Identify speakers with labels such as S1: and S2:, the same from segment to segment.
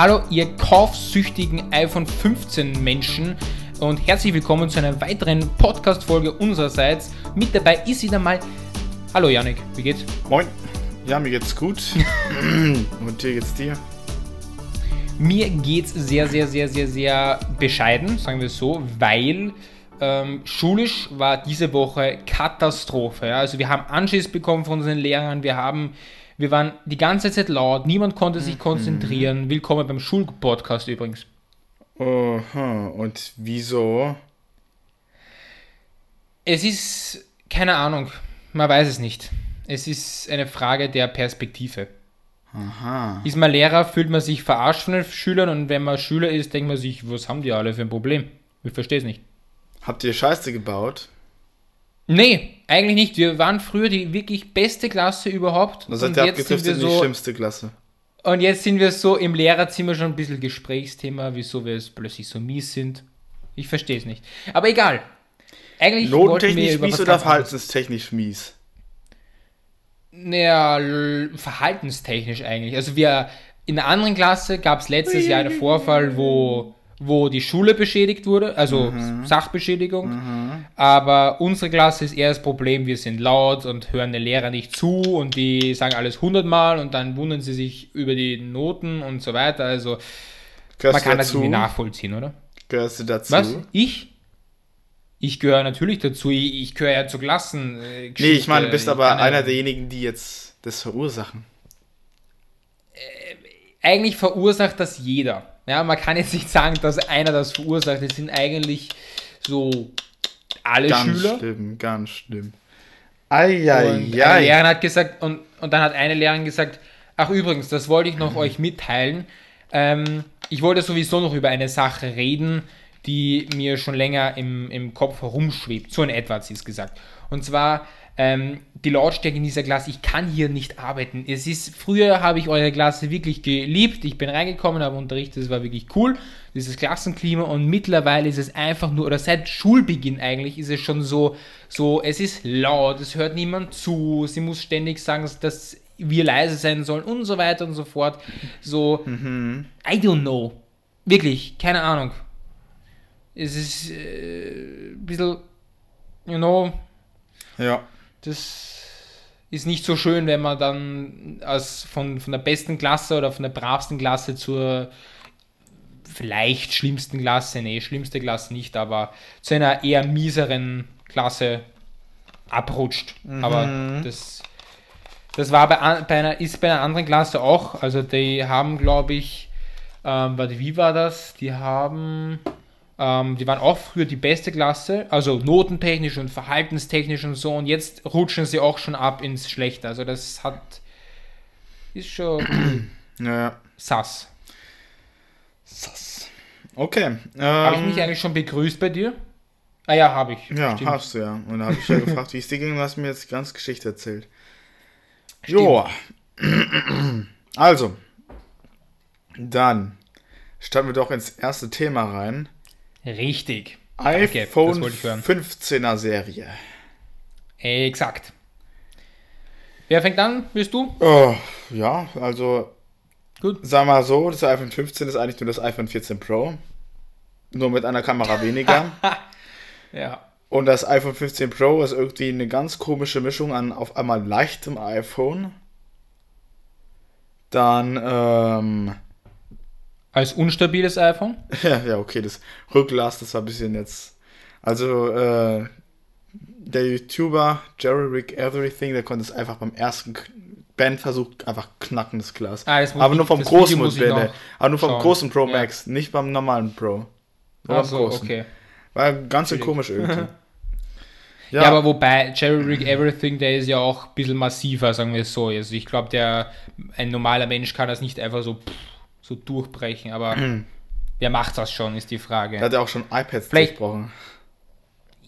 S1: Hallo, ihr kaufsüchtigen iPhone 15 Menschen und herzlich willkommen zu einer weiteren Podcast-Folge unsererseits. Mit dabei ist wieder mal. Hallo Janik, wie geht's?
S2: Moin. Ja, mir geht's gut. und dir geht's dir?
S1: Mir geht's sehr, sehr, sehr, sehr, sehr bescheiden, sagen wir es so, weil ähm, schulisch war diese Woche Katastrophe. Ja? Also wir haben Anschiss bekommen von unseren Lehrern, wir haben, wir waren die ganze Zeit laut, niemand konnte sich konzentrieren. Willkommen beim Schulpodcast übrigens.
S2: Aha, und wieso?
S1: Es ist keine Ahnung, man weiß es nicht. Es ist eine Frage der Perspektive.
S2: Aha.
S1: Ist man Lehrer, fühlt man sich verarscht von den Schülern und wenn man Schüler ist, denkt man sich, was haben die alle für ein Problem? Ich verstehe es nicht.
S2: Habt ihr Scheiße gebaut?
S1: Nee, eigentlich nicht. Wir waren früher die wirklich beste Klasse überhaupt.
S2: Das heißt,
S1: und, jetzt sind wir
S2: in die
S1: so,
S2: schlimmste Klasse.
S1: und jetzt sind wir so im Lehrerzimmer schon ein bisschen Gesprächsthema, wieso wir es plötzlich so mies sind. Ich verstehe es nicht. Aber egal. Eigentlich
S2: Notentechnisch mies oder verhaltenstechnisch mies?
S1: Naja, verhaltenstechnisch eigentlich. Also wir in der anderen Klasse gab es letztes Jahr einen Vorfall, wo, wo die Schule beschädigt wurde, also Sachbeschädigung. Aber unsere Klasse ist eher das Problem, wir sind laut und hören den Lehrer nicht zu und die sagen alles hundertmal und dann wundern sie sich über die Noten und so weiter. Also
S2: Gehörst
S1: man kann das irgendwie nachvollziehen, oder?
S2: Gehörst du dazu?
S1: Was? Ich? Ich gehöre natürlich dazu. Ich, ich gehöre ja zur Klassen. äh,
S2: Nee, ich meine, du bist aber einer derjenigen, die jetzt das verursachen.
S1: eigentlich verursacht das jeder. Ja, man kann jetzt nicht sagen, dass einer das verursacht. Es sind eigentlich so alle
S2: Ganz
S1: Schüler.
S2: schlimm, ganz schlimm.
S1: Und eine
S2: Eieiei.
S1: Lehrerin hat gesagt, und, und dann hat eine Lehrerin gesagt, ach übrigens, das wollte ich noch
S2: Mhm.
S1: euch mitteilen. Ähm, ich wollte sowieso noch über eine Sache reden, die mir schon länger im, im Kopf herumschwebt. So in etwa hat sie es gesagt. Und zwar ähm, die Lautstärke in dieser Klasse. Ich kann hier nicht arbeiten. Es ist, früher habe ich eure Klasse wirklich geliebt. Ich bin reingekommen, habe unterrichtet, es war wirklich cool. Dieses Klassenklima und mittlerweile ist es einfach nur, oder seit Schulbeginn eigentlich, ist es schon so, so, es ist laut, es hört niemand zu, sie muss ständig sagen, dass wir leise sein sollen und so weiter und so fort. So, I don't know. Wirklich, keine Ahnung. Es ist äh, ein bisschen, you know,
S2: Ja.
S1: Das ist nicht so schön, wenn man dann als von, von der besten Klasse oder von der bravsten Klasse zur vielleicht schlimmsten Klasse, nee, schlimmste Klasse nicht, aber zu einer eher mieseren Klasse abrutscht. Aber das, das war bei, bei einer, ist bei einer anderen Klasse auch. Also die haben, glaube ich, ähm, warte, wie war das? Die haben, ähm, die waren auch früher die beste Klasse, also notentechnisch und verhaltenstechnisch und so. Und jetzt rutschen sie auch schon ab ins Schlechte. Also das hat, ist schon
S2: Ja.
S1: sass.
S2: Sass. Okay.
S1: Habe ich
S2: ähm,
S1: mich eigentlich schon begrüßt bei dir? Ah ja, habe ich.
S2: Ja,
S1: Stimmt.
S2: hast du ja. Und da habe ich ja gefragt, wie es dir ging und hast mir jetzt ganz Geschichte erzählt. Joa. Also, dann starten wir doch ins erste Thema rein.
S1: Richtig. Danke,
S2: iPhone
S1: hören.
S2: 15er Serie.
S1: Exakt. Wer fängt an? Willst du?
S2: Oh, ja, also,
S1: Gut.
S2: sag mal so, das iPhone 15 ist eigentlich nur das iPhone 14 Pro. Nur mit einer Kamera weniger.
S1: Ja.
S2: Und das iPhone 15 Pro ist irgendwie eine ganz komische Mischung an auf einmal leichtem iPhone. Dann, ähm,
S1: Als unstabiles iPhone?
S2: ja, ja, okay, das Rückglas, das war ein bisschen jetzt. Also, äh, der YouTuber Jerry Rick Everything, der konnte es einfach beim ersten Bandversuch einfach knacken, das Glas.
S1: Ah, das
S2: aber nur vom
S1: das
S2: großen Modell.
S1: noch
S2: Aber nur vom
S1: schauen.
S2: großen Pro
S1: Ja.
S2: Max, nicht beim normalen Pro.
S1: Ach so, okay.
S2: War ganz
S1: Schwierig.
S2: komisch irgendwie.
S1: Ja. aber wobei Jerry Rig Everything, der ist ja auch ein bisschen massiver, sagen wir es so. Also ich glaube, der ein normaler Mensch kann das nicht einfach so, pff, so durchbrechen, aber wer macht das schon, ist die Frage.
S2: Der hat ja auch schon iPads
S1: Vielleicht-
S2: durchbrochen.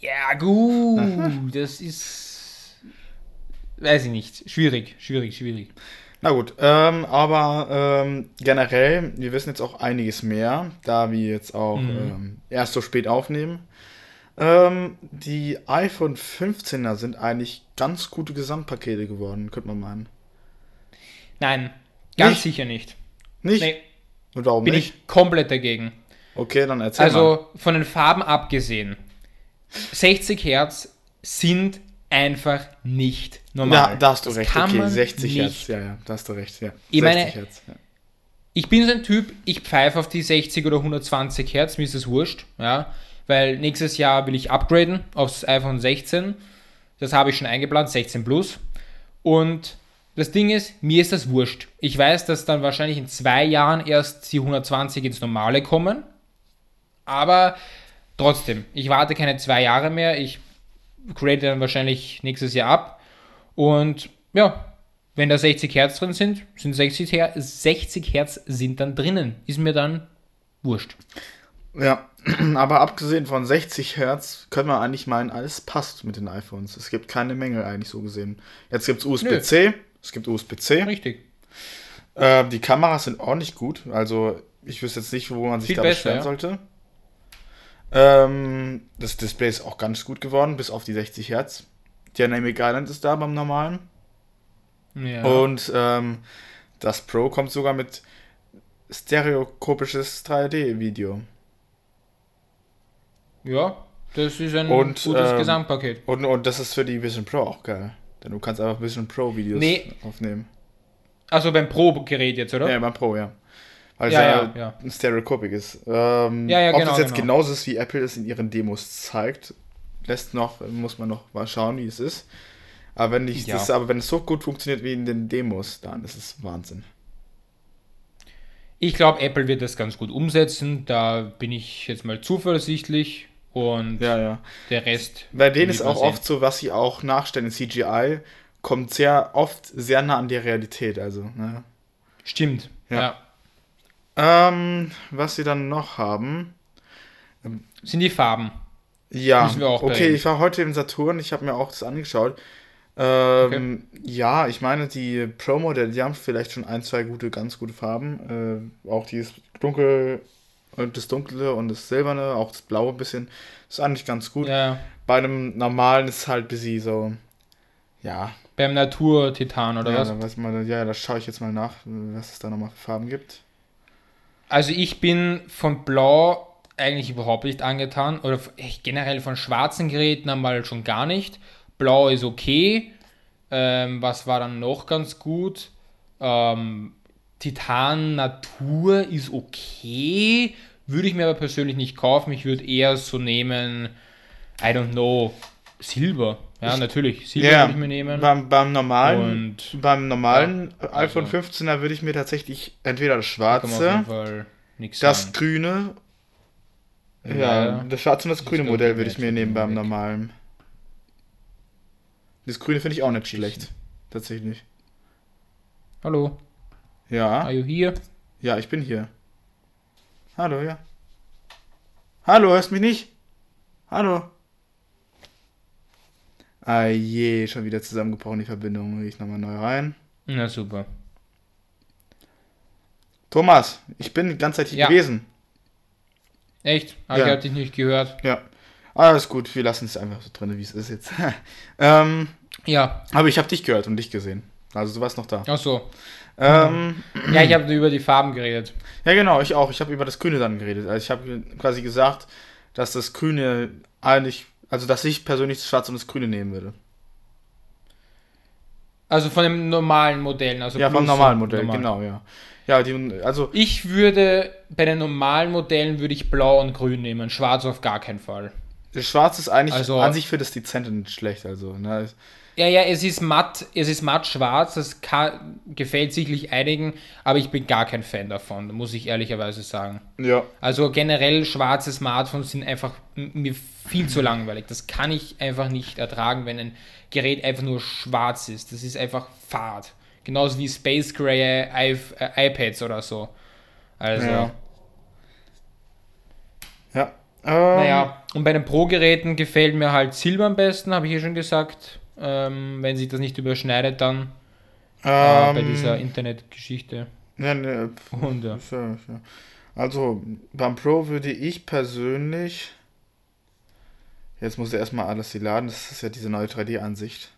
S1: Ja, gut, das ist. Weiß ich nicht. Schwierig, schwierig, schwierig.
S2: Na gut, ähm, aber ähm, generell, wir wissen jetzt auch einiges mehr, da wir jetzt auch ähm, erst so spät aufnehmen. Ähm, die iPhone 15er sind eigentlich ganz gute Gesamtpakete geworden, könnte man meinen.
S1: Nein, ganz
S2: Nicht?
S1: sicher nicht.
S2: Nicht?
S1: Nee,
S2: Und warum
S1: Bin
S2: nicht?
S1: ich komplett dagegen.
S2: Okay, dann erzähl mal.
S1: Also von den Farben abgesehen, 60 Hertz sind einfach nicht normal.
S2: Ja, da hast du
S1: Das
S2: recht. Okay,
S1: man
S2: 60
S1: nicht.
S2: Hertz. Ja, ja, da hast du recht. Ja.
S1: Ich
S2: 60
S1: meine-
S2: Hertz. Ja.
S1: Ich bin so ein Typ, ich pfeife auf die 60 oder 120 Hertz, mir ist das wurscht, ja, weil nächstes Jahr will ich upgraden aufs iPhone 16. Das habe ich schon eingeplant, 16 Plus. Und das Ding ist, mir ist das wurscht. Ich weiß, dass dann wahrscheinlich in zwei Jahren erst die 120 ins Normale kommen. Aber trotzdem, ich warte keine zwei Jahre mehr. Ich grade dann wahrscheinlich nächstes Jahr ab. Und ja, wenn da 60 Hertz drin sind, sind 60 Hertz, 60 Hertz sind dann drinnen. Ist mir dann wurscht.
S2: Ja, aber abgesehen von 60 Hertz können wir eigentlich meinen, alles passt mit den iPhones. Es gibt keine Mängel eigentlich so gesehen. Jetzt gibt es USB-C, es gibt USB-C.
S1: Richtig.
S2: Äh, die Kameras sind ordentlich gut. Also ich wüsste jetzt nicht, wo man sich
S1: Viel
S2: da
S1: besser,
S2: beschweren
S1: ja.
S2: sollte. Ähm, das Display ist auch ganz gut geworden, bis auf die 60 Hertz. Dynamic Island ist da beim normalen.
S1: Ja.
S2: Und ähm, das Pro kommt sogar mit stereoskopisches 3D-Video.
S1: ja, das ist ein
S2: Und,
S1: gutes
S2: ähm,
S1: Gesamtpaket.
S2: Und, und das ist für die Vision Pro auch geil. Denn du kannst einfach Vision Pro Videos
S1: Nee.
S2: aufnehmen.
S1: Also beim Pro-Gerät jetzt, oder?
S2: Ja, beim Pro, ja. Weil es
S1: Ja,
S2: ja,
S1: ja, ja.
S2: ein Stereoscopic ist. Ähm,
S1: Ja, ja,
S2: ob
S1: genau,
S2: das jetzt
S1: genau.
S2: genauso ist, wie Apple es in ihren Demos zeigt, lässt noch, muss man noch mal schauen, wie es ist. Aber wenn, ich,
S1: Ja.
S2: das, aber wenn es so gut funktioniert wie in den Demos, dann ist es Wahnsinn.
S1: Ich glaube, Apple wird das ganz gut umsetzen. Da bin ich jetzt mal zuversichtlich. Und
S2: Ja, ja.
S1: der Rest.
S2: Bei denen ist auch
S1: sehen.
S2: oft so, was sie auch nachstellen in CGI, kommt sehr oft sehr nah an die Realität. Also, ne?
S1: Stimmt.
S2: Ja.
S1: ja.
S2: ähm, was sie dann noch haben.
S1: Sind die Farben.
S2: Ja, okay, ich war heute im Saturn, ich habe mir auch das angeschaut. Ähm, Ja, ich meine, die Pro-Modelle, die haben vielleicht schon ein, zwei gute, ganz gute Farben. Äh, auch dieses Dunkel das Dunkle und das Silberne, auch das Blaue ein bisschen. Ist eigentlich ganz gut.
S1: Ja.
S2: Bei einem normalen ist es halt ein bisschen so. Ja,
S1: Beim Natur-Titan oder
S2: ja,
S1: was?
S2: da weiß man, ja, da schaue ich jetzt mal nach, was es da nochmal für Farben gibt.
S1: Also ich bin von Blau eigentlich überhaupt nicht angetan. Oder generell von schwarzen Geräten einmal schon gar nicht. Blau ist okay. Ähm, was war dann noch ganz gut? Ähm, Titan Natur ist okay. Würde ich mir aber persönlich nicht kaufen. Ich würde eher so nehmen, I don't know, Silber. Ja, natürlich. Silber
S2: Ja,
S1: würde ich mir nehmen.
S2: Beim, beim normalen,
S1: Und
S2: beim normalen
S1: Ja,
S2: iPhone
S1: also-
S2: 15er würde ich mir tatsächlich entweder das schwarze, das
S1: sagen.
S2: grüne, ja,
S1: Ja.
S2: das schwarze und das grüne Modell würde ich mir nehmen beim
S1: weg.
S2: normalen. Das grüne finde ich auch nicht schlecht. Tatsächlich.
S1: Hallo,
S2: Ja,
S1: are you here?
S2: ja, ich bin hier. Hallo, ja. Hallo, hörst mich nicht? Hallo. Ah je, schon wieder zusammengebrochen die Verbindung. Gehe ich nochmal neu rein.
S1: Na super.
S2: Thomas, ich bin die ganze Zeit hier
S1: Ja.
S2: gewesen.
S1: Echt? Ah,
S2: Ja.
S1: Ich hab dich nicht gehört.
S2: Ja. Alles gut, wir lassen es einfach so drin, wie es ist jetzt. ähm,
S1: Ja,
S2: aber ich habe dich gehört und dich gesehen. Also du warst noch da.
S1: ach so.
S2: Ähm,
S1: Ja, ich habe über die Farben geredet.
S2: ja, genau, ich auch. Ich habe über das Grüne dann geredet. Also ich habe quasi gesagt, dass das Grüne eigentlich, also dass ich persönlich das Schwarze und das Grüne nehmen würde.
S1: Also von den normalen Modellen. Also
S2: ja, vom normalen Modell,
S1: normal.
S2: genau, ja. Ja, die, also,
S1: Ich würde, bei den normalen Modellen würde ich blau und grün nehmen. Schwarz auf gar keinen Fall.
S2: das Schwarze ist eigentlich
S1: Also-
S2: an sich für das Dezente nicht schlecht. Also, ne?
S1: Ja, ja, es ist matt, es ist matt schwarz, das kann, gefällt sicherlich einigen, aber ich bin gar kein Fan davon, muss ich ehrlicherweise sagen.
S2: Ja.
S1: Also generell schwarze Smartphones sind einfach mir viel zu langweilig. Das kann ich einfach nicht ertragen, wenn ein Gerät einfach nur schwarz ist. Das ist einfach fad. Genauso wie Space Gray iP- äh, iPads oder so. Also,
S2: Ja. Ja. Ähm,
S1: naja. Und bei den Pro-Geräten gefällt mir halt Silber am besten, habe ich ja schon gesagt. Ähm, wenn sich das nicht überschneidet, dann äh, bei
S2: ähm,
S1: dieser Internetgeschichte.
S2: Ja, ne,
S1: Und ja.
S2: Ja- ja. Also, beim Pro würde ich persönlich. Jetzt muss er erstmal alles hier laden. Das ist ja diese neue 3D-Ansicht.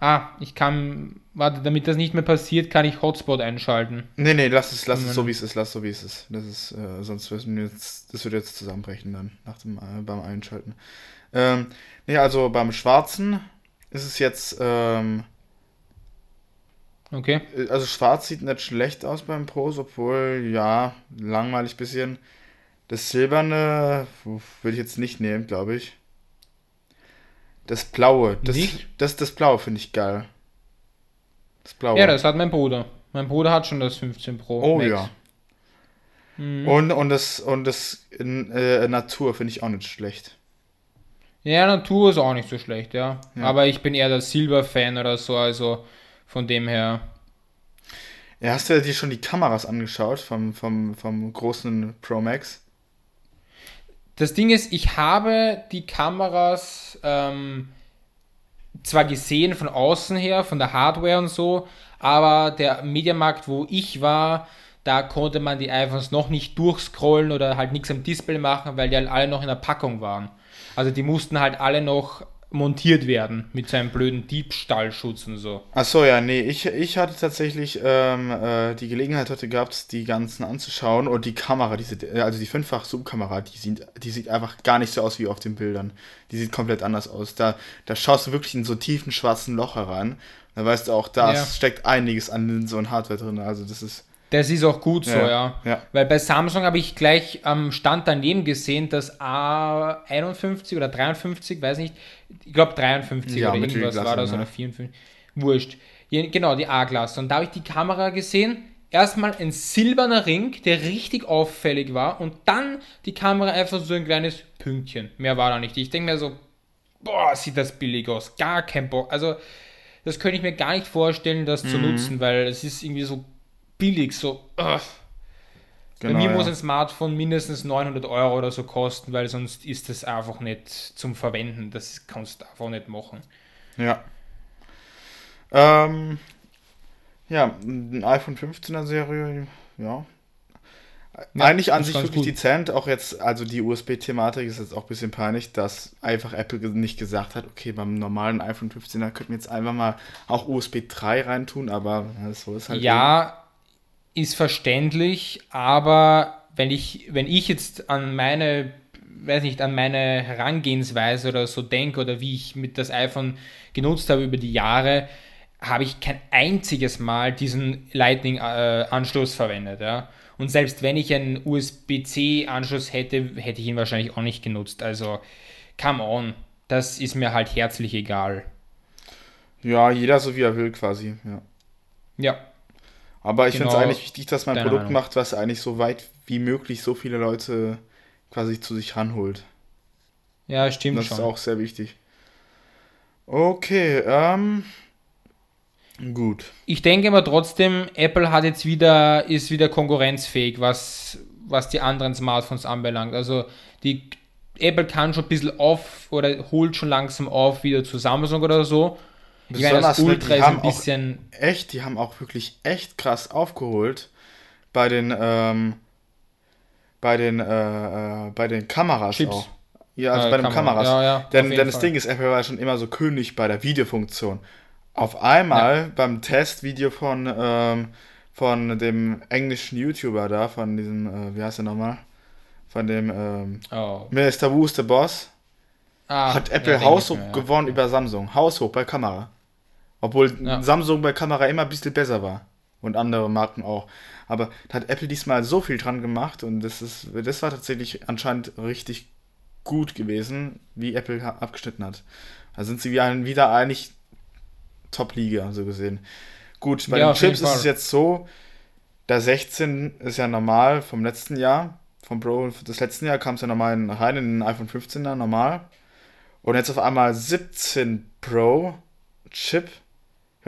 S1: Ah, ich kann. Warte, damit das nicht mehr passiert, kann ich Hotspot einschalten.
S2: Nee, nee, lass es, lass es so, wie es ist, lass es so, wie es ist. Das ist, äh, sonst würden wir jetzt, das würde jetzt zusammenbrechen dann, nach dem, äh, beim Einschalten. Ähm, nee, also beim Schwarzen ist es jetzt, ähm,
S1: Okay.
S2: Äh, Also schwarz sieht nicht schlecht aus beim Pros, obwohl, ja, langweilig bisschen. Das Silberne würde ich jetzt nicht nehmen, glaube ich. Das Blaue, das,
S1: Nicht?
S2: das, das Blaue finde ich geil. Das Blaue.
S1: Ja, das hat mein Bruder. Mein Bruder hat schon das 15 Pro.
S2: oh
S1: Max.
S2: ja.
S1: Mhm.
S2: Und, und das, und das äh, Natur finde ich auch nicht schlecht.
S1: Ja, Natur ist auch nicht so schlecht, ja.
S2: Ja.
S1: Aber ich bin eher der Silber-Fan oder so, also von dem her.
S2: Ja, hast du dir schon die Kameras angeschaut vom, vom, vom großen Pro Max?
S1: Das Ding ist, ich habe die Kameras ähm, zwar gesehen von außen her, von der Hardware und so, aber der Mediamarkt, wo ich war, da konnte man die iPhones noch nicht durchscrollen oder halt nichts am Display machen, weil die halt alle noch in der Packung waren. Also die mussten halt alle noch montiert werden mit seinem blöden Diebstahlschutz und so.
S2: Ach so, ja, nee, ich, ich hatte tatsächlich ähm, äh, die Gelegenheit heute gehabt, die ganzen anzuschauen und die Kamera, diese, äh, also die fünffach Zoom-Kamera, die sieht, die sieht einfach gar nicht so aus wie auf den Bildern. Die sieht komplett anders aus. Da, da schaust du wirklich in so tiefen schwarzen Loch herein. Da weißt du auch, da
S1: Ja.
S2: steckt einiges an Linse und Hardware drin. Also das ist.
S1: Das ist auch gut so,
S2: Ja,
S1: ja.
S2: ja.
S1: Weil bei Samsung habe ich gleich am Stand daneben gesehen, dass A51 oder 53, weiß nicht, ich glaube 53
S2: Ja,
S1: oder irgendwas war das
S2: ne?
S1: oder 54. Wurscht. Ja, Genau, die A-Klasse. Und da habe ich die Kamera gesehen. Erstmal ein silberner Ring, der richtig auffällig war. Und dann die Kamera einfach so ein kleines Pünktchen. Mehr war da nicht. Ich denke mir so, boah, sieht das billig aus. Gar kein Bock. Also, das könnte ich mir gar nicht vorstellen, das
S2: Mhm.
S1: zu nutzen, weil es ist irgendwie so billig, so. ugh. Bei
S2: Genau,
S1: mir
S2: ja.
S1: muss ein Smartphone mindestens 900 Euro oder so kosten, weil sonst ist das einfach nicht zum Verwenden. Das kannst du einfach nicht machen.
S2: Ja. Ähm, ja, ein iPhone 15er Serie, ja.
S1: Ja,
S2: Eigentlich an sich wirklich
S1: gut.
S2: dezent, auch jetzt, also die USB-Thematik ist jetzt auch ein bisschen peinlich, dass einfach Apple nicht gesagt hat, okay, beim normalen iPhone 15er könnten wir jetzt einfach mal auch USB 3 reintun, aber so ist halt.
S1: ja, ist verständlich, aber wenn ich, wenn ich jetzt an meine, weiß nicht, an meine Herangehensweise oder so denke oder wie ich mit das iPhone genutzt habe über die Jahre, habe ich kein einziges Mal diesen Lightning-Anschluss verwendet. Ja? Und selbst wenn ich einen USB-C-Anschluss hätte, hätte ich ihn wahrscheinlich auch nicht genutzt. Also, come on, das ist mir halt herzlich egal.
S2: Ja, jeder so wie er will quasi, ja.
S1: Ja,
S2: Aber ich finde es
S1: Genau,
S2: eigentlich wichtig, dass man ein Produkt
S1: Meinung.
S2: macht, was eigentlich so weit wie möglich so viele Leute quasi zu sich ranholt.
S1: ja, stimmt
S2: Das
S1: schon.
S2: ist auch sehr wichtig. Okay, ähm. Gut.
S1: Ich denke aber trotzdem, Apple hat jetzt wieder, ist wieder konkurrenzfähig, was, was die anderen Smartphones anbelangt. Also die Apple kann schon ein bisschen auf oder holt schon langsam auf wieder zu Samsung oder so. Ich meine, das Ultra ist ein
S2: haben auch
S1: bisschen.
S2: Echt, die haben auch wirklich echt krass aufgeholt bei den, ähm, bei den, äh, äh, bei den Kameras
S1: Chips.
S2: auch. Ja, also
S1: Äh,
S2: bei den
S1: Kamera.
S2: Kameras.
S1: Ja, ja,
S2: denn, denn das
S1: Fall.
S2: Ding ist, Apple war schon immer so König bei der Videofunktion. Auf einmal beim Testvideo von, ähm, von dem englischen YouTuber da, von diesem, äh, wie heißt der nochmal? Von dem, ähm,
S1: Oh.
S2: Mr. Who's the Boss,
S1: Ah,
S2: hat
S1: ja,
S2: Apple
S1: denk
S2: haushoch
S1: ja.
S2: gewonnen über Samsung. Haushoch bei Kamera. Obwohl
S1: Ja.
S2: Samsung bei Kamera immer ein bisschen besser war. Und andere Marken auch. Aber da hat Apple diesmal so viel dran gemacht und das ist, das war tatsächlich anscheinend richtig gut gewesen, wie Apple abgeschnitten hat. Da sind sie wieder, eigentlich Top-Liga, so gesehen. Gut, bei
S1: Ja,
S2: den Chips ist es jetzt so, der 16 ist ja normal vom letzten Jahr, vom Pro des letzten Jahr kam es ja normal in- rein in den iPhone 15er normal. Und jetzt auf einmal 17 Pro Chip,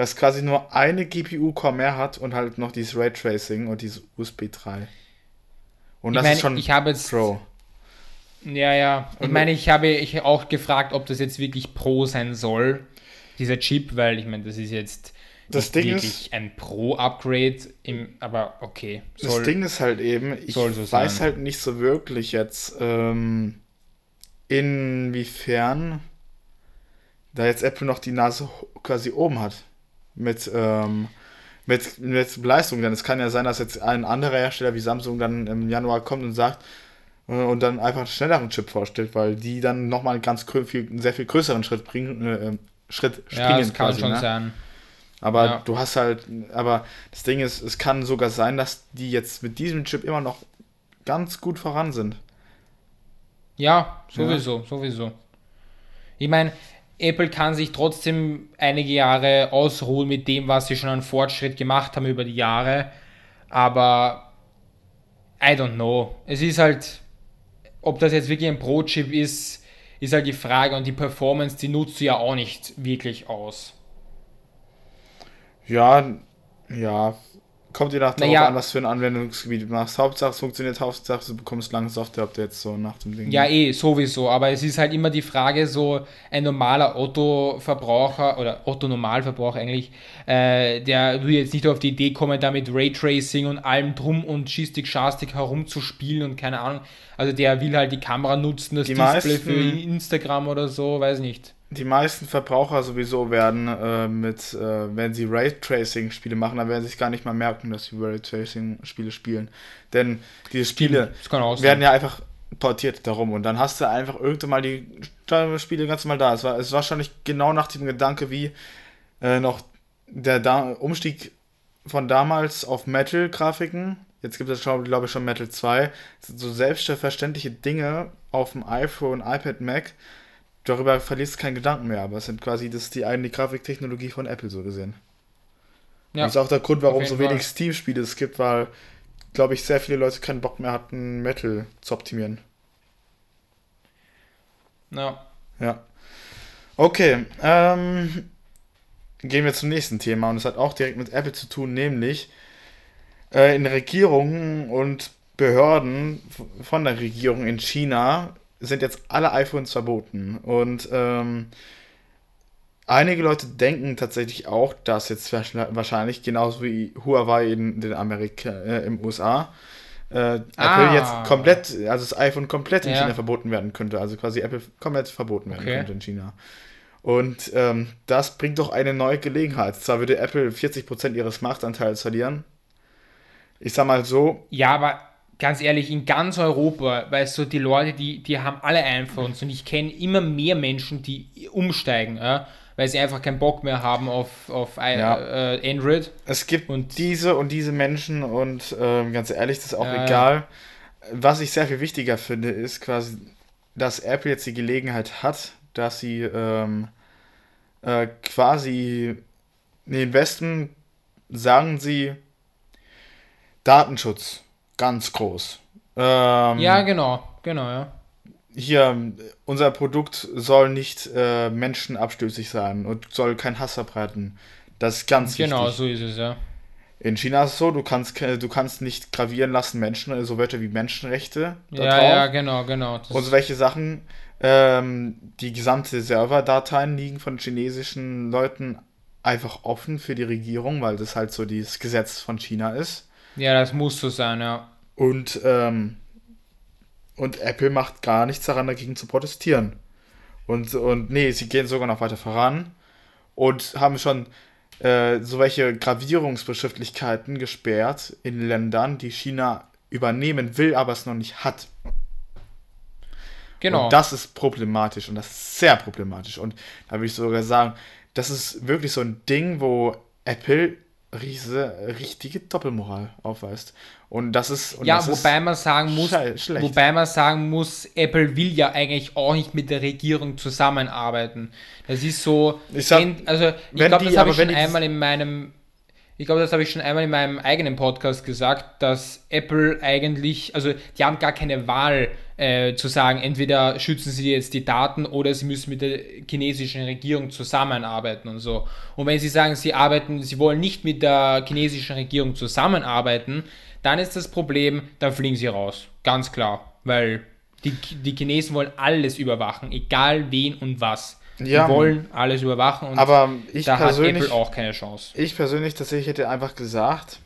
S2: was quasi nur eine GPU-Core mehr hat und halt noch dieses Raytracing und dieses USB 3. Und
S1: Ich
S2: das
S1: meine,
S2: ist schon
S1: ich habe jetzt.
S2: Pro.
S1: Ja, ja. Ich
S2: Und-
S1: meine, ich habe ich auch gefragt, ob das jetzt wirklich Pro sein soll, dieser Chip, weil ich meine, das ist jetzt
S2: Das Ding
S1: wirklich ein Pro-Upgrade, aber okay.
S2: Das Ding ist halt eben, ich
S1: soll so
S2: weiß
S1: sein.
S2: halt nicht so wirklich jetzt, ähm, inwiefern da jetzt Apple noch die Nase quasi oben hat mit, ähm, mit, mit Leistung. Denn es kann ja sein, dass jetzt ein anderer Hersteller wie Samsung dann im Januar kommt und sagt, äh, und dann einfach einen schnelleren Chip vorstellt, weil die dann nochmal einen ganz viel, einen sehr viel größeren Schritt bringen, äh, Schritt springen. Ja, das kann quasi, schon ne? sein. Aber ja. du hast halt, aber das Ding ist, es kann sogar sein, dass die jetzt mit diesem Chip immer noch ganz gut voran sind.
S1: Ja, sowieso, ja. sowieso. Ich meine, Apple kann sich trotzdem einige Jahre ausruhen mit dem, was sie schon an Fortschritt gemacht haben über die Jahre. Aber I don't know. Es ist halt, ob das jetzt wirklich ein Pro-Chip ist, ist halt die Frage und die Performance, die nutzt du ja auch nicht wirklich aus.
S2: Ja, ja. Kommt je nach darauf naja, an, was für ein Anwendungsgebiet du machst. Hauptsache es funktioniert, Hauptsache du bekommst lange Software-Updates so nach dem Ding.
S1: Ja, eh, sowieso. Aber es ist halt immer die Frage, so ein normaler Otto-Verbraucher oder Otto-Normalverbraucher eigentlich, äh, der würde jetzt nicht auf die Idee kommen, da mit Raytracing und allem drum und Schistik, Schastik herumzuspielen und keine Ahnung. Also der will halt die Kamera nutzen, das die Display meisten, für Instagram oder so, weiß nicht
S2: die meisten Verbraucher sowieso werden äh, mit, äh, wenn sie Raytracing-Spiele machen, dann werden sie sich gar nicht mal merken, dass sie Raytracing-Spiele spielen. Denn diese Spiele werden ja einfach portiert darum und dann hast du einfach irgendwann mal die Spiele ganz mal da. Es war, es war wahrscheinlich genau nach dem Gedanke, wie äh, noch der da Umstieg von damals auf Metal-Grafiken. Jetzt gibt es, glaube ich, schon Metal 2. So selbstverständliche Dinge auf dem iPhone, iPad, Mac darüber verlierst du keinen Gedanken mehr, aber es sind quasi, das ist die eigene Grafiktechnologie von Apple so gesehen. Ja. Das ist auch der Grund, warum so wenig Steam-Spiele es gibt, weil, glaube ich, sehr viele Leute keinen Bock mehr hatten, Metal zu optimieren. Ja. Ja. Okay, ähm, gehen wir zum nächsten Thema und es hat auch direkt mit Apple zu tun, nämlich äh, in Regierungen und Behörden von der Regierung in China sind jetzt alle iPhones verboten. Und ähm, einige Leute denken tatsächlich auch, dass jetzt wahrscheinlich genauso wie Huawei in den Amerika, äh, im USA, äh, Apple ah. jetzt komplett, also das iPhone komplett in ja. China verboten werden könnte. Also quasi Apple komplett verboten werden okay. könnte in China. Und ähm, das bringt doch eine neue Gelegenheit. Zwar würde Apple 40% ihres Marktanteils verlieren. Ich sag mal so.
S1: Ja, aber ganz ehrlich, in ganz Europa, weißt du, die Leute, die, die haben alle iPhones und ich kenne immer mehr Menschen, die umsteigen, ja, weil sie einfach keinen Bock mehr haben auf, auf ja. äh, Android.
S2: Es gibt und diese und diese Menschen und äh, ganz ehrlich, das ist auch äh, egal. Was ich sehr viel wichtiger finde, ist quasi, dass Apple jetzt die Gelegenheit hat, dass sie ähm, äh, quasi in den Westen sagen sie Datenschutz ganz groß.
S1: Ähm, ja, genau, genau, ja.
S2: Hier, unser Produkt soll nicht äh, menschenabstößig sein und soll keinen Hass verbreiten. Das ist ganz
S1: genau, wichtig. Genau, so ist es, ja.
S2: In China ist es so, du kannst, du kannst nicht gravieren lassen Menschen, so Wörter wie Menschenrechte.
S1: Ja, drauf. ja, genau, genau.
S2: Das und welche Sachen, ähm, die gesamte Serverdateien liegen von chinesischen Leuten einfach offen für die Regierung, weil das halt so das Gesetz von China ist.
S1: Ja, das muss so sein, ja.
S2: Und, ähm, und Apple macht gar nichts daran, dagegen zu protestieren. Und, und nee, sie gehen sogar noch weiter voran und haben schon äh, so welche Gravierungsbeschriftlichkeiten gesperrt in Ländern, die China übernehmen will, aber es noch nicht hat. Genau. Und das ist problematisch und das ist sehr problematisch. Und da würde ich sogar sagen, das ist wirklich so ein Ding, wo Apple riese, richtige Doppelmoral aufweist. Und das ist. Und
S1: ja,
S2: das
S1: wobei ist man sagen muss, wobei man sagen muss, Apple will ja eigentlich auch nicht mit der Regierung zusammenarbeiten. Das ist so. Ich sag, also ich glaube, das habe ich schon einmal in meinem ich glaube, das habe ich schon einmal in meinem eigenen Podcast gesagt, dass Apple eigentlich, also die haben gar keine Wahl äh, zu sagen, entweder schützen sie jetzt die Daten oder sie müssen mit der chinesischen Regierung zusammenarbeiten und so. Und wenn sie sagen, sie arbeiten, sie wollen nicht mit der chinesischen Regierung zusammenarbeiten, dann ist das Problem, dann fliegen sie raus. Ganz klar. Weil die, die Chinesen wollen alles überwachen, egal wen und was. Ja, die wollen alles überwachen
S2: und aber ich da persönlich, hat Apple auch keine Chance. Ich persönlich tatsächlich hätte einfach gesagt,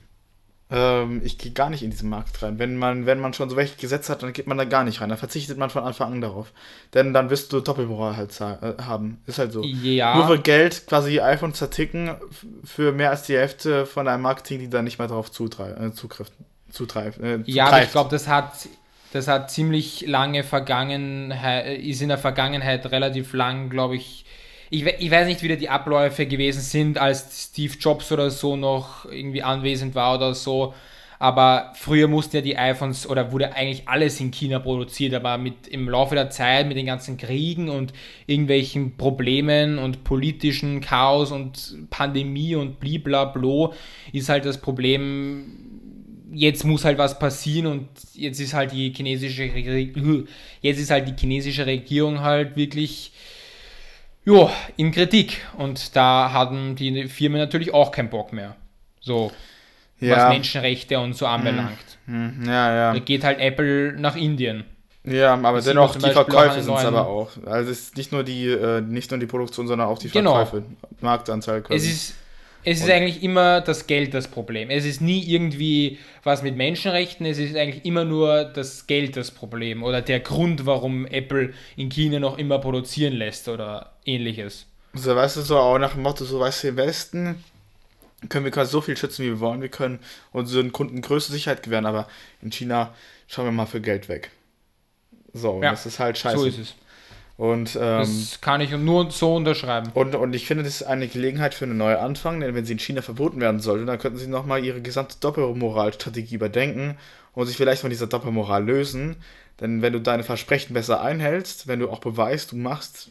S2: Ähm, ich gehe gar nicht in diesen Markt rein. Wenn man, wenn man schon so welche Gesetze hat, dann geht man da gar nicht rein. Dann verzichtet man von Anfang an darauf. Denn dann wirst du Doppelmoral halt äh, haben. Ist halt so.
S1: Ja.
S2: Nur für Geld quasi iPhone zerticken für mehr als die Hälfte von einem Marketing, die da nicht mehr darauf äh, zugreift. Äh,
S1: ja, aber ich glaube, das hat, das hat ziemlich lange Vergangenheit, ist in der Vergangenheit relativ lang, glaube ich, ich, ich, weiß nicht, wie da die Abläufe gewesen sind, als Steve Jobs oder so noch irgendwie anwesend war oder so. Aber früher mussten ja die iPhones oder wurde eigentlich alles in China produziert, aber mit im Laufe der Zeit mit den ganzen Kriegen und irgendwelchen Problemen und politischen Chaos und Pandemie und bliblablo ist halt das Problem, jetzt muss halt was passieren und jetzt ist halt die chinesische jetzt ist halt die chinesische Regierung halt wirklich ja, in Kritik. Und da hatten die Firmen natürlich auch keinen Bock mehr. So, ja. was Menschenrechte und so anbelangt.
S2: Hm. hm. Ja, ja.
S1: Da geht halt Apple nach Indien.
S2: Ja, aber das dennoch die Verkäufe sind es aber auch. Also es ist nicht nur die, äh, nicht nur die Produktion, sondern auch die
S1: genau.
S2: Verkäufe. Genau. Marktanteil
S1: quasi. Es ist, es ist eigentlich immer das Geld das Problem. Es ist nie irgendwie was mit Menschenrechten, es ist eigentlich immer nur das Geld das Problem oder der Grund, warum Apple in China noch immer produzieren lässt oder ähnliches.
S2: So, weißt du, so auch nach dem Motto, so, weißt du, im Westen können wir quasi so viel schützen, wie wir wollen. Wir können unseren Kunden größte Sicherheit gewähren, aber in China schauen wir mal für Geld weg. So, ja, das ist halt scheiße. So ist es. Und, ähm,
S1: das kann ich nur so unterschreiben.
S2: Und, und ich finde, das ist eine Gelegenheit für einen neuen Anfang, denn wenn sie in China verboten werden sollte, dann könnten sie nochmal ihre gesamte Doppelmoralstrategie überdenken und sich vielleicht von dieser Doppelmoral lösen. Denn wenn du deine Versprechen besser einhältst, wenn du auch beweist, du machst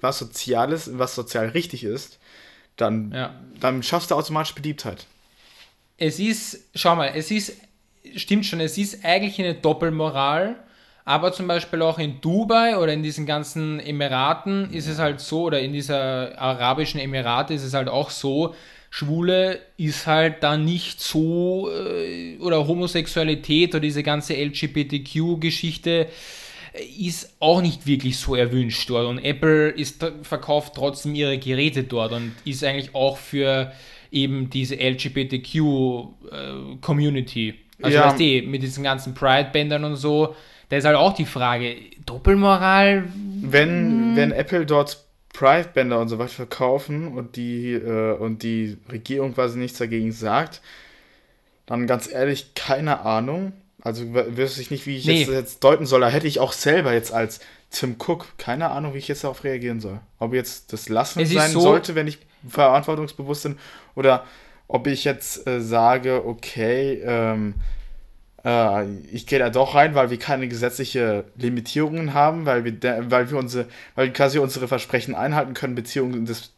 S2: was Soziales, was sozial richtig ist, dann, ja. dann schaffst du automatisch Beliebtheit.
S1: Es ist, schau mal, es ist, stimmt schon, es ist eigentlich eine Doppelmoral, aber zum Beispiel auch in Dubai oder in diesen ganzen Emiraten ist es halt so, oder in dieser arabischen Emirate ist es halt auch so, Schwule ist halt da nicht so, äh, oder Homosexualität oder diese ganze LGBTQ-Geschichte ist auch nicht wirklich so erwünscht dort. Und Apple ist, verkauft trotzdem ihre Geräte dort und ist eigentlich auch für eben diese LGBTQ-Community. Äh, also ja. weißt du, mit diesen ganzen Pride-Bändern und so, da ist halt auch die Frage, Doppelmoral?
S2: Wenn, hm. wenn Apple dort Pride-Bänder und so weiter verkaufen und die, äh, und die Regierung quasi nichts dagegen sagt, dann ganz ehrlich, keine Ahnung. Also wüsste ich nicht, wie ich nee. jetzt, jetzt deuten soll. Da hätte ich auch selber jetzt als Tim Cook keine Ahnung, wie ich jetzt darauf reagieren soll. Ob jetzt das Lassen sein so sollte, wenn ich verantwortungsbewusst bin, oder ob ich jetzt äh, sage, okay, ähm, äh, ich gehe da doch rein, weil wir keine gesetzliche Limitierungen haben, weil wir, weil wir unsere, weil wir quasi unsere Versprechen einhalten können, Beziehungen des,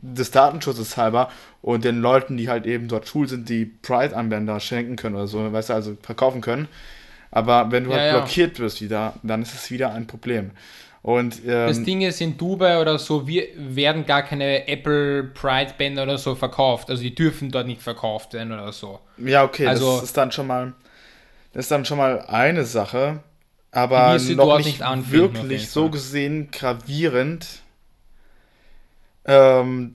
S2: des Datenschutzes halber und den Leuten, die halt eben dort schul sind, die Pride-Anwender schenken können oder so, weißt du, also verkaufen können. Aber wenn du ja, halt ja. blockiert wirst wieder, dann ist es wieder ein Problem. Und, ähm,
S1: das Ding ist, in Dubai oder so wir, werden gar keine Apple Pride Bänder oder so verkauft. Also die dürfen dort nicht verkauft werden oder so.
S2: Ja, okay, also, das ist dann schon mal das ist dann schon mal eine Sache, aber noch nicht, nicht wirklich so gesehen gravierend. Ähm,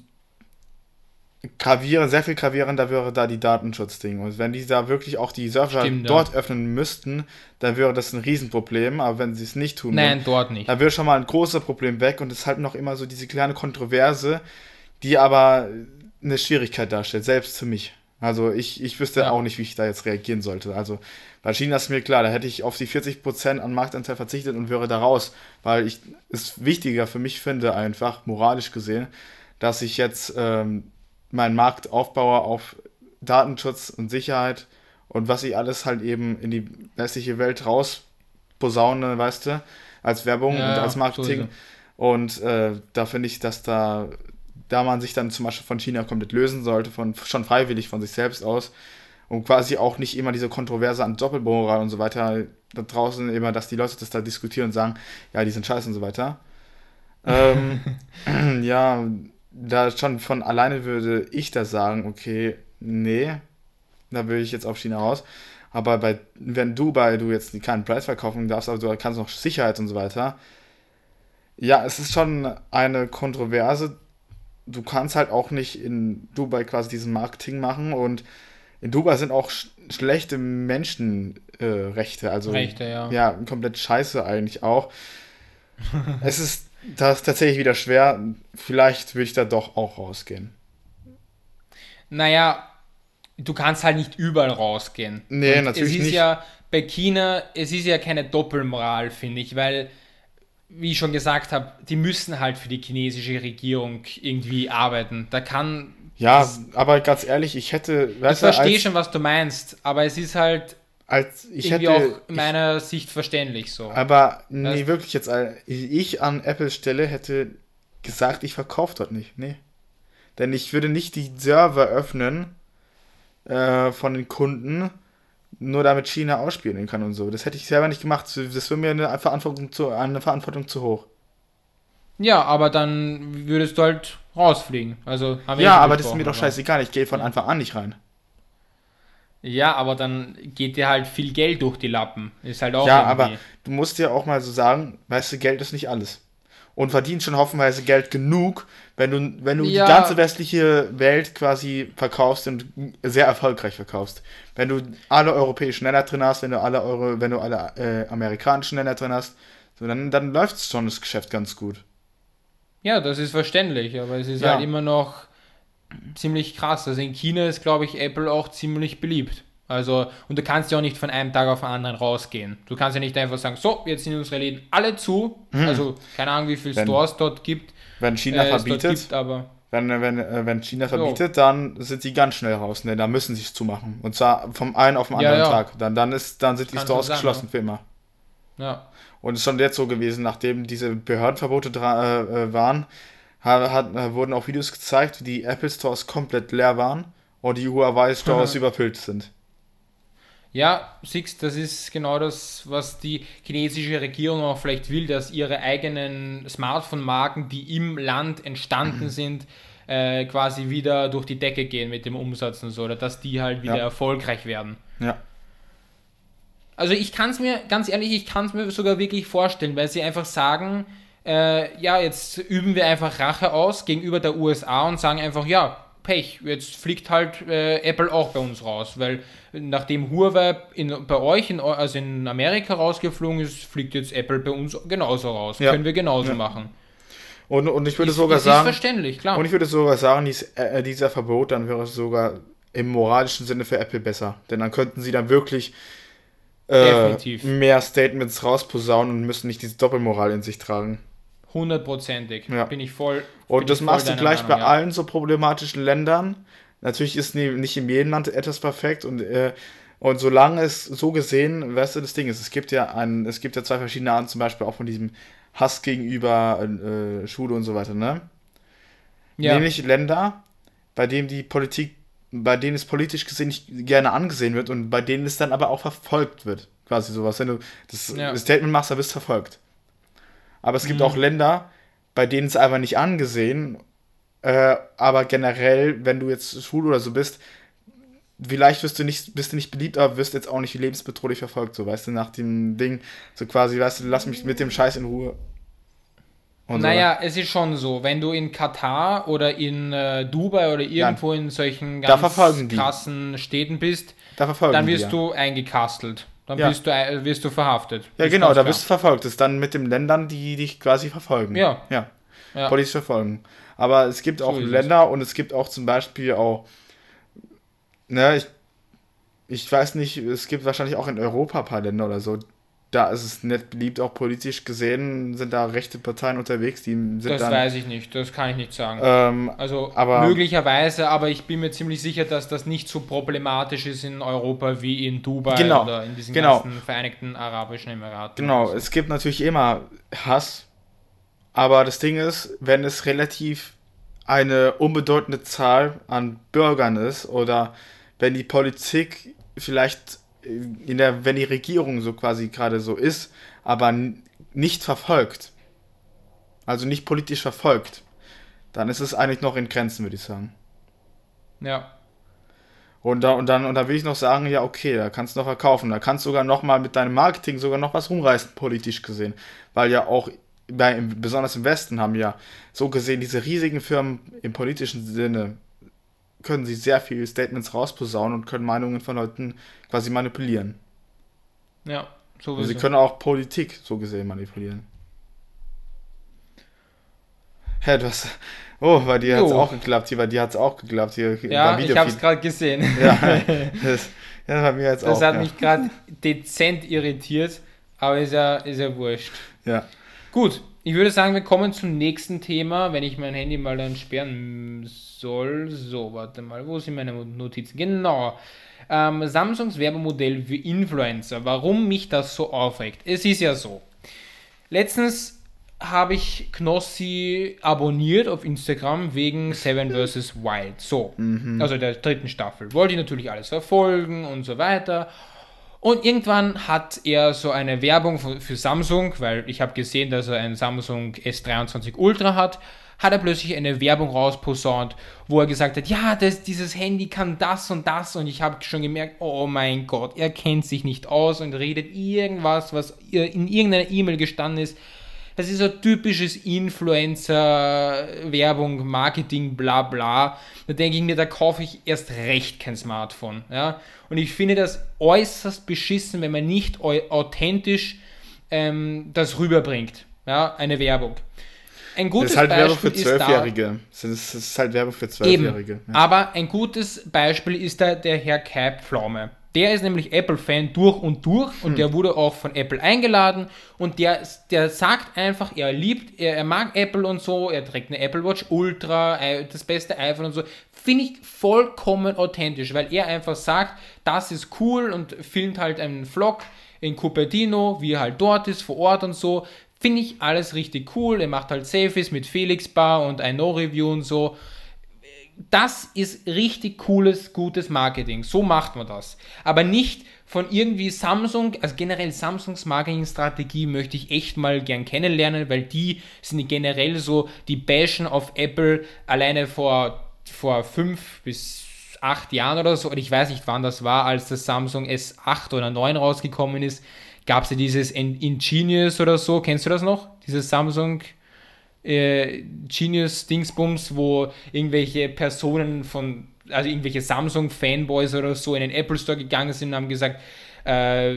S2: gravierend, sehr viel gravierender wäre da die Datenschutzding. Und wenn die da wirklich auch die Server Stimmt, dort ja. öffnen müssten, dann wäre das ein Riesenproblem. Aber wenn sie es nicht tun,
S1: Nein, dann, dort nicht.
S2: dann wäre schon mal ein großes Problem weg. Und es ist halt noch immer so diese kleine Kontroverse, die aber eine Schwierigkeit darstellt, selbst für mich. Also ich, ich wüsste ja. auch nicht, wie ich da jetzt reagieren sollte. Also bei China ist mir klar, da hätte ich auf die 40% an Marktanteil verzichtet und wäre da raus, weil ich es wichtiger für mich finde, einfach moralisch gesehen, dass ich jetzt ähm, meinen Markt aufbaue auf Datenschutz und Sicherheit und was ich alles halt eben in die westliche Welt raus posaune, weißt du, als Werbung ja, und als Marketing. So und äh, da finde ich, dass da, da man sich dann zum Beispiel von China komplett lösen sollte, von, schon freiwillig von sich selbst aus, und quasi auch nicht immer diese Kontroverse an Doppelmoral und so weiter da draußen immer, dass die Leute das da diskutieren und sagen, ja, die sind scheiße und so weiter. ähm, ja, da schon von alleine würde ich da sagen, okay, nee, da würde ich jetzt auf China raus. Aber bei, wenn du bei du jetzt keinen Preis verkaufen darfst, aber du kannst noch Sicherheit und so weiter, ja, es ist schon eine Kontroverse. Du kannst halt auch nicht in Dubai quasi diesen Marketing machen und in Dubai sind auch sch schlechte Menschenrechte, äh, also
S1: Rechte, ja.
S2: ja, komplett scheiße eigentlich auch. es ist das tatsächlich wieder schwer. Vielleicht würde ich da doch auch rausgehen.
S1: Naja, du kannst halt nicht überall rausgehen.
S2: Nee,
S1: Und
S2: natürlich
S1: es ist
S2: nicht.
S1: ja bei China, es ist ja keine Doppelmoral, finde ich, weil, wie ich schon gesagt habe, die müssen halt für die chinesische Regierung irgendwie arbeiten. Da kann.
S2: Ja, aber ganz ehrlich, ich hätte,
S1: Ich verstehe schon, was du meinst, aber es ist halt
S2: als ich
S1: irgendwie
S2: hätte,
S1: auch in meiner Sicht verständlich so.
S2: aber nee,
S1: Weißt-
S2: wirklich jetzt, ich an Apples Stelle hätte gesagt, ich verkaufe dort nicht, nee. Denn ich würde nicht die Server öffnen äh, von den Kunden, nur damit China ausspielen kann und so. Das hätte ich selber nicht gemacht. Das wäre mir eine Verantwortung zu, eine Verantwortung zu hoch.
S1: Ja, aber dann würdest du halt rausfliegen. Also
S2: Ja,
S1: eh schon
S2: aber das ist mir doch scheißegal. Ich gehe von Anfang an nicht rein.
S1: Ja, aber dann geht dir halt viel Geld durch die Lappen. Ist halt auch
S2: Ja,
S1: irgendwie-
S2: aber du musst dir auch mal so sagen, weißt du, Geld ist nicht alles. Und verdienst schon hoffenweise Geld genug, wenn du, wenn du
S1: Ja.
S2: die ganze westliche Welt quasi verkaufst und sehr erfolgreich verkaufst. Wenn du alle europäischen Länder drin hast, wenn du alle Euro, wenn du alle äh, amerikanischen Länder drin hast, so, dann, dann läuft schon das Geschäft ganz gut.
S1: Ja, das ist verständlich, aber es ist
S2: Ja.
S1: halt immer noch ziemlich krass. Also in China ist, glaube ich, Apple auch ziemlich beliebt. Also, und du kannst ja auch nicht von einem Tag auf den anderen rausgehen. Du kannst ja nicht einfach sagen, so, jetzt sind unsere Läden alle zu. Also, keine Ahnung, wie viele.
S2: Wenn-
S1: Stores dort gibt.
S2: Wenn China
S1: äh,
S2: verbietet,
S1: gibt, aber
S2: wenn, wenn, äh, wenn China verbietet, dann sind die ganz schnell raus. Ne? Da müssen sie es zumachen. Und zwar vom einen auf den
S1: Ja,
S2: anderen
S1: ja.
S2: Tag. Dann, dann, ist, dann sind die
S1: Kann
S2: Stores
S1: sein,
S2: geschlossen für immer.
S1: ja.
S2: Und es ist schon jetzt so gewesen, nachdem diese Behördenverbote äh, äh, waren, ha- hat, äh, wurden auch Videos gezeigt, wie die Apple Stores komplett leer waren und die Huawei Stores überfüllt sind.
S1: Ja, Six, das ist genau das, was die chinesische Regierung auch vielleicht will, dass ihre eigenen Smartphone-Marken, die im Land entstanden sind, äh, quasi wieder durch die Decke gehen mit dem Umsatz und so, oder dass die halt wieder
S2: Ja.
S1: erfolgreich werden.
S2: Ja.
S1: Also ich kann es mir, ganz ehrlich, ich kann es mir sogar wirklich vorstellen, weil sie einfach sagen, äh, ja, jetzt üben wir einfach Rache aus gegenüber der USA und sagen einfach, ja, Pech, jetzt fliegt halt äh, Apple auch bei uns raus, weil nachdem Huawei in, bei euch, in, also in Amerika rausgeflogen ist, fliegt jetzt Apple bei uns genauso raus.
S2: Ja.
S1: Können wir genauso
S2: Ja.
S1: machen.
S2: Und, und ich würde
S1: Ist-
S2: sogar sagen,
S1: verständlich, klar.
S2: und ich würde sogar sagen, dies, äh, dieser Verbot dann wäre sogar im moralischen Sinne für Apple besser. Denn dann könnten sie dann wirklich äh, mehr Statements rausposaunen und müssen nicht diese Doppelmoral in sich tragen.
S1: Hundertprozentig.
S2: Ja.
S1: Bin ich voll.
S2: Und das machst du gleich
S1: Meinung,
S2: bei
S1: ja.
S2: allen so problematischen Ländern. Natürlich ist nicht in jedem Land etwas perfekt und, äh, und solange es so gesehen, weißt du, das Ding ist, es gibt ja ein, es gibt ja zwei verschiedene Arten, zum Beispiel auch von diesem Hass gegenüber äh, Schule und so weiter, ne?
S1: Ja.
S2: Nämlich Länder, bei denen die Politik, bei denen es politisch gesehen nicht gerne angesehen wird und bei denen es dann aber auch verfolgt wird. Quasi sowas. Wenn du das
S1: Ja.
S2: Statement machst, dann bist du verfolgt. Aber es gibt
S1: Mhm.
S2: auch Länder, bei denen es einfach nicht angesehen, äh, aber generell, wenn du jetzt schwul oder so bist, vielleicht wirst du nicht, bist du nicht beliebt, aber wirst jetzt auch nicht lebensbedrohlich verfolgt, so weißt du, nach dem Ding, so quasi, weißt du, lass mich mit dem Scheiß in Ruhe. Und
S1: Naja, es ist schon so, wenn du in Katar oder in äh, Dubai oder irgendwo in solchen ganz
S2: die.
S1: krassen Städten bist,
S2: so, da
S1: dann
S2: die
S1: wirst
S2: ja.
S1: du eingekastelt. Dann
S2: Ja.
S1: wirst, du, äh, wirst du verhaftet.
S2: Ja,
S1: Ist
S2: genau, da bist du verfolgt. Das ist dann mit den Ländern, die dich quasi verfolgen.
S1: Ja.
S2: Ja.
S1: Ja.
S2: Politisch verfolgen. Aber es gibt auch
S1: ist es.
S2: Länder und es gibt auch zum Beispiel auch, ne, ich, ich weiß nicht, es gibt wahrscheinlich auch in Europa ein paar Länder oder so. Da ist es nicht beliebt, auch politisch gesehen sind da rechte Parteien unterwegs, die sind
S1: Das
S2: dann.
S1: weiß ich nicht, das kann ich nicht sagen.
S2: Ähm,
S1: also
S2: aber-
S1: möglicherweise, aber ich bin mir ziemlich sicher, dass das nicht so problematisch ist in Europa wie in Dubai
S2: Genau,
S1: oder in diesen
S2: genau.
S1: ganzen Vereinigten Arabischen Emiraten.
S2: Genau,
S1: Also,
S2: es gibt natürlich immer Hass, aber das Ding ist, wenn es relativ eine unbedeutende Zahl an Bürgern ist oder wenn die Politik vielleicht in der, wenn die Regierung so quasi gerade so ist, aber nicht verfolgt, also nicht politisch verfolgt, dann ist es eigentlich noch in Grenzen, würde ich sagen.
S1: ja.
S2: Und, da, und, dann, und dann will ich noch sagen, ja, okay, da kannst du noch verkaufen. Da kannst du sogar noch mal mit deinem Marketing sogar noch was rumreißen, politisch gesehen. Weil ja auch, bei, besonders im Westen, haben ja so gesehen diese riesigen Firmen im politischen Sinne können sie sehr viele Statements rausposaunen und können Meinungen von Leuten quasi manipulieren.
S1: Ja,
S2: so also Sie können auch Politik so gesehen manipulieren. Hä, du hast. Oh, bei dir hat es auch geklappt. Hier, bei dir hat es auch geklappt. Hier,
S1: ja, ich habe es gerade gesehen.
S2: Ja, das, ja, bei mir
S1: jetzt das auch. Das hat ja. mich gerade dezent irritiert, aber ist ja, ist ja wurscht.
S2: Ja.
S1: Gut, ich würde sagen, wir kommen zum nächsten Thema, wenn ich mein Handy mal dann sperren soll. So, warte mal, wo sind meine Notizen? Genau. Ähm, Samsungs Werbemodell für Influencer. Warum mich das so aufregt? Es ist ja so. Letztens habe ich Knossi abonniert auf Instagram wegen Seven vs. Wild. So, mhm. also der dritten Staffel. Wollte ich natürlich alles verfolgen und so weiter. Und irgendwann hat er so eine Werbung für Samsung, weil ich habe gesehen, dass er einen Samsung S23 Ultra hat, hat er plötzlich eine Werbung rausposaunt, wo er gesagt hat, ja, das, dieses Handy kann das und das. Und ich habe schon gemerkt, oh mein Gott, er kennt sich nicht aus und redet irgendwas, was in irgendeiner E-Mail gestanden ist, das ist so typisches Influencer-Werbung, Marketing, bla bla. Da denke ich mir, da kaufe ich erst recht kein Smartphone. Ja? Und ich finde das äußerst beschissen, wenn man nicht authentisch ähm, das rüberbringt. Ja? Eine Werbung.
S2: Ein gutes das ist halt Beispiel Werbung für Zwölfjährige. Das ist halt Werbung für Zwölfjährige.
S1: Ja. Aber ein gutes Beispiel ist da der Herr Cap Pflaume. Der ist nämlich Apple-Fan durch und durch und hm. der wurde auch von Apple eingeladen und der, der sagt einfach, er liebt, er, er mag Apple und so, er trägt eine Apple Watch Ultra, das beste iPhone und so. Finde ich vollkommen authentisch, weil er einfach sagt, das ist cool und filmt halt einen Vlog in Cupertino, wie er halt dort ist, vor Ort und so. Finde ich alles richtig cool. Er macht halt Selfies mit Felix Bar und ein No-Review und so das ist richtig cooles, gutes Marketing. So macht man das. Aber nicht von irgendwie Samsung, also generell Samsungs Marketingstrategie möchte ich echt mal gern kennenlernen, weil die sind generell so, die bashen auf Apple alleine vor, vor fünf bis acht Jahren oder so, und ich weiß nicht wann das war, als das Samsung S8 oder 9 rausgekommen ist, gab es ja dieses Ingenious oder so, kennst du das noch? Dieses Samsung äh, Genius Dingsbums, wo irgendwelche Personen von, also irgendwelche Samsung-Fanboys oder so in den Apple Store gegangen sind und haben gesagt, äh,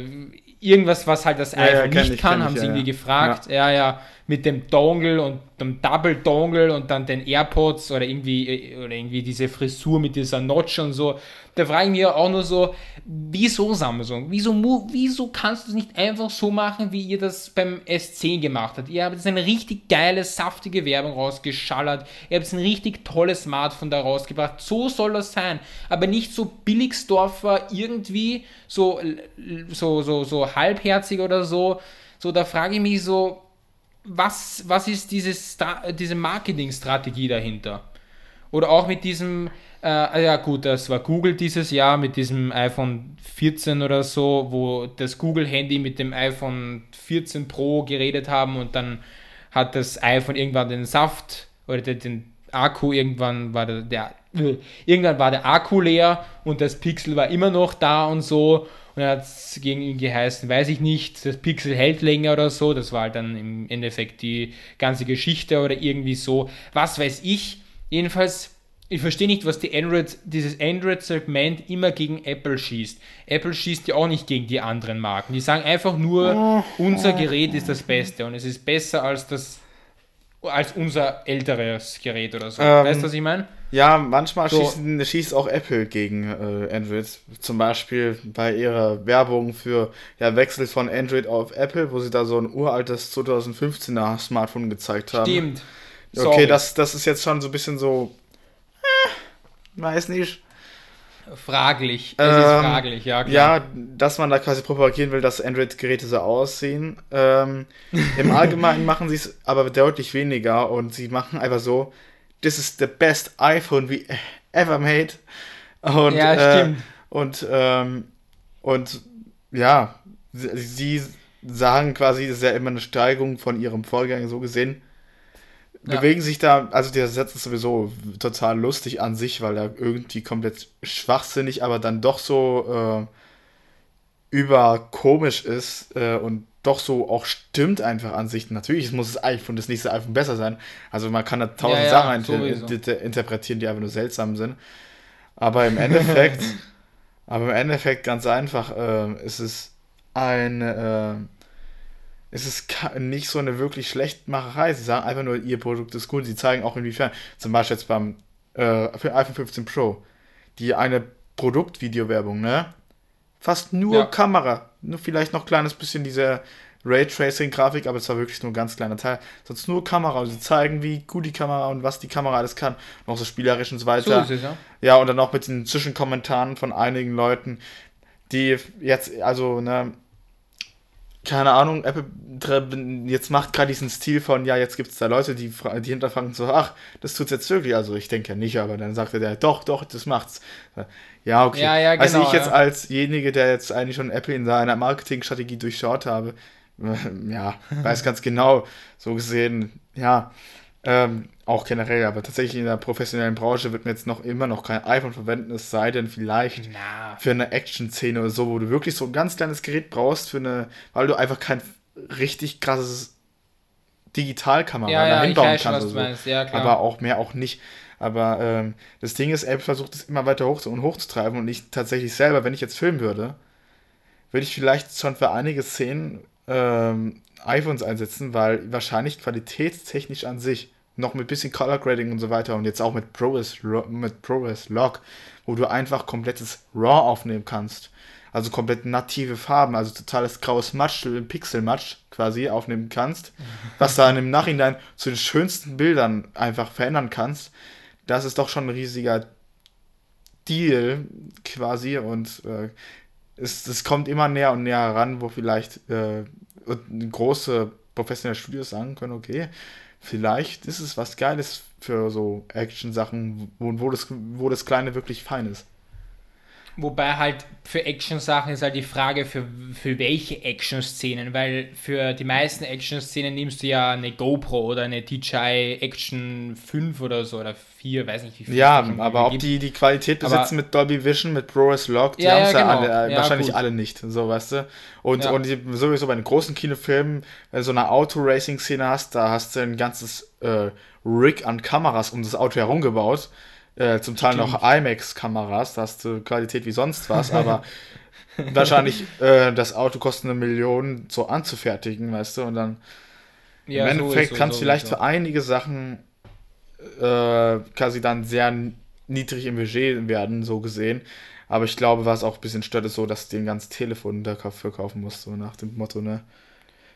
S1: irgendwas, was halt das ja, iPhone ja, nicht ich, kann, haben ich, sie ja, irgendwie gefragt. Ja. ja, mit dem Dongle und dem Double Dongle und dann den AirPods oder irgendwie, äh, oder irgendwie diese Frisur mit dieser Notch und so. Da frage ich mich auch nur so, wieso Samsung? Wieso, wieso kannst du es nicht einfach so machen, wie ihr das beim S10 gemacht habt? Ihr habt jetzt eine richtig geile, saftige Werbung rausgeschallert. Ihr habt jetzt ein richtig tolles Smartphone da rausgebracht. So soll das sein. Aber nicht so Billigsdorfer irgendwie, so, so, so, so halbherzig oder so. So, da frage ich mich so, was, was ist dieses, diese Marketingstrategie dahinter? Oder auch mit diesem, äh, ja gut, das war Google dieses Jahr mit diesem iPhone 14 oder so, wo das Google-Handy mit dem iPhone 14 Pro geredet haben und dann hat das iPhone irgendwann den Saft oder den, den Akku, irgendwann war der, der, irgendwann war der Akku leer und das Pixel war immer noch da und so. Und dann hat es gegen ihn geheißen, weiß ich nicht, das Pixel hält länger oder so. Das war halt dann im Endeffekt die ganze Geschichte oder irgendwie so. Was weiß ich. Jedenfalls ich verstehe nicht, was die Android, dieses Android-Segment immer gegen Apple schießt. Apple schießt ja auch nicht gegen die anderen Marken. Die sagen einfach nur, unser Gerät ist das Beste und es ist besser als das als unser älteres Gerät oder so. Ähm, weißt du, was ich meine?
S2: Ja, manchmal so. schießen, schießt auch Apple gegen äh, Android. Zum Beispiel bei ihrer Werbung für ja, Wechsel von Android auf Apple, wo sie da so ein uraltes 2015er Smartphone gezeigt haben. Stimmt. Okay, das, das ist jetzt schon so ein bisschen so weiß nicht.
S1: Fraglich.
S2: Es ähm, ist fraglich, ja. Klar. Ja, dass man da quasi propagieren will, dass Android-Geräte so aussehen. Ähm, Im Allgemeinen machen sie es aber deutlich weniger und sie machen einfach so, this is the best iPhone we ever made. Und, ja, äh, stimmt. Äh, und, ähm, und ja, sie, sie sagen quasi, das ist ja immer eine Steigerung von ihrem Vorgänger so gesehen bewegen sich da, also der Satz ist sowieso total lustig an sich, weil er irgendwie komplett schwachsinnig, aber dann doch so äh, überkomisch ist äh, und doch so auch stimmt einfach an sich. Natürlich muss das iPhone das nächste iPhone besser sein. Also man kann da tausend ja, ja, Sachen inter interpretieren, die einfach nur seltsam sind. Aber im Endeffekt, aber im Endeffekt ganz einfach, äh, ist es ein, äh, es ist nicht so eine wirklich Schlechtmacherei. Sie sagen einfach nur, ihr Produkt ist gut. Sie zeigen auch inwiefern. Zum Beispiel jetzt beim äh, für iPhone 15 Pro, die eine Produktvideowerbung, ne? Fast nur ja. Kamera. Nur vielleicht noch ein kleines bisschen diese Raytracing-Grafik, aber es war wirklich nur ein ganz kleiner Teil. Sonst nur Kamera. Und sie zeigen, wie gut die Kamera und was die Kamera alles kann. Noch so spielerisch und so weiter. So es, ja. Ja, und dann auch mit den Zwischenkommentaren von einigen Leuten, die jetzt, also, ne, keine Ahnung, Apple jetzt macht gerade diesen Stil von, ja, jetzt gibt es da Leute, die, die hinterfragen so, ach, das tut's jetzt wirklich. Also ich denke ja nicht, aber dann sagt er der, doch, doch, das macht's. Ja, okay. Ja, ja, genau, also ich jetzt ja. alsjenige, der jetzt eigentlich schon Apple in seiner Marketingstrategie durchschaut habe, ja, weiß ganz genau, so gesehen, ja, ähm, auch generell, aber tatsächlich in der professionellen Branche wird man jetzt noch immer noch kein iPhone verwenden, es sei denn vielleicht Na. für eine Action-Szene oder so, wo du wirklich so ein ganz kleines Gerät brauchst für eine, weil du einfach kein richtig krasses Digitalkamera ja, ja, hinbauen kannst. So. Ja, aber auch mehr auch nicht. Aber ähm, das Ding ist, Apple versucht es immer weiter hoch und hochzutreiben und ich tatsächlich selber, wenn ich jetzt filmen würde, würde ich vielleicht schon für einige Szenen ähm, iPhones einsetzen, weil wahrscheinlich qualitätstechnisch an sich noch mit bisschen Color Grading und so weiter und jetzt auch mit ProRes, mit ProRes Log, wo du einfach komplettes RAW aufnehmen kannst. Also komplett native Farben, also totales graues Matsch, Pixelmatsch quasi aufnehmen kannst, was dann im Nachhinein zu den schönsten Bildern einfach verändern kannst. Das ist doch schon ein riesiger Deal quasi und äh, es, es kommt immer näher und näher ran, wo vielleicht äh, große professionelle Studios sagen können, okay, vielleicht ist es was Geiles für so Action-Sachen, wo, wo, das, wo das Kleine wirklich fein ist.
S1: Wobei halt für Action-Sachen ist halt die Frage, für, für welche Action-Szenen, weil für die meisten Action-Szenen nimmst du ja eine GoPro oder eine DJI Action 5 oder so oder 4, weiß nicht wie viel.
S2: Ja, aber ob die die Qualität besitzen aber, mit Dolby Vision, mit ProRes Log, die ja, haben es ja, genau. alle, äh, ja, wahrscheinlich gut. alle nicht, so weißt du. Und, und die, sowieso bei den großen Kinofilmen, wenn du so eine Auto-Racing-Szene hast, da hast du ein ganzes äh, Rig an Kameras um das Auto herum gebaut äh, zum Teil Stimmt. noch IMAX-Kameras, da hast du Qualität wie sonst was, aber wahrscheinlich äh, das Auto kostet eine Million so anzufertigen, weißt du, und dann ja, im Endeffekt so, kann es so, vielleicht so. für einige Sachen äh, quasi dann sehr niedrig im Budget werden, so gesehen. Aber ich glaube, was auch ein bisschen stört, ist so, dass du den ganzen Telefon dafür kaufen musst, so nach dem Motto, ne?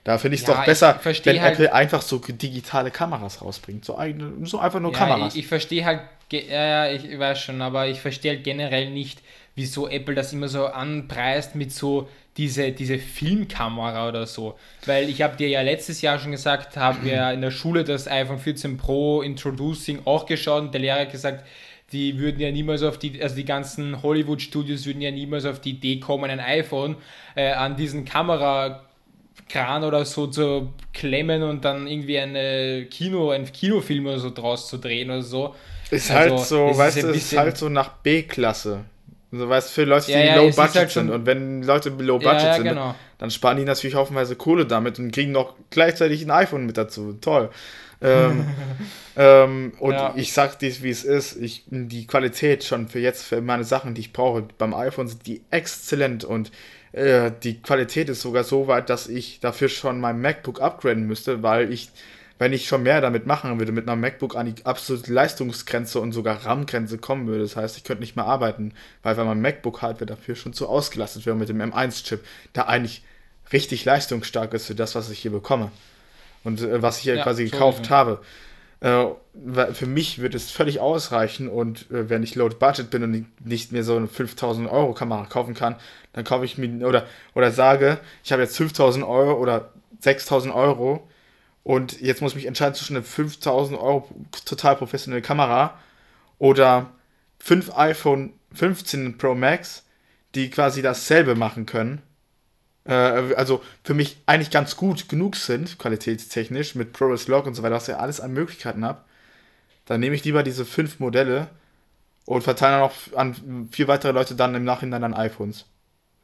S2: Da finde ich es ja, doch besser, wenn halt, Apple einfach so digitale Kameras rausbringt. So, eigene, so einfach nur
S1: ja,
S2: Kameras.
S1: Ich, ich verstehe halt, ja, ich weiß schon, aber ich verstehe halt generell nicht, wieso Apple das immer so anpreist mit so diese, diese Filmkamera oder so. Weil ich habe dir ja letztes Jahr schon gesagt, haben wir in der Schule das iPhone 14 Pro Introducing auch geschaut und der Lehrer hat gesagt, die würden ja niemals auf die, also die ganzen Hollywood-Studios würden ja niemals auf die Idee kommen, ein iPhone äh, an diesen Kamera Kran oder so zu klemmen und dann irgendwie eine Kino, ein Kinofilm oder so draus zu drehen oder so.
S2: Ist halt also, halt so, weißt du, ist halt so nach B-Klasse. So weißt für Leute, die ja, ja, low budget halt sind. Und wenn Leute low budget ja, sind, genau. dann sparen die natürlich haufenweise Kohle damit und kriegen noch gleichzeitig ein iPhone mit dazu. Toll. ähm, ähm, und ich sag dir, wie es ist. Ich, die Qualität schon für jetzt, für meine Sachen, die ich brauche, beim iPhone sind die exzellent und äh, die Qualität ist sogar so weit, dass ich dafür schon mein MacBook upgraden müsste, weil ich, wenn ich schon mehr damit machen würde, mit meinem MacBook an die absolute Leistungsgrenze und sogar RAM-Grenze kommen würde. Das heißt, ich könnte nicht mehr arbeiten, weil, weil mein MacBook-Hardware dafür schon zu ausgelastet wäre mit dem M1-Chip, der eigentlich richtig leistungsstark ist für das, was ich hier bekomme. Und äh, was ich hier ja, quasi gekauft so habe. Äh, für mich wird es völlig ausreichen und äh, wenn ich low budget bin und nicht mehr so eine 5000 Euro Kamera kaufen kann, dann kaufe ich mir oder, oder sage, ich habe jetzt 5000 Euro oder 6000 Euro und jetzt muss ich mich entscheiden zwischen einer 5000 Euro total professionelle Kamera oder 5 iPhone 15 Pro Max, die quasi dasselbe machen können äh, also für mich eigentlich ganz gut genug sind, qualitätstechnisch, mit ProRes Log und so weiter, was ihr alles an Möglichkeiten habt, dann nehme ich lieber diese fünf Modelle und verteile dann auch an vier weitere Leute dann im Nachhinein dann iPhones.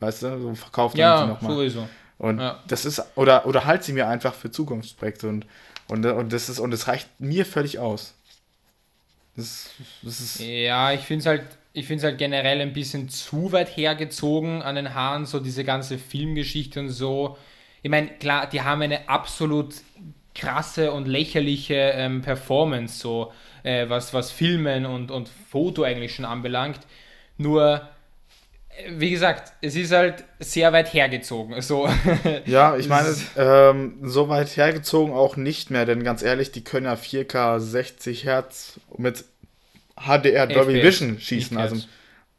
S2: Weißt du, so verkauft
S1: ja, dann nochmal. sowieso.
S2: Und ja. das ist, oder, oder halt sie mir einfach für Zukunftsprojekte und, und, und das ist, und das reicht mir völlig aus.
S1: Das, das ist ja, ich finde es halt ich finde es halt generell ein bisschen zu weit hergezogen an den Haaren, so diese ganze Filmgeschichte und so. Ich meine, klar, die haben eine absolut krasse und lächerliche ähm, Performance, so äh, was, was Filmen und, und Foto eigentlich schon anbelangt. Nur, wie gesagt, es ist halt sehr weit hergezogen. So.
S2: Ja, ich meine, ähm, so weit hergezogen auch nicht mehr, denn ganz ehrlich, die können ja 4K 60 Hertz mit HDR Dolby Vision schießen.
S1: nicht
S2: Also,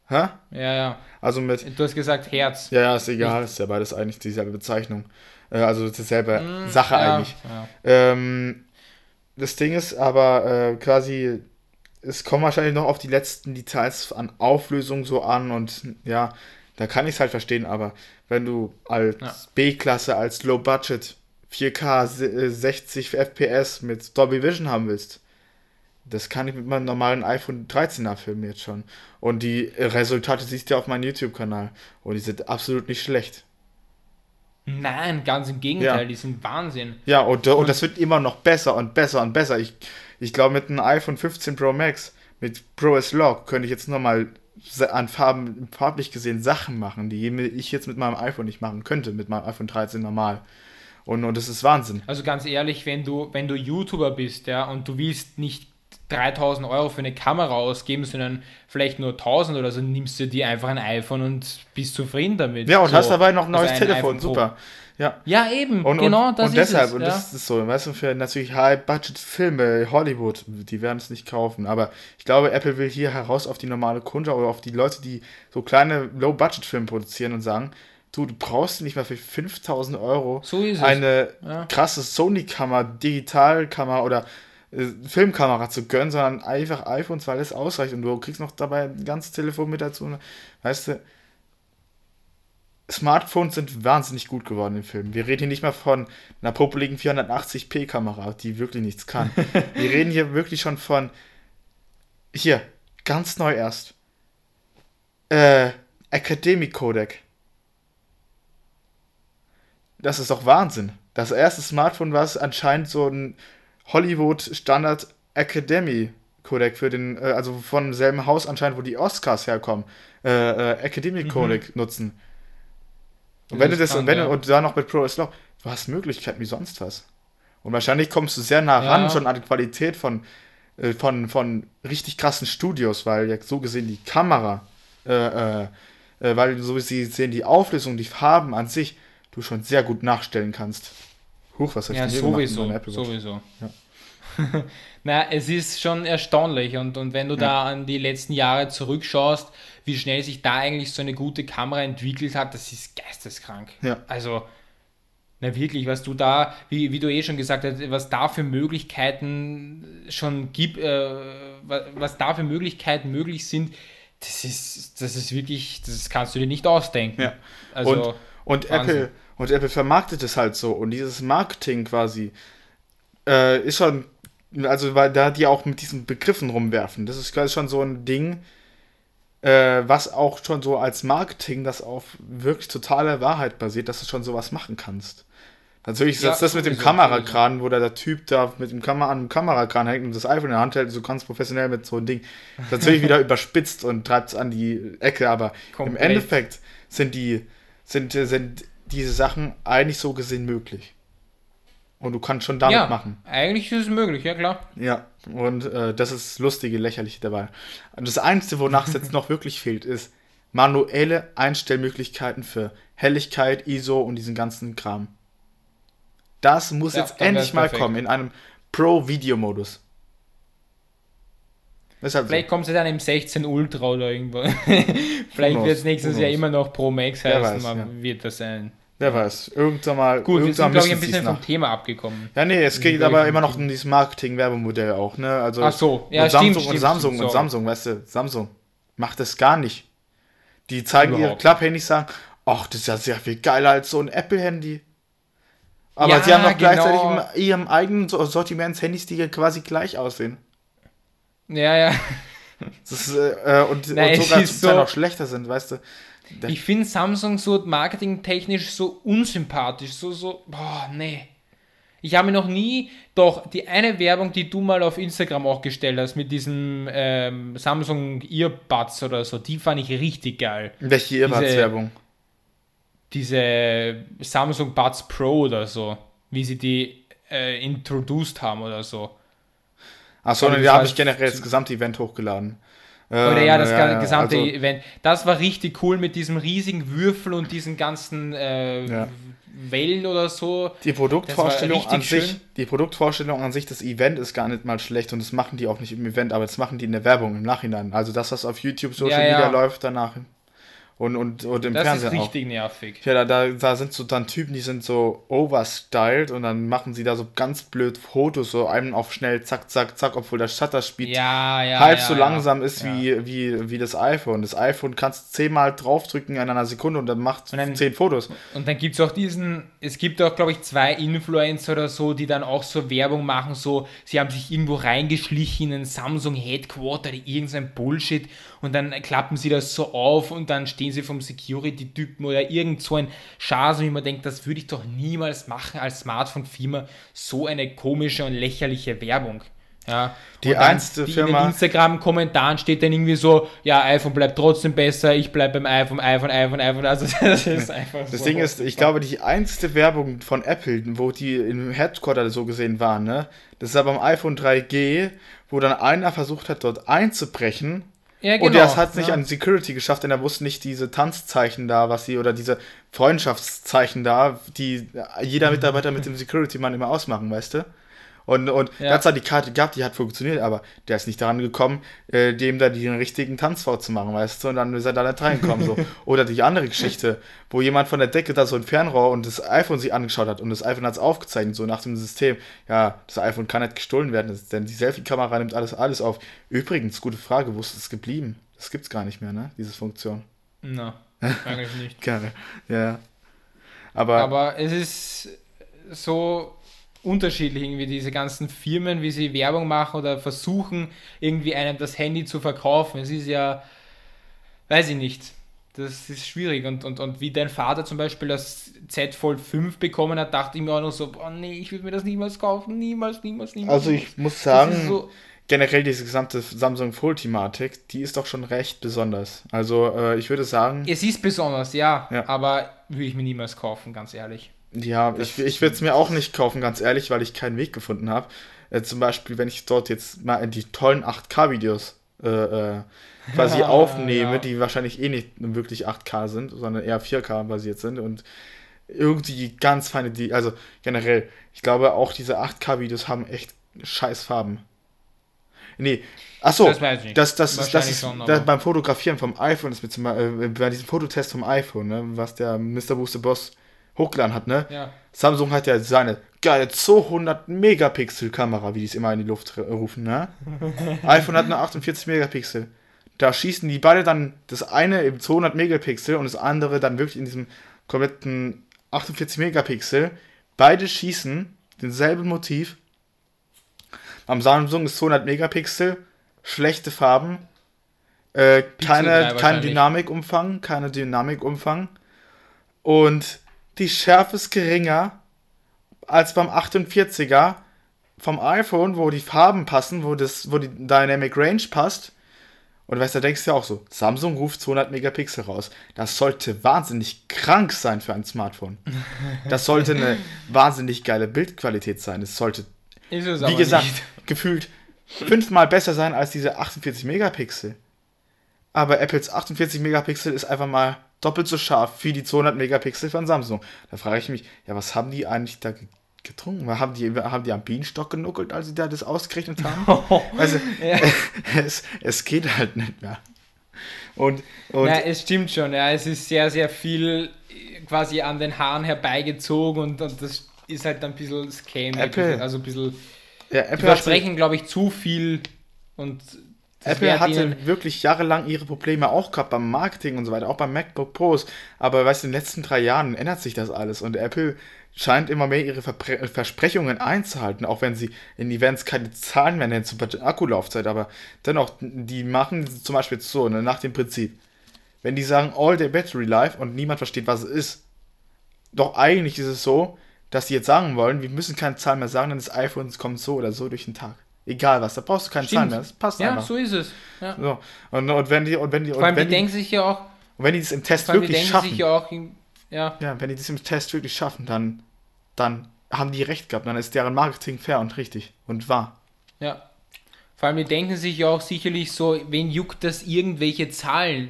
S2: hä?
S1: ja, ja.
S2: Also mit,
S1: Du hast gesagt Herz.
S2: ja, ja, ist egal, ist ja beides eigentlich dieselbe Bezeichnung. Äh, also dieselbe
S1: Mm,
S2: Sache
S1: ja,
S2: eigentlich.
S1: Ja.
S2: Ähm, das Ding ist aber äh, quasi, es kommt wahrscheinlich noch auf die letzten Details an Auflösung so an und ja, da kann ich es halt verstehen, aber wenn du als
S1: Ja.
S2: B-Klasse, als Low Budget 4K se- äh, 60 FPS mit Dolby Vision haben willst, das kann ich mit meinem normalen iPhone 13er filmen jetzt schon. Und die Resultate siehst du ja auf meinem YouTube-Kanal. Und die sind absolut nicht schlecht.
S1: Nein, ganz im Gegenteil,
S2: Ja.
S1: die sind Wahnsinn.
S2: Ja, und, und das wird immer noch besser und besser und besser. Ich, ich glaube, mit einem iPhone 15 Pro Max, mit Pro S Log, könnte ich jetzt nochmal an Farben, farblich gesehen Sachen machen, die ich jetzt mit meinem iPhone nicht machen könnte, mit meinem iPhone 13 normal. Und, und das ist Wahnsinn.
S1: Also ganz ehrlich, wenn du, wenn du YouTuber bist, ja, und du willst nicht 3000 Euro für eine Kamera ausgeben, sondern vielleicht nur 1000 oder so, nimmst du dir einfach ein iPhone und bist zufrieden damit.
S2: Ja, und
S1: so.
S2: hast dabei noch ein
S1: Also
S2: neues
S1: ein
S2: Telefon, super. Ja.
S1: Ja, eben,
S2: Und,
S1: genau,
S2: und,
S1: das
S2: und
S1: ist
S2: deshalb,
S1: es.
S2: und
S1: ja.
S2: das ist so, weißt du, für natürlich High-Budget-Filme, Hollywood, die werden es nicht kaufen. Aber ich glaube, Apple will hier heraus auf die normale Kunde oder auf die Leute, die so kleine Low-Budget-Filme produzieren und sagen, du, du brauchst nicht mal für 5000 Euro
S1: So
S2: eine
S1: Ja.
S2: krasse Sony-Kamera, Digitalkamera oder äh, Filmkamera zu gönnen, sondern einfach iPhones, weil es ausreicht und du kriegst noch dabei ein ganzes Telefon mit dazu. Weißt du, Smartphones sind wahnsinnig gut geworden im Film. Wir reden hier nicht mal von einer popeligen 480p-Kamera, die wirklich nichts kann. Wir reden hier wirklich schon von hier, ganz neu erst. Äh, Academic Codec. Das ist doch Wahnsinn. Das erste Smartphone, was anscheinend so ein Hollywood Standard Academy Codec für den, äh, also von selben Haus anscheinend, wo die Oscars herkommen, äh, äh, Academic Codec nutzen. Und wenn du das,
S1: krank,
S2: und wenn
S1: ja.
S2: du, und da noch mit Pro Law, du hast Möglichkeiten wie sonst was. Und wahrscheinlich kommst du sehr nah ran
S1: Ja.
S2: schon an die Qualität von, äh, von, von richtig krassen Studios, weil ja so gesehen die Kamera, äh, äh, äh, weil so wie sie sehen, die Auflösung, die Farben an sich, du schon sehr gut nachstellen kannst. Huch, was hab ich
S1: Ja,
S2: denn hier gemacht
S1: sowieso. Sowieso. Na, es ist schon erstaunlich und, und wenn du da an die letzten Jahre zurückschaust, wie schnell sich da eigentlich so eine gute Kamera entwickelt hat, das ist geisteskrank.
S2: Ja.
S1: Also, na wirklich, was du da, wie, wie du eh schon gesagt hast, was da für Möglichkeiten schon gibt, äh, was, was da für Möglichkeiten möglich sind, das ist, das ist wirklich, das kannst du dir nicht ausdenken.
S2: Ja.
S1: Also,
S2: und und. Apple, und Apple vermarktet es halt so. Und dieses Marketing quasi äh, ist schon, also weil da die auch mit diesen Begriffen rumwerfen. Das ist quasi schon so ein Ding, äh, was auch schon so als Marketing, das auf wirklich totale Wahrheit basiert, dass du schon sowas machen kannst. Natürlich ist
S1: Ja,
S2: das, das mit dem Kamerakran, wo da der Typ da mit dem Kamera an dem Kamerakran hängt und das iPhone in der Hand hält, so ganz professionell mit so einem Ding. Natürlich wieder überspitzt und treibt es an die Ecke, aber
S1: Komplett.
S2: im Endeffekt sind die, sind, sind diese Sachen eigentlich so gesehen möglich. Und du kannst schon damit
S1: ja,
S2: machen.
S1: eigentlich ist es möglich, ja klar.
S2: Ja, und äh, das ist Lustige, Lächerliche dabei. Das Einzige, wonach es jetzt noch wirklich fehlt, ist manuelle Einstellmöglichkeiten für Helligkeit, ISO und diesen ganzen Kram. Das muss
S1: Ja,
S2: jetzt endlich mal
S1: perfekt.
S2: kommen, in einem Pro-Video-Modus. Halt
S1: Vielleicht kommt sie dann im 16 Ultra oder irgendwo. Vielleicht wird es nächstes Jahr immer noch Pro Max heißen, aber
S2: ja.
S1: wird das sein.
S2: Wer weiß, irgendwann mal.
S1: Gut, wir
S2: irgendwann
S1: sind, glaube ich, ein bisschen
S2: nach.
S1: vom Thema abgekommen.
S2: Ja, nee, es geht aber immer noch um dieses Marketing-Werbemodell auch, ne? Also,
S1: Ach so, ja,
S2: und
S1: stimmt,
S2: Samsung und
S1: stimmt,
S2: Samsung
S1: stimmt,
S2: und
S1: so.
S2: Samsung, weißt du, Samsung macht das gar nicht. Die zeigen ihre
S1: Überhaupt.
S2: Club-Handys, sagen, ach, das ist ja sehr viel geiler als so ein Apple-Handy. Aber
S1: Ja,
S2: sie haben gleichzeitig
S1: genau.
S2: in ihrem eigenen So- Sortiment Handys, die quasi gleich aussehen.
S1: Ja, ja.
S2: Ist, äh, und,
S1: Nein,
S2: und sogar zum Teil
S1: so-
S2: noch schlechter sind, weißt du. Da-
S1: Ich finde Samsung so marketingtechnisch so unsympathisch, so, so, boah, nee. Ich habe mir noch nie, doch die eine Werbung, die du mal auf Instagram auch gestellt hast, mit diesem ähm, Samsung Earbuds oder so, die fand ich richtig geil.
S2: Welche Earbuds-Werbung?
S1: Diese, diese Samsung Buds Pro oder so, wie sie die äh, introduced haben oder so.
S2: Achso, da habe ich generell das gesamte Event hochgeladen.
S1: Oder ja, das ja, gesamte also, Event. Das war richtig cool mit diesem riesigen Würfel und diesen ganzen äh, ja. Wellen oder so.
S2: Die Produktvorstellung an schön. sich, die Produktvorstellung an sich, das Event ist gar nicht mal schlecht und das machen die auch nicht im Event, aber das machen die in der Werbung im Nachhinein. Also das, was auf YouTube Social ja, Media läuft, danach und, und, und im
S1: das
S2: Fernsehen.
S1: Das ist richtig auch. nervig.
S2: Ja, da, da, sind so dann Typen, die sind so overstyled und dann machen sie da so ganz blöd Fotos, so einen auf schnell, zack, zack, zack, obwohl das Shutter-Speed
S1: ja, ja,
S2: halb
S1: ja,
S2: so langsam ist Wie, wie, wie das iPhone. Das iPhone kannst du zehnmal draufdrücken in einer Sekunde und dann macht und dann, zehn Fotos.
S1: Und dann gibt es auch diesen, es gibt auch, glaube ich, zwei Influencer oder so, die dann auch so Werbung machen, so, sie haben sich irgendwo reingeschlichen in ein Samsung Headquarter, irgendein Bullshit und dann klappen sie das so auf und dann stehen sie vom Security-Typen oder irgend so ein Schaß, wie man denkt, das würde ich doch niemals machen als Smartphone-Firma, so eine komische und lächerliche Werbung. Ja,
S2: die einzige Firma.
S1: In Instagram-Kommentaren steht dann irgendwie so: Ja, iPhone bleibt trotzdem besser, ich bleibe beim iPhone, iPhone, iPhone, iPhone. Also, das ist einfach
S2: Das so Ding ist, ich glaube, die einzige Werbung von Apple, wo die im Headquarter so gesehen waren, ne, das ist aber beim iPhone 3G, wo dann einer versucht hat, dort einzubrechen ja, genau. Und er hat es nicht ja. an Security geschafft, denn er wusste nicht diese Tanzzeichen da, was sie, oder diese Freundschaftszeichen da, die jeder Mitarbeiter mit dem Security-Mann immer ausmachen, weißt du? Und, und ja. hat zwar die Karte gehabt, die hat funktioniert, aber der ist nicht daran gekommen, äh, dem da den richtigen Tanz vorzumachen, weißt du? Und dann ist er da nicht reingekommen. so. Oder die andere Geschichte, wo jemand von der Decke da so ein Fernrohr und das iPhone sich angeschaut hat und das iPhone hat es aufgezeichnet, so nach dem System, ja, das iPhone kann nicht gestohlen werden, denn die Selfie-Kamera nimmt alles, alles auf. Übrigens, gute Frage, wo ist es geblieben? Das gibt's gar nicht mehr, ne? Diese Funktion.
S1: Na, eigentlich nicht.
S2: Gerne, ja. Aber,
S1: Aber es ist so, unterschiedlich irgendwie diese ganzen Firmen, wie sie Werbung machen oder versuchen, irgendwie einem das Handy zu verkaufen. Es ist ja, weiß ich nicht, das ist schwierig. Und, und, und wie dein Vater zum Beispiel das Z Fold 5 bekommen hat, dachte ich mir auch noch so, oh nee, ich will mir das niemals kaufen, niemals, niemals, niemals.
S2: Also ich muss sagen, so generell diese gesamte Samsung Fold-Thematik, die ist doch schon recht besonders. Also äh, ich würde sagen...
S1: Es ist besonders, ja, ja. aber würde ich mir niemals kaufen, ganz ehrlich.
S2: Ja, ich, ich würde es mir auch nicht kaufen, ganz ehrlich, weil ich keinen Weg gefunden habe. Äh, zum Beispiel, wenn ich dort jetzt mal in die tollen 8K-Videos äh, äh, quasi ja, aufnehme, ja. die wahrscheinlich eh nicht wirklich 8K sind, sondern eher 4K basiert sind und irgendwie ganz feine, die, also generell, ich glaube auch diese 8K-Videos haben echt scheiß Farben. Nee, achso, das, das, das, ist, das ist schon, das, beim Fotografieren vom iPhone, ist mit zum, äh, bei diesem Fototest vom iPhone, ne, was der Mr. Booster Boss hochgeladen hat, ne?
S1: Ja.
S2: Samsung hat ja seine geile 200 Megapixel Kamera, wie die es immer in die Luft rufen, ne? iPhone hat eine 48 Megapixel. Da schießen die beide dann das eine im 200 Megapixel und das andere dann wirklich in diesem kompletten 48 Megapixel. Beide schießen denselben Motiv. Am Samsung ist 200 Megapixel, schlechte Farben, äh, keine, kein Dynamikumfang, keine Dynamikumfang. Und die Schärfe ist geringer als beim 48er vom iPhone, wo die Farben passen, wo, das, wo die Dynamic Range passt. Und weißt du, da denkst du ja auch so, Samsung ruft 200 Megapixel raus. Das sollte wahnsinnig krank sein für ein Smartphone. Das sollte eine wahnsinnig geile Bildqualität sein. Es sollte, wie gesagt, nicht. gefühlt fünfmal besser sein als diese 48 Megapixel. Aber Apples 48 Megapixel ist einfach mal doppelt so scharf wie die 200 Megapixel von Samsung. Da frage ich mich, ja, was haben die eigentlich da getrunken? Haben die, haben die am Bienenstock genuckelt, als sie da das ausgerechnet haben? also, ja. es, es geht halt nicht mehr. Und, und
S1: ja, es stimmt schon, ja, es ist sehr, sehr viel quasi an den Haaren herbeigezogen und, und das ist halt ein bisschen Scam,
S2: Apple,
S1: also ein bisschen ja, Apple versprechen, glaube ich, zu viel und
S2: Apple hatte wirklich jahrelang ihre Probleme auch gehabt beim Marketing und so weiter, auch beim MacBook Pros. Aber weißt du, in den letzten drei Jahren ändert sich das alles und Apple scheint immer mehr ihre Verpre Versprechungen einzuhalten, auch wenn sie in Events keine Zahlen mehr nennen, zum Beispiel Akkulaufzeit. Aber dennoch, die machen zum Beispiel so, ne, nach dem Prinzip. Wenn die sagen All Day Battery Life und niemand versteht, was es ist, doch eigentlich ist es so, dass sie jetzt sagen wollen, wir müssen keine Zahl mehr sagen, denn das iPhone kommt so oder so durch den Tag. Egal was, da brauchst du keine Zahlen mehr. Das passt
S1: ja,
S2: einfach.
S1: so ist es. Ja.
S2: So. Und, und wenn die, und wenn die,
S1: Vor allem, die denken sich ja auch,
S2: und wenn die das im Test wirklich schaffen,
S1: sich ja auch, ja,
S2: ja, wenn die das im Test wirklich schaffen, dann, dann haben die recht gehabt. Dann ist deren Marketing fair und richtig und wahr.
S1: Ja. Vor allem, die denken sich ja auch sicherlich so, wen juckt das irgendwelche Zahlen?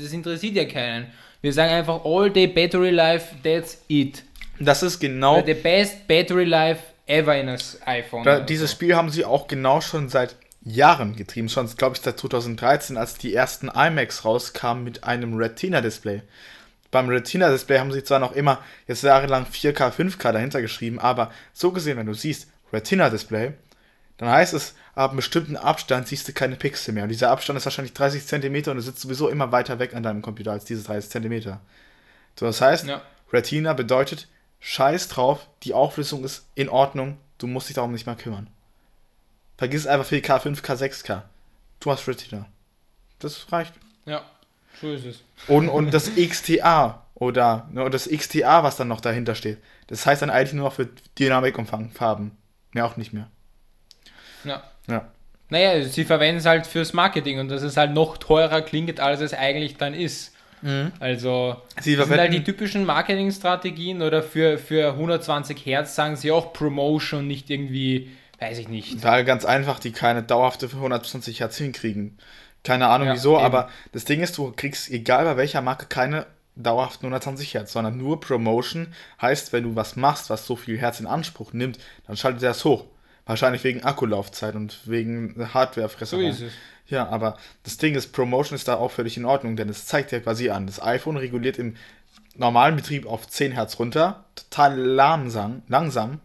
S1: Das interessiert ja keinen. Wir sagen einfach all day battery life, that's it.
S2: Das ist genau.
S1: The best battery life ever in das iPhone.
S2: Da, dieses
S1: so.
S2: Spiel haben sie auch genau schon seit Jahren getrieben. Schon, glaube ich, seit 2013, als die ersten iMacs rauskamen mit einem Retina-Display. Beim Retina-Display haben sie zwar noch immer jetzt jahrelang 4K, 5K dahinter geschrieben, aber so gesehen, wenn du siehst, Retina-Display, dann heißt es, ab einem bestimmten Abstand siehst du keine Pixel mehr. Und dieser Abstand ist wahrscheinlich 30 cm und du sitzt sowieso immer weiter weg an deinem Computer als diese 30 cm. So, das heißt,
S1: Ja.
S2: Retina bedeutet, scheiß drauf, die Auflösung ist in Ordnung, du musst dich darum nicht mehr kümmern. Vergiss einfach 4K, 5K, 6K. Du hast Retina. Das reicht.
S1: Ja, so ist es.
S2: Und, und das XTA oder ne, und das XTA, was dann noch dahinter steht, das heißt dann eigentlich nur noch für Dynamikumfang, Farben. Mehr auch nicht mehr.
S1: Ja.
S2: Ja.
S1: Naja, sie verwenden es halt fürs Marketing und dass es halt noch teurer klingt, als es eigentlich dann ist. Also,
S2: Sie
S1: das sind halt die typischen Marketingstrategien oder für, für 120 Hertz sagen sie auch Promotion, nicht irgendwie, weiß ich nicht.
S2: weil ganz einfach die keine dauerhafte für 120 Hertz hinkriegen. Keine Ahnung
S1: Ja,
S2: wieso,
S1: eben.
S2: aber das Ding ist, du kriegst egal bei welcher Marke keine dauerhaften 120 Hertz, sondern nur Promotion heißt, wenn du was machst, was so viel Hertz in Anspruch nimmt, dann schaltet er es hoch. Wahrscheinlich wegen Akkulaufzeit und wegen Hardwarefresserei.
S1: So ist es.
S2: Ja, aber das Ding ist, Promotion ist da auch völlig in Ordnung, denn es zeigt ja quasi an, das iPhone reguliert im normalen Betrieb auf 10 Hertz runter, total langsam, langsam.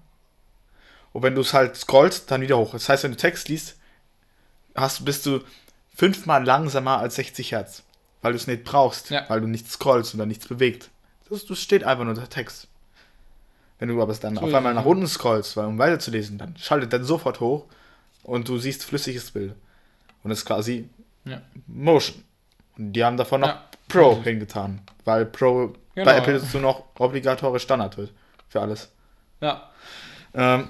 S2: Und wenn du es halt scrollst, dann wieder hoch. Das heißt, wenn du Text liest, hast, bist du fünfmal langsamer als 60 Hertz, weil du es nicht brauchst,
S1: Ja.
S2: weil du nichts scrollst oder nichts bewegt. Das, das steht einfach nur der Text. Wenn du aber dann
S1: So
S2: auf einmal
S1: es,
S2: nach unten scrollst, weil, um weiterzulesen, dann schaltet dann sofort hoch und du siehst flüssiges Bild. Und das ist quasi
S1: Ja.
S2: Motion. Und die haben davon noch
S1: Ja.
S2: Pro hingetan, weil Pro
S1: Genau,
S2: bei Apple dazu noch obligatorisch Standard wird. Für alles.
S1: Ja.
S2: Ähm,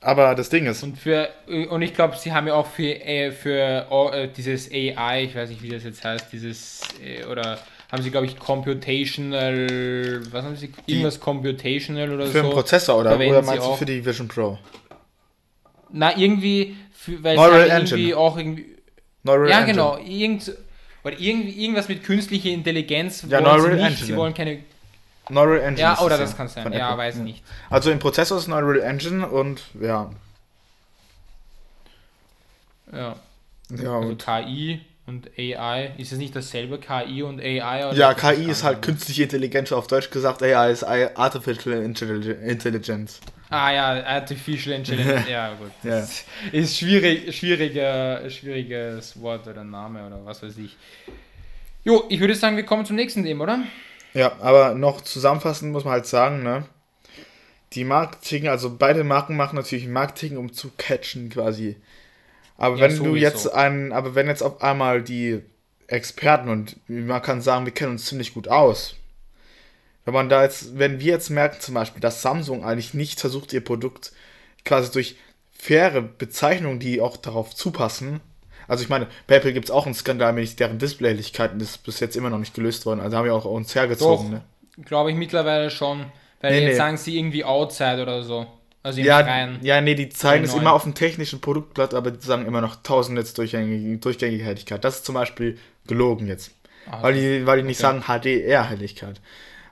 S2: aber das Ding ist,
S1: Und für und ich glaube, sie haben ja auch für, äh, für äh, dieses AI, ich weiß nicht, wie das jetzt heißt, dieses äh, oder haben sie, glaube ich, Computational, was haben sie, irgendwas Computational oder
S2: für
S1: so.
S2: einen Prozessor oder, oder meinst du für die Vision Pro?
S1: Na, irgendwie, für, weil
S2: Neural
S1: sie irgendwie auch irgendwie,
S2: Neural
S1: ja
S2: Engine.
S1: genau, irgend, oder irgendwie, irgendwas mit künstlicher Intelligenz
S2: Ja,
S1: wollen
S2: Neural
S1: sie nicht,
S2: Engine.
S1: sie wollen keine,
S2: Neural Engine.
S1: ja, oder das kann sein, ja, weiß nicht.
S2: Also im Prozessor ist Neural Engine und ja.
S1: Ja,
S2: Ja,
S1: also
S2: und
S1: KI und AI, ist es nicht dasselbe, KI und AI?
S2: Ja KI ist halt künstliche Intelligenz, auf Deutsch gesagt, AI ist Artificial Intelli- Intelligence.
S1: Ah ja, Artificial Intelligence, ja gut.
S2: Ja.
S1: Ist schwierig, schwieriger, schwieriges Wort oder Name oder was weiß ich. Jo, ich würde sagen, wir kommen zum nächsten Thema, oder?
S2: Ja, aber noch zusammenfassend muss man halt sagen, ne? Die Marketing, also beide Marken machen natürlich Marketing, um zu catchen quasi. Aber
S1: Ja,
S2: wenn du
S1: sowieso.
S2: jetzt ein, aber wenn jetzt auf einmal die Experten und man kann sagen, wir kennen uns ziemlich gut aus. Wenn man da jetzt, wenn wir jetzt merken zum Beispiel, dass Samsung eigentlich nicht versucht, ihr Produkt quasi durch faire Bezeichnungen, die auch darauf zupassen. Also ich meine, bei Apple gibt es auch einen Skandal mit deren Displaylichkeiten, das ist bis jetzt immer noch nicht gelöst worden. Also haben wir auch uns hergezogen.
S1: Doch.
S2: Ne?
S1: Glaube ich mittlerweile schon. Weil
S2: Nee,
S1: jetzt
S2: nee.
S1: sagen sie irgendwie Outside oder so. Also
S2: Ja,
S1: Freien.
S2: ja, nee, die zeigen es immer auf dem technischen Produktblatt, aber die sagen immer noch 1000 Netz Durchgängig Durchgängigkeit. Das ist zum Beispiel gelogen jetzt.
S1: Ah,
S2: weil, die, weil die nicht
S1: okay.
S2: sagen HDR-Helligkeit.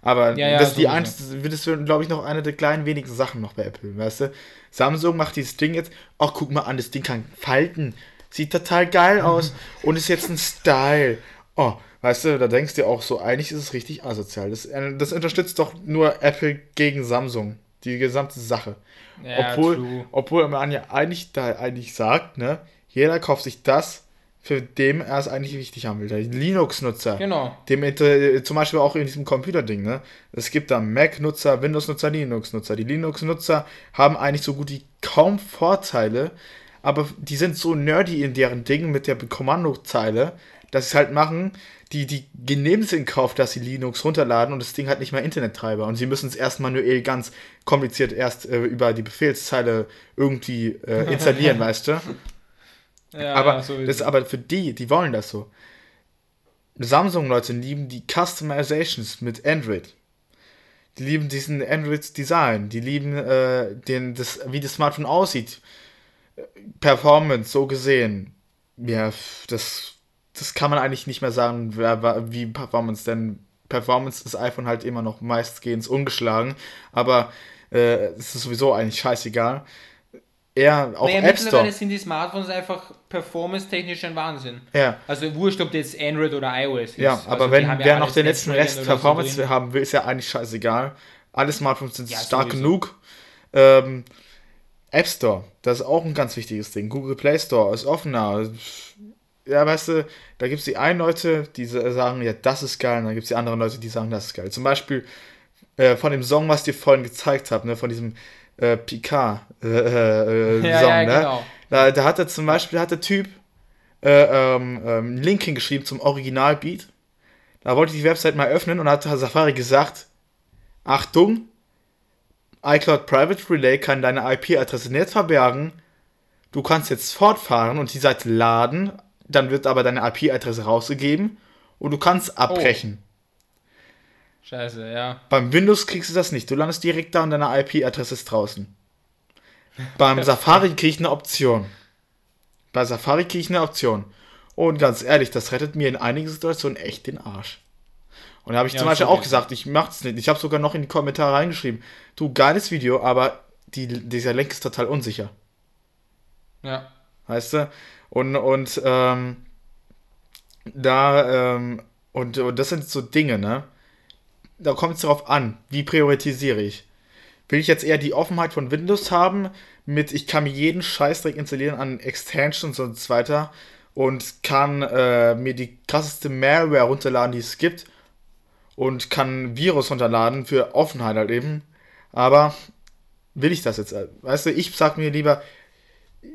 S2: Aber
S1: Ja, ja,
S2: das ist die einzige, das wird, glaube ich, noch eine der kleinen wenigen Sachen noch bei Apple, weißt du? Samsung macht dieses Ding jetzt, ach, guck mal an, das Ding kann falten. Sieht total geil aus und ist jetzt ein Style. Oh, weißt du, da denkst du dir auch so, eigentlich ist es richtig asozial. Das, äh, das unterstützt doch nur Apple gegen Samsung. Die gesamte Sache.
S1: Ja,
S2: obwohl,
S1: true.
S2: obwohl man ja eigentlich da eigentlich sagt, ne, jeder kauft sich das, für dem er es eigentlich wichtig haben will. Der Linux-Nutzer.
S1: Genau.
S2: Dem zum Beispiel auch in diesem Computerding, ne? Es gibt da Mac-Nutzer, Windows-Nutzer, Linux-Nutzer. Die Linux-Nutzer haben eigentlich so gut wie kaum Vorteile, aber die sind so nerdy in deren Ding mit der Kommandozeile, dass sie es halt machen, die, die nehmen es in Kauf, dass sie Linux runterladen und das Ding hat nicht mehr Internettreiber. Und sie müssen es erst manuell ganz kompliziert erst äh, über die Befehlszeile irgendwie äh, installieren, weißt du? Ja, aber, ja, das, aber für die, die wollen das so. Samsung-Leute lieben die Customizations mit Android. Die lieben diesen Android-Design. Die lieben äh, den, das, wie das Smartphone aussieht. Performance, so gesehen. Ja, das, das kann man eigentlich nicht mehr sagen, wie Performance, denn Performance ist iPhone halt immer noch meistgehend ungeschlagen. Aber äh, es ist sowieso eigentlich scheißegal eher
S1: auf naja, App Store. sind die Smartphones einfach performance-technisch ein Wahnsinn. Ja. Also wurscht, ob das Android oder iOS ist.
S2: Ja, aber also wenn wer noch den letzten Rest Performance so haben will, ist ja eigentlich scheißegal. Alle Smartphones sind ja, stark sowieso. genug. Ähm, App Store, das ist auch ein ganz wichtiges Ding. Google Play Store ist offener. Ja, weißt du, da gibt es die einen Leute, die sagen, ja, das ist geil, und dann gibt es die anderen Leute, die sagen, das ist geil. Zum Beispiel äh, von dem Song, was ich dir vorhin gezeigt habe, ne, von diesem äh, Picard äh, äh, ja, Song, ja, ne? Genau. Da, da hat er zum Beispiel, hat der Typ äh, ähm, ähm, einen Link hingeschrieben zum Originalbeat. Da wollte ich die Website mal öffnen und hat Safari gesagt, Achtung, iCloud Private Relay kann deine IP-Adresse nicht verbergen. Du kannst jetzt fortfahren und die Seite laden, dann wird aber deine IP-Adresse rausgegeben und du kannst abbrechen. Oh.
S1: Scheiße, ja.
S2: Beim Windows kriegst du das nicht. Du landest direkt da und deine IP-Adresse ist draußen. Beim Safari krieg ich eine Option. Bei Safari krieg ich eine Option. Und ganz ehrlich, das rettet mir in einigen Situationen echt den Arsch. Und da habe ich ja, zum Beispiel auch gesagt, ich mach's nicht. Ich habe sogar noch in die Kommentare reingeschrieben, du, geiles Video, aber die, dieser Link ist total unsicher. Ja. Weißt du? Und, und, ähm, da, ähm, und, und das sind so Dinge, ne? da kommt es darauf an, wie priorisiere ich. Will ich jetzt eher die Offenheit von Windows haben, mit ich kann mir jeden Scheißdreck installieren an Extensions und so weiter und kann äh, mir die krasseste Malware runterladen, die es gibt und kann Virus runterladen für Offenheit halt eben. Aber will ich das jetzt? Weißt du, ich sag mir lieber,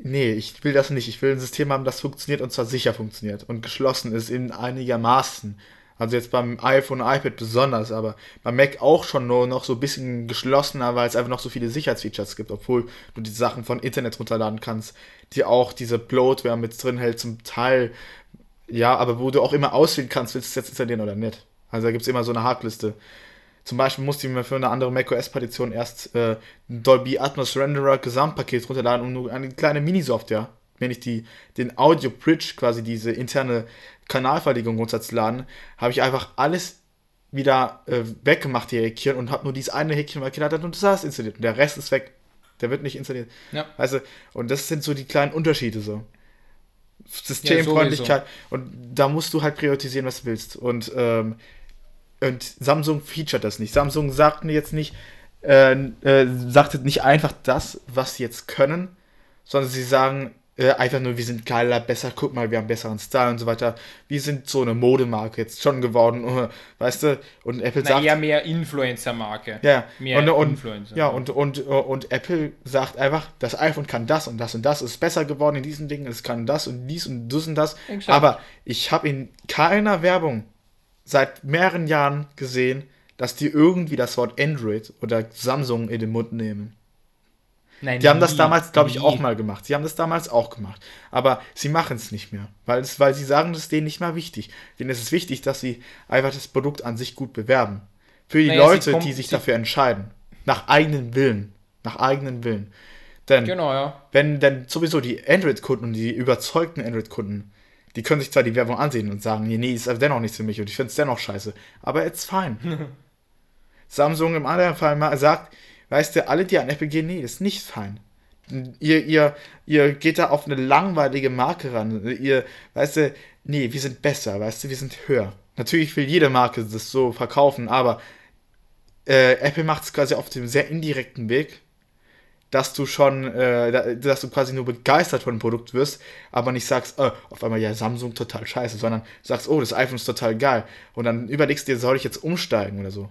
S2: nee, ich will das nicht. Ich will ein System haben, das funktioniert und zwar sicher funktioniert und geschlossen ist in einigermaßen. Also jetzt beim iPhone und iPad besonders, aber beim Mac auch schon nur noch so ein bisschen geschlossener, weil es einfach noch so viele Sicherheitsfeatures gibt, obwohl du die Sachen von Internet runterladen kannst, die auch diese Bloatware mit drin hält, zum Teil. Ja, aber wo du auch immer auswählen kannst, willst du es jetzt installieren oder nicht. Also da gibt es immer so eine Hardliste. Zum Beispiel musste ich mir für eine andere macOS-Partition erst äh, ein Dolby Atmos Renderer Gesamtpaket runterladen und nur eine kleine Mini-Software wenn ich die, den Audio Bridge, quasi diese interne Kanalverlegung runterzuladen, habe ich einfach alles wieder äh, weggemacht, die Häkchen, und habe nur dieses eine Häkchen weggeladen und das ist installiert. Und der Rest ist weg. Der wird nicht installiert. Ja. Also, und das sind so die kleinen Unterschiede so. Systemfreundlichkeit. Ja, und da musst du halt priorisieren, was du willst. Und, ähm, und Samsung featuret das nicht. Samsung sagt jetzt nicht, äh, äh, sagt nicht einfach das, was sie jetzt können, sondern sie sagen, äh, einfach nur, wir sind geiler, besser, guck mal, wir haben besseren Style und so weiter. Wir sind so eine Modemarke jetzt schon geworden, weißt du? Und Apple
S1: Na, sagt. eher mehr Influencer-Marke.
S2: Ja,
S1: mehr
S2: und, und, Influencer. Ja, und, und, und Apple sagt einfach, das iPhone kann das und das und das, ist besser geworden in diesen Dingen, es kann das und dies und das und das. Exakt. Aber ich habe in keiner Werbung seit mehreren Jahren gesehen, dass die irgendwie das Wort Android oder Samsung in den Mund nehmen. Nein, die haben das damals, glaube ich, nie. auch mal gemacht. Sie haben das damals auch gemacht. Aber sie machen es nicht mehr. Weil, es, weil sie sagen, das ist denen nicht mehr wichtig. Denen ist es wichtig, dass sie einfach das Produkt an sich gut bewerben. Für die naja, Leute, die sich dafür entscheiden. Nach eigenen Willen. Nach eigenen Willen. Denn, genau, ja. wenn denn sowieso die Android-Kunden und die überzeugten Android-Kunden, die können sich zwar die Werbung ansehen und sagen, nee, nee, ist dennoch nichts für mich und ich finde es dennoch scheiße. Aber it's fine. Samsung im anderen Fall mal sagt, weißt du, alle, die an Apple gehen, nee, ist nicht fein. Ihr, ihr, ihr geht da auf eine langweilige Marke ran. Ihr, weißt du, nee, wir sind besser, weißt du, wir sind höher. Natürlich will jede Marke das so verkaufen, aber äh, Apple macht es quasi auf dem sehr indirekten Weg, dass du schon, äh, dass du quasi nur begeistert von dem Produkt wirst, aber nicht sagst, oh, auf einmal ja Samsung total scheiße, sondern sagst, oh, das iPhone ist total geil. Und dann überlegst du dir, soll ich jetzt umsteigen oder so?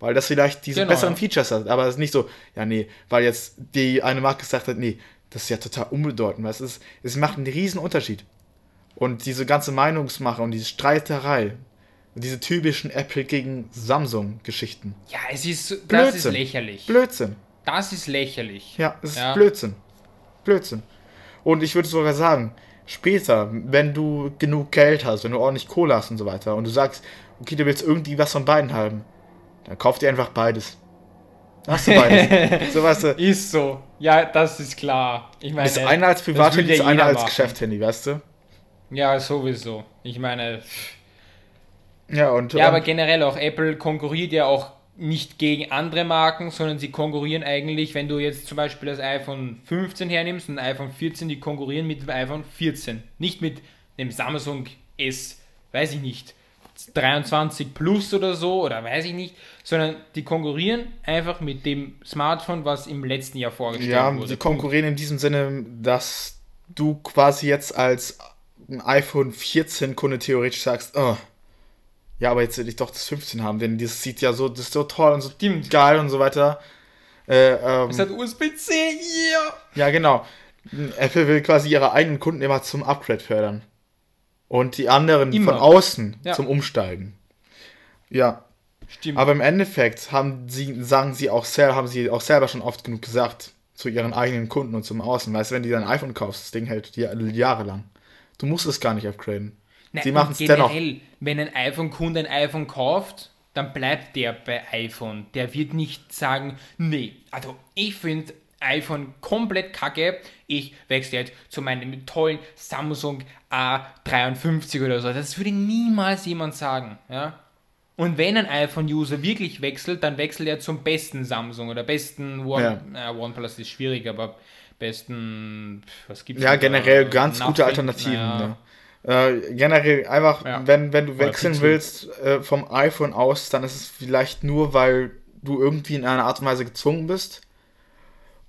S2: Weil das vielleicht diese genau, besseren ja. Features hat. Aber es ist nicht so, ja, nee, weil jetzt die eine Marke gesagt hat, nee, das ist ja total unbedeutend. Es, ist, es macht einen riesen Unterschied. Und diese ganze Meinungsmache und diese Streiterei. Diese typischen Apple gegen Samsung-Geschichten.
S1: Ja, es ist, das
S2: Blödsinn.
S1: ist lächerlich.
S2: Blödsinn.
S1: Das ist lächerlich.
S2: Ja, es ist
S1: Ja.
S2: Blödsinn. Blödsinn. Und ich würde sogar sagen, später, wenn du genug Geld hast, wenn du ordentlich Kohle hast und so weiter, und du sagst, okay, du willst irgendwie was von beiden haben, dann kauf dir einfach beides. Hast du beides. so weißt du,
S1: Ist so. Ja, das ist klar. Ich meine,
S2: ist einer als
S1: das
S2: Privathandy, ist einer als. Geschäftshandy, weißt du?
S1: Ja, sowieso. Ich meine,
S2: Ja, und,
S1: ja, aber generell auch Apple konkurriert ja auch nicht gegen andere Marken, sondern sie konkurrieren eigentlich, wenn du jetzt zum Beispiel das iPhone 15 hernimmst und ein iPhone 14, die konkurrieren mit dem iPhone 14. Nicht mit dem Samsung S, weiß ich nicht, 23 Plus oder so, oder weiß ich nicht, sondern die konkurrieren einfach mit dem Smartphone, was im letzten Jahr vorgestellt
S2: ja,
S1: wurde.
S2: die konkurrieren in diesem Sinne, dass du quasi jetzt als ein iPhone 14 Kunde theoretisch sagst, oh, ja, aber jetzt will ich doch das 15 haben, denn das sieht ja so, das ist so toll und so geil und so weiter. Äh, ähm,
S1: Es hat USB-C, yeah!
S2: ja, genau. Apple will quasi ihre eigenen Kunden immer zum Upgrade fördern. Und die anderen
S1: Immer.
S2: von außen
S1: Ja.
S2: zum Umsteigen. Ja,
S1: Stimmt.
S2: aber im Endeffekt haben sie, sagen sie auch selber, haben sie auch selber schon oft genug gesagt zu ihren eigenen Kunden und zum Außen. Weißt du, wenn du dir ein iPhone kaufst, das Ding hält dir jahrelang. Du musst es gar nicht upgraden.
S1: Nein,
S2: Sie
S1: und
S2: machen's dennoch.
S1: generell, wenn ein iPhone-Kunde ein iPhone kauft, dann bleibt der bei iPhone. Der wird nicht sagen, nee, also ich finde iPhone komplett kacke, ich wechsle jetzt zu meinem tollen Samsung A53 oder so. Das würde niemals jemand sagen, ja. Und wenn ein iPhone-User wirklich wechselt, dann wechselt er zum besten Samsung oder besten One, äh, OnePlus ist schwierig, aber besten, was gibt's
S2: Ja,
S1: denn da?
S2: generell ganz gute
S1: Nothing,
S2: Alternativen.
S1: naja.
S2: Ne? Äh, generell einfach,
S1: Ja.
S2: wenn, wenn du wechseln willst äh, vom iPhone aus, dann ist es vielleicht nur, weil du irgendwie in einer Art und Weise gezwungen bist.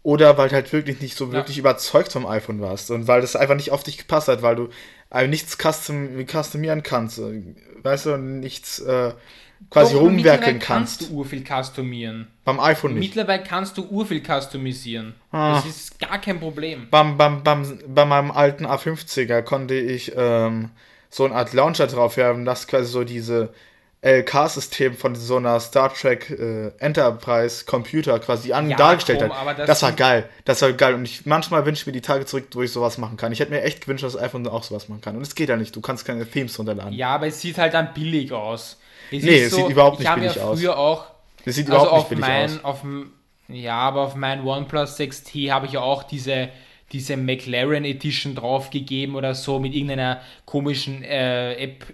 S2: Oder weil du halt wirklich nicht so wirklich überzeugt vom iPhone warst. Und weil das einfach nicht auf dich gepasst hat, weil du äh, nichts custom, customieren kannst. äh, Weißt du, nichts äh, quasi
S1: Doch,
S2: rumwerkeln kannst.
S1: kannst du urviel customieren.
S2: Beim iPhone nicht.
S1: Mittlerweile kannst du urviel customisieren.
S2: Ah.
S1: Das ist gar kein Problem.
S2: beim, beim, beim, bei meinem alten A50er konnte ich ähm, so eine Art Launcher drauf haben, das quasi so diese LK-System von so einer Star Trek äh, Enterprise Computer quasi an
S1: Ja,
S2: dargestellt
S1: komm,
S2: hat. Das,
S1: das
S2: war geil. Das war geil. Und ich manchmal wünsche ich mir die Tage zurück, wo ich sowas machen kann. Ich hätte mir echt gewünscht, dass das iPhone auch sowas machen kann. Und es geht ja nicht. Du kannst keine Themes runterladen.
S1: Ja, aber es sieht halt dann billig aus. Es
S2: Nee, es sieht überhaupt nicht
S1: ich habe
S2: billig
S1: ja
S2: aus.
S1: früher auch
S2: Das sieht
S1: also
S2: überhaupt nicht
S1: auf
S2: billig
S1: mein,
S2: aus.
S1: auf ja, aber auf mein OnePlus 6T habe ich ja auch diese, diese McLaren Edition draufgegeben oder so mit irgendeiner komischen äh, App,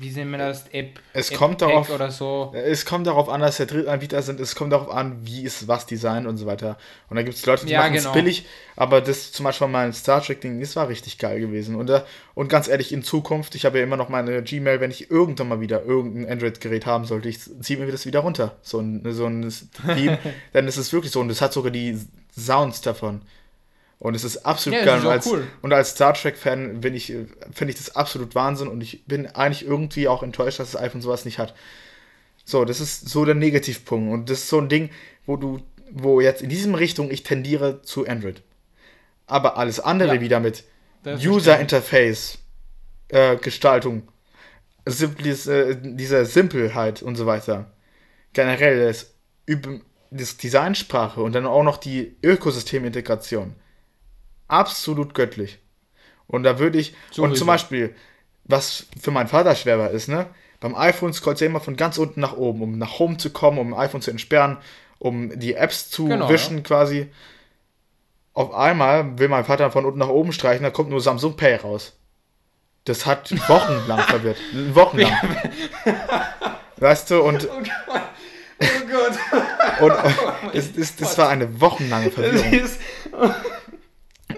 S1: wie nennt man das? App,
S2: Es
S1: App
S2: kommt darauf-
S1: oder so.
S2: Es kommt darauf an, dass der Drittanbieter sind. Es kommt darauf an, wie ist was Design und so weiter. Und da gibt es Leute, die
S1: Ja,
S2: machen es
S1: genau.
S2: billig, aber das zum Beispiel mein Star Trek-Ding, das war richtig geil gewesen. Und, äh, und ganz ehrlich, in Zukunft, ich habe ja immer noch meine Gmail, wenn ich irgendwann mal wieder irgendein Android-Gerät haben sollte, ich ziehe mir das wieder runter. So ein, so ein Theme, dann ist es wirklich so. Und es hat sogar die Sounds davon. Und es ist absolut
S1: Ja,
S2: geil.
S1: ist
S2: und, als,
S1: cool.
S2: und als Star Trek-Fan bin ich, finde ich das absolut Wahnsinn und ich bin eigentlich irgendwie auch enttäuscht, dass das iPhone sowas nicht hat. So, das ist so der Negativpunkt. Und das ist so ein Ding, wo du, wo jetzt in diesem Richtung ich tendiere zu Android. Aber alles andere
S1: Ja.
S2: wieder mit User Interface, äh, Gestaltung, simples, äh, diese Simpelheit und so weiter. Generell das, das Designsprache und dann auch noch die Ökosystemintegration. Absolut göttlich. Und da würde ich, und
S1: Sowieso.
S2: zum Beispiel, was für meinen Vater schwer war, ist, ne? Beim iPhone scrollt er immer von ganz unten nach oben, um nach Home zu kommen, um ein iPhone zu entsperren, um die Apps zu
S1: Genau,
S2: wischen quasi. Auf einmal will mein Vater von unten nach oben streichen, da kommt nur Samsung Pay raus. Das hat wochenlang verwirrt. Wochenlang. weißt du, und,
S1: Oh Gott.
S2: und äh, das, das, das war eine wochenlange Verwirrung.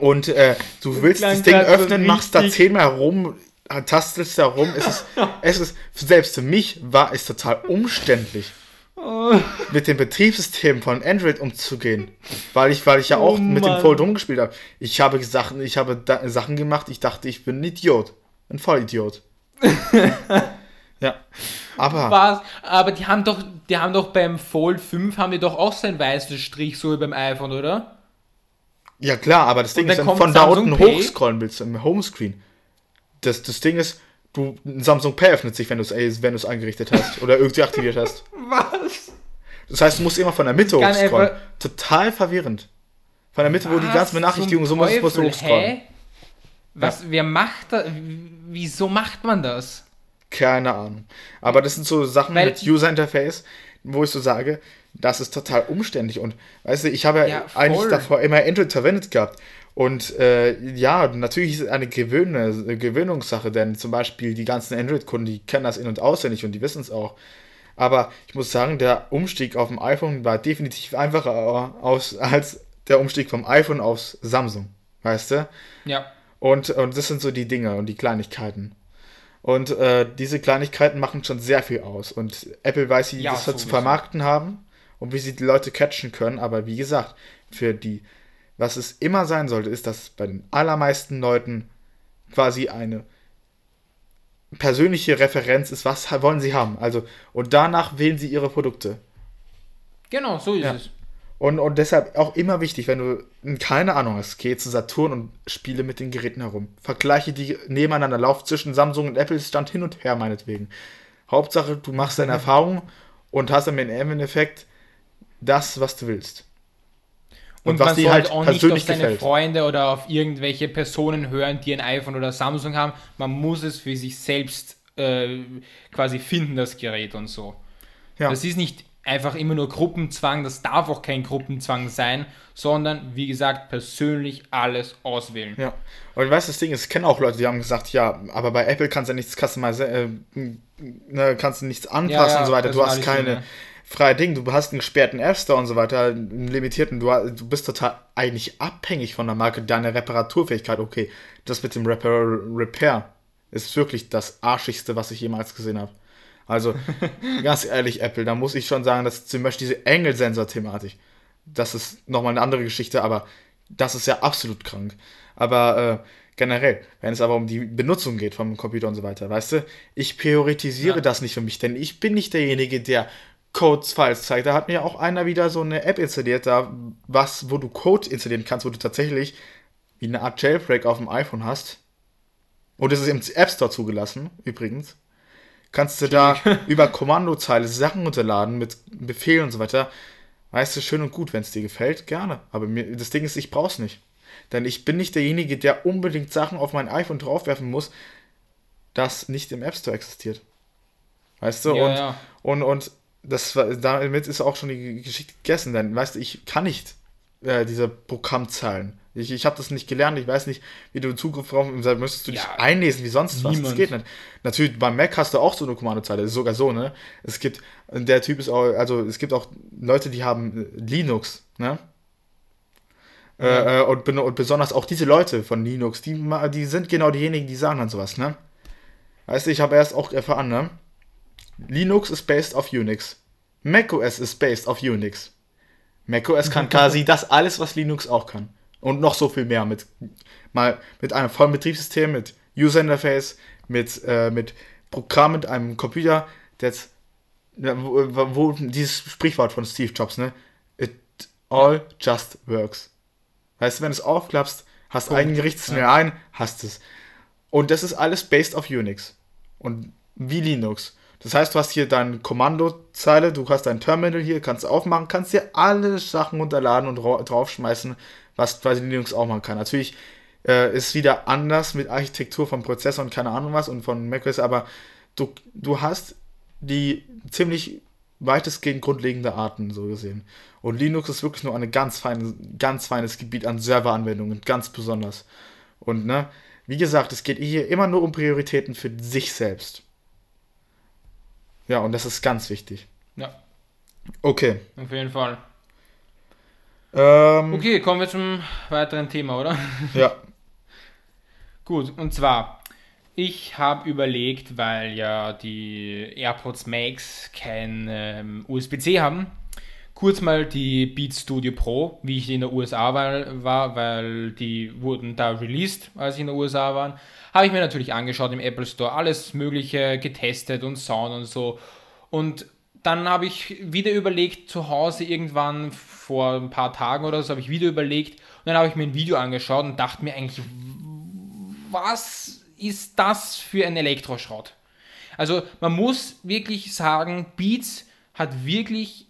S2: Und äh, du willst das Ding öffnen, machst da zehnmal rum, tastelst da rum. Es ist, es ist, selbst für mich war es total umständlich,
S1: Oh.
S2: mit dem Betriebssystem von Android umzugehen. Weil ich, weil ich ja auch
S1: Oh
S2: mit dem. Fold rumgespielt habe. Ich habe Sachen, ich habe da, Sachen gemacht, ich dachte, ich bin ein Idiot. Ein Vollidiot. ja. Aber.
S1: was? Aber die haben doch, die haben doch beim Fold 5 haben die doch auch so einen weißen Strich so wie beim iPhone, oder?
S2: Ja klar, aber das Ding ist, du von da unten
S1: Pay.
S2: hochscrollen willst im Homescreen, das, das Ding ist, du, ein Samsung Pay öffnet sich, wenn du es wenn eingerichtet hast oder irgendwie aktiviert hast. Was? Das heißt, du musst immer von der Mitte hochscrollen. Total verwirrend. Von der Mitte, Was? wo die ganzen Benachrichtigungen so musst, musst du hochscrollen. Hä?
S1: Was, ja. wer macht das? Wieso macht man das?
S2: Keine Ahnung. Aber das sind so Sachen Weil, mit User Interface, wo ich so sage, das ist total umständlich. Und weißt du, ich habe ja, ja eigentlich davor immer Android verwendet gehabt. Und äh, ja, natürlich ist es eine Gewöhne, Gewöhnungssache, denn zum Beispiel die ganzen Android-Kunden, die kennen das in- und auswendig und die wissen es auch. Aber ich muss sagen, der Umstieg auf dem iPhone war definitiv einfacher aus, als der Umstieg vom iPhone aufs Samsung. Weißt du?
S1: Ja.
S2: Und, und das sind so die Dinge und die Kleinigkeiten. Und äh, diese Kleinigkeiten machen schon sehr viel aus. Und Apple weiß, wie ja, das so zu vermarkten haben und wie sie die Leute catchen können. Aber wie gesagt, für die was es immer sein sollte, ist, dass bei den allermeisten Leuten quasi eine persönliche Referenz ist, was wollen sie haben. Also, und danach wählen sie ihre Produkte.
S1: Genau, so ist ja. es.
S2: Und, und deshalb auch immer wichtig, wenn du keine Ahnung hast, geh zu Saturn und spiele mit den Geräten herum. Vergleiche die nebeneinander, lauf zwischen Samsung und Apple Stand hin und her, meinetwegen. Hauptsache, du machst deine Erfahrung und hast im Endeffekt das, was du willst.
S1: Und, und was man halt auch nicht auf seine gefällt. Freunde oder auf irgendwelche Personen hören, die ein iPhone oder Samsung haben. Man muss es für sich selbst äh, quasi finden, das Gerät und so. Ja. Das ist nicht einfach immer nur Gruppenzwang, das darf auch kein Gruppenzwang sein, sondern wie gesagt, persönlich alles auswählen.
S2: Ja. Du weißt, das Ding ist, ich kenne auch Leute, die haben gesagt, ja, aber bei Apple kannst du ja nichts customizen, äh, ne, kannst du nichts anpassen ja, ja, und so weiter. Du hast keine. Schön, ja freie Ding. Du hast einen gesperrten App Store und so weiter, einen limitierten. Du, du bist total eigentlich abhängig von der Marke, deiner Reparaturfähigkeit. Okay, das mit dem Repair, Repair ist wirklich das arschigste, was ich jemals gesehen habe. Also, ganz ehrlich, Apple, da muss ich schon sagen, dass zum Beispiel diese Engelsensor-Thematik, das ist nochmal eine andere Geschichte, aber das ist ja absolut krank. Aber äh, generell, wenn es aber um die Benutzung geht vom Computer und so weiter, weißt du, ich priorisiere ja. das nicht für mich, denn ich bin nicht derjenige, der Codes-Files zeigt. Da hat mir auch einer wieder so eine App installiert, da was, wo du Code installieren kannst, wo du tatsächlich wie eine Art Jailbreak auf dem iPhone hast. Und es ist im App Store zugelassen, übrigens. Kannst du da über Kommandozeile Sachen runterladen mit Befehlen und so weiter. Weißt du, schön und gut, wenn es dir gefällt, gerne. Aber mir, das Ding ist, ich brauch's nicht. Denn ich bin nicht derjenige, der unbedingt Sachen auf mein iPhone draufwerfen muss, das nicht im App Store existiert. Weißt du? Ja, und, ja. und, und das war, damit ist auch schon die Geschichte gegessen, denn weißt du, ich kann nicht äh, diese Programmzahlen. Ich, ich habe das nicht gelernt, ich weiß nicht, wie du Zugriff drauf hast, müsstest du dich ja, einlesen, wie sonst niemand. was. Das geht nicht. Natürlich, beim Mac hast du auch so eine Kommandozeile, ist sogar so, ne? Es gibt, der Typ ist auch, also es gibt auch Leute, die haben Linux, ne? Äh, äh und, und, besonders auch diese Leute von Linux, die, die sind genau diejenigen, die sagen dann sowas, ne? Weißt du, ich habe erst auch erfahren, ne? Linux ist based auf Unix. macOS ist based auf Unix. macOS kann quasi das alles, was Linux auch kann. Und noch so viel mehr mit, mal mit einem vollen Betriebssystem, mit User Interface, mit, äh, mit Programm, mit einem Computer, das, wo, wo, dieses Sprichwort von Steve Jobs, ne? It all just works. Weißt du, wenn du es aufklappst, hast Punkt. ein Gerichtssystem ja. ein, hast es. Und das ist alles based auf Unix. Und wie Linux. Das heißt, du hast hier deine Kommandozeile, du hast dein Terminal hier, kannst aufmachen, kannst dir alle Sachen runterladen und draufschmeißen, was quasi Linux auch machen kann. Natürlich äh, ist wieder anders mit Architektur vom Prozessor und keine Ahnung was und von macOS, aber du, du hast die ziemlich weitestgehend grundlegende Arten so gesehen. Und Linux ist wirklich nur ein ganz feines, ganz feines Gebiet an Serveranwendungen, ganz besonders. Und ne, wie gesagt, es geht hier immer nur um Prioritäten für sich selbst. Ja, und das ist ganz wichtig.
S1: Ja.
S2: Okay.
S1: Auf jeden Fall.
S2: Ähm,
S1: okay, kommen wir zum weiteren Thema, oder?
S2: Ja.
S1: Gut, und zwar, ich habe überlegt, weil ja die AirPods Max kein ähm, USB-C haben, kurz mal die Beats Studio Pro, wie ich in der USA war, weil die wurden da released, als ich in der USA war. Habe ich mir natürlich angeschaut im Apple Store, alles Mögliche getestet und Sound und so. Und dann habe ich wieder überlegt, zu Hause irgendwann vor ein paar Tagen oder so, habe ich wieder überlegt und dann habe ich mir ein Video angeschaut und dachte mir eigentlich, was ist das für ein Elektroschrott? Also man muss wirklich sagen, Beats hat wirklich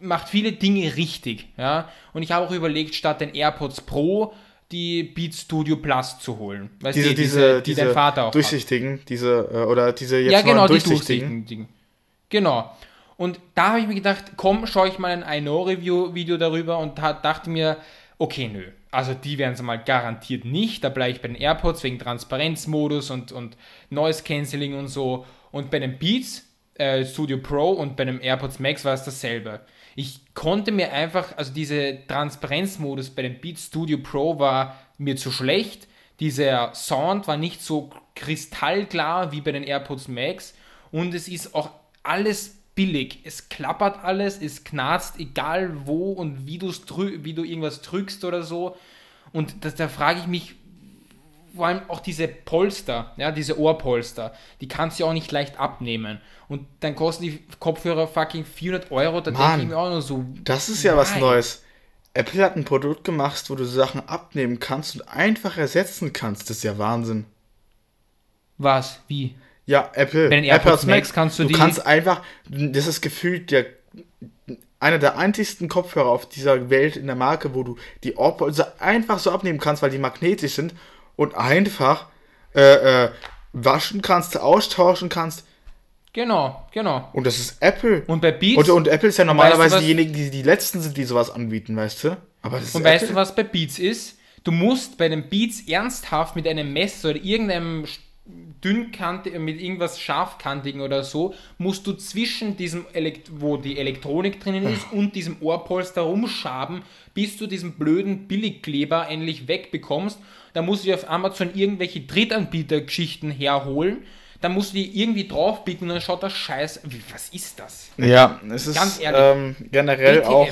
S1: macht viele Dinge richtig, ja. Und ich habe auch überlegt, statt den AirPods Pro die Beats Studio Plus zu holen.
S2: Weißt diese, du, diese, die diese dein Vater auch durchsichtigen, hat. diese, äh, oder diese
S1: jetzt ja, genau, durchsichtigen. Die Genau. Und da habe ich mir gedacht, komm, schaue ich mal ein iNo-Review-Video darüber und dachte mir, okay, nö. Also die werden es mal garantiert nicht. Da bleibe ich bei den AirPods wegen Transparenzmodus und, und Noise Cancelling und so. Und bei den Beats äh, Studio Pro und bei den AirPods Max war es dasselbe. Ich konnte mir einfach, also diese Transparenzmodus bei dem Beat Studio Pro war mir zu schlecht. Dieser Sound war nicht so kristallklar wie bei den AirPods Max. Und es ist auch alles billig. Es klappert alles, es knarzt, egal wo und wie, wie du irgendwas drückst oder so. Und das, da frage ich mich, vor allem auch diese Polster, ja, diese Ohrpolster, die kannst du auch nicht leicht abnehmen. Und dann kosten die Kopfhörer fucking 400 Euro, da denke ich mir auch nur so.
S2: Das ist ja nein. was Neues. Apple hat ein Produkt gemacht, wo du Sachen abnehmen kannst und einfach ersetzen kannst. Das ist ja Wahnsinn.
S1: Was? Wie?
S2: Ja, Apple.
S1: Bei den AirPods Max kannst du,
S2: du die. Du kannst einfach, das ist gefühlt der einer der einzigsten Kopfhörer auf dieser Welt in der Marke, wo du die Ohrpolster einfach so abnehmen kannst, weil die magnetisch sind und einfach äh, äh, waschen kannst, austauschen kannst.
S1: Genau, genau.
S2: Und das ist Apple.
S1: Und bei Beats.
S2: Und, und Apple ist ja normalerweise weißt du, diejenigen, die die letzten sind, die sowas anbieten, weißt du?
S1: Aber das ist und Apple. weißt du, was bei Beats ist? Du musst bei den Beats ernsthaft mit einem Messer oder irgendeinem dünnkantig, mit irgendwas scharfkantigen oder so, musst du zwischen diesem, Elekt wo die Elektronik drinnen ist, Ach. und diesem Ohrpolster rumschaben, bis du diesen blöden Billigkleber endlich wegbekommst. Da musst du dir auf Amazon irgendwelche Drittanbieter-Geschichten herholen. Dann musst du die irgendwie draufbieten und dann schaut das scheiße. Was ist das?
S2: Ja, es ist Ganz ehrlich, ähm, generell BTF. auch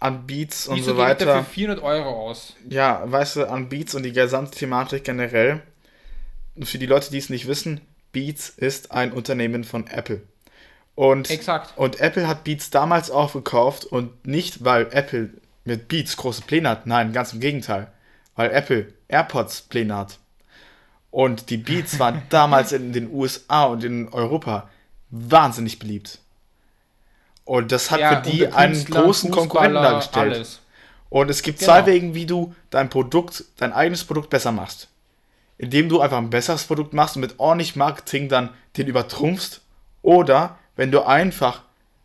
S2: an Beats und Wieso so weiter.
S1: Dafür 400 Euro aus.
S2: Ja, weißt du, an Beats und die gesamte Thematik generell für die Leute, die es nicht wissen, Beats ist ein Unternehmen von Apple. Und,
S1: Exakt.
S2: und Apple hat Beats damals aufgekauft und nicht, weil Apple mit Beats große Pläne hat, nein, ganz im Gegenteil. Weil Apple AirPods Pläne hat. Und die Beats waren damals in den USA und in Europa wahnsinnig beliebt. Und das hat ja, für die einen großen Konkurrenten dargestellt. Alles. Und es gibt genau. zwei Wege, wie du dein Produkt, dein eigenes Produkt besser machst indem du einfach ein besseres Produkt machst und mit ordentlich Marketing dann den übertrumpfst oder wenn du einfach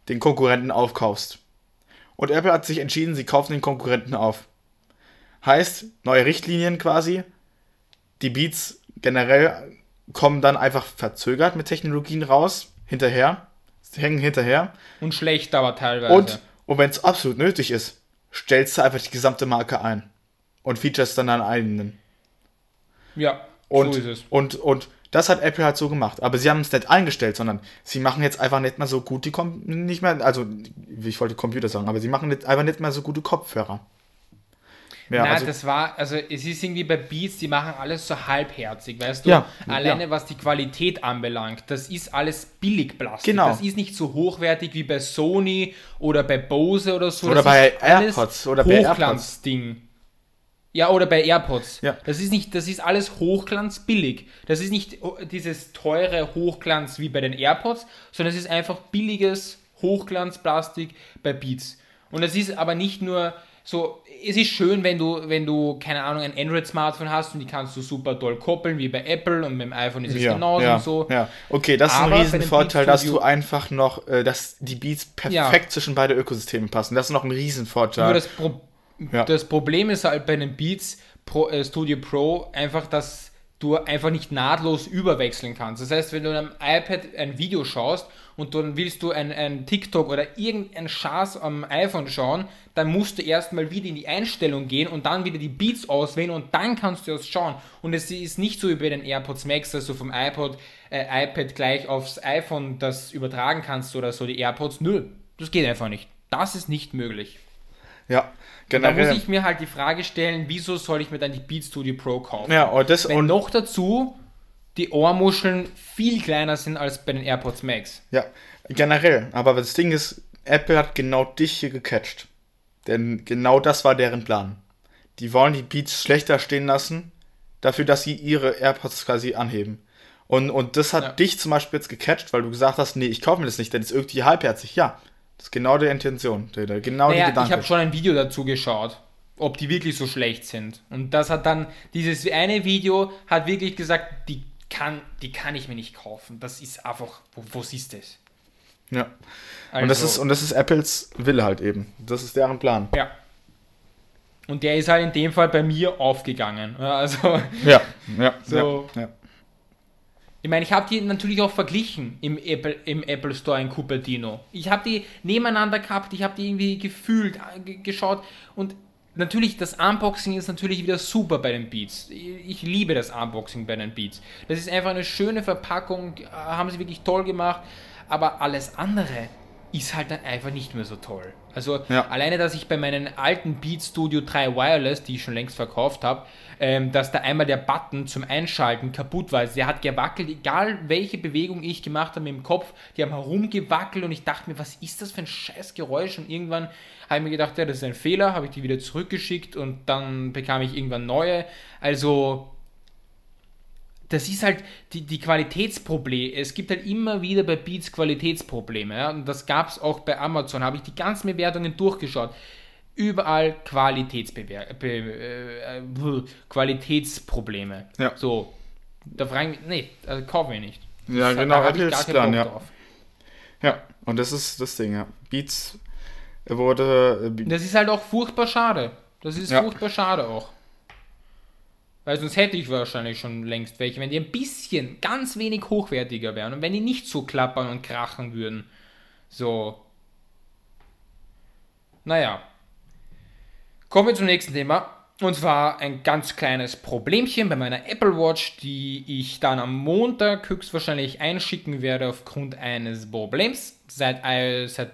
S2: den Konkurrenten aufkaufst. Und Apple hat sich entschieden, sie kaufen den Konkurrenten auf. Heißt, neue Richtlinien quasi. Die Beats generell kommen dann einfach verzögert mit Technologien raus, hinterher, sie hängen hinterher.
S1: Und schlecht aber teilweise.
S2: Und, und wenn es absolut nötig ist, stellst du einfach die gesamte Marke ein und features dann an einen.
S1: Ja,
S2: und, so ist es. Und, und das hat Apple halt so gemacht. Aber sie haben es nicht eingestellt, sondern sie machen jetzt einfach nicht mehr so gut die Kom nicht mehr, also ich wollte Computer sagen, aber sie machen nicht, einfach nicht mehr so gute Kopfhörer.
S1: Ja, Nein, also, das war, also es ist irgendwie bei Beats, die machen alles so halbherzig, weißt du? Ja, Alleine ja. was die Qualität anbelangt, das ist alles Billigplastik.
S2: Genau.
S1: Das ist nicht so hochwertig wie bei Sony oder bei Bose oder so.
S2: Oder das bei AirPods oder bei AirPods.
S1: Ding. Ja, oder bei AirPods. Ja. Das ist nicht, das ist alles hochglanzbillig. Das ist nicht dieses teure Hochglanz wie bei den AirPods, sondern es ist einfach billiges Hochglanzplastik bei Beats. Und das ist aber nicht nur so, es ist schön, wenn du, wenn du, keine Ahnung, ein Android-Smartphone hast und die kannst du super toll koppeln, wie bei Apple und mit dem iPhone ist es ja, genauso
S2: ja,
S1: und so.
S2: Ja, okay, das ist ein Riesenvorteil, dass du einfach noch, äh, dass die Beats perfekt ja. zwischen beide Ökosysteme passen. Das ist noch ein Riesenvorteil. Nur
S1: das Problem ja. Das Problem ist halt bei den Beats Pro, äh, Studio Pro einfach, dass du einfach nicht nahtlos überwechseln kannst. Das heißt, wenn du am iPad ein Video schaust und dann willst du ein, ein TikTok oder irgendein Schaß am iPhone schauen, dann musst du erstmal wieder in die Einstellung gehen und dann wieder die Beats auswählen und dann kannst du das schauen. Und es ist nicht so wie bei den AirPods Max, dass du vom iPod, äh, iPad gleich aufs iPhone das übertragen kannst oder so, die AirPods. Nö, das geht einfach nicht. Das ist nicht möglich.
S2: Ja,
S1: Generell. Da muss ich mir halt die Frage stellen, wieso soll ich mir dann die Beat Studio Pro kaufen?
S2: Ja, und das
S1: Wenn und noch dazu die Ohrmuscheln viel kleiner sind als bei den AirPods Max.
S2: Ja, generell. Aber das Ding ist, Apple hat genau dich hier gecatcht. Denn genau das war deren Plan. Die wollen die Beats schlechter stehen lassen, dafür, dass sie ihre AirPods quasi anheben. Und, und das hat
S1: Ja.
S2: dich zum Beispiel jetzt gecatcht, weil du gesagt hast, nee, ich kaufe mir das nicht, denn es ist irgendwie halbherzig. Ja, das ist genau die Intention, der- genau
S1: Naja,
S2: die
S1: ich
S2: Gedanke.
S1: habe schon ein Video dazu geschaut, ob die wirklich so schlecht sind. Und das hat dann, dieses eine Video hat wirklich gesagt, die kann, die kann ich mir nicht kaufen. Das ist einfach, wo, wo siehst du es?
S2: ja.
S1: Also,
S2: und, das ist, und das ist Apples Wille halt eben. Das ist deren Plan.
S1: ja. Und der ist halt in dem Fall bei mir aufgegangen. Ja, Also,
S2: Ja, ja,
S1: So.
S2: ja, ja.
S1: Ich meine, ich habe die natürlich auch verglichen im Apple, im Apple Store in Cupertino. Ich habe die nebeneinander gehabt, ich habe die irgendwie gefühlt, äh, ge- geschaut und natürlich, das Unboxing ist natürlich wieder super bei den Beats. Ich liebe das Unboxing bei den Beats. Das ist einfach eine schöne Verpackung, äh, haben sie wirklich toll gemacht, aber alles andere ist halt dann einfach nicht mehr so toll. Also
S2: Ja.
S1: alleine, dass ich bei meinen alten Beat Studio 3 Wireless, die ich schon längst verkauft habe, ähm, dass da einmal der Button zum Einschalten kaputt war. Also der hat gewackelt, egal welche Bewegung ich gemacht habe im Kopf, die haben herumgewackelt und ich dachte mir, was ist das für ein scheiß Geräusch? Und irgendwann habe ich mir gedacht, ja, das ist ein Fehler, habe ich die wieder zurückgeschickt und dann bekam ich irgendwann neue. Also das ist halt die, die Qualitätsprobleme. Es gibt halt immer wieder bei Beats Qualitätsprobleme. Ja? Und das gab es auch bei Amazon. Habe ich die ganzen Bewertungen durchgeschaut. Überall Qualitätsbewer Be äh, äh, Qualitätsprobleme.
S2: Ja.
S1: So. Da fragen wir, nee, also kaufen wir nicht.
S2: Ja,
S1: Da
S2: genau,
S1: hab ich
S2: Plan,
S1: Bock
S2: ja.
S1: drauf.
S2: Ja, und das ist das Ding, ja. Beats wurde. Äh, Be-
S1: Das ist halt auch furchtbar schade. Das ist
S2: Ja.
S1: furchtbar schade auch. Weil sonst hätte ich wahrscheinlich schon längst welche, wenn die ein bisschen, ganz wenig hochwertiger wären und wenn die nicht so klappern und krachen würden. So. Naja. Kommen wir zum nächsten Thema. Und zwar ein ganz kleines Problemchen bei meiner Apple Watch, die ich dann am Montag höchstwahrscheinlich einschicken werde aufgrund eines Problems. Seit, äh, seit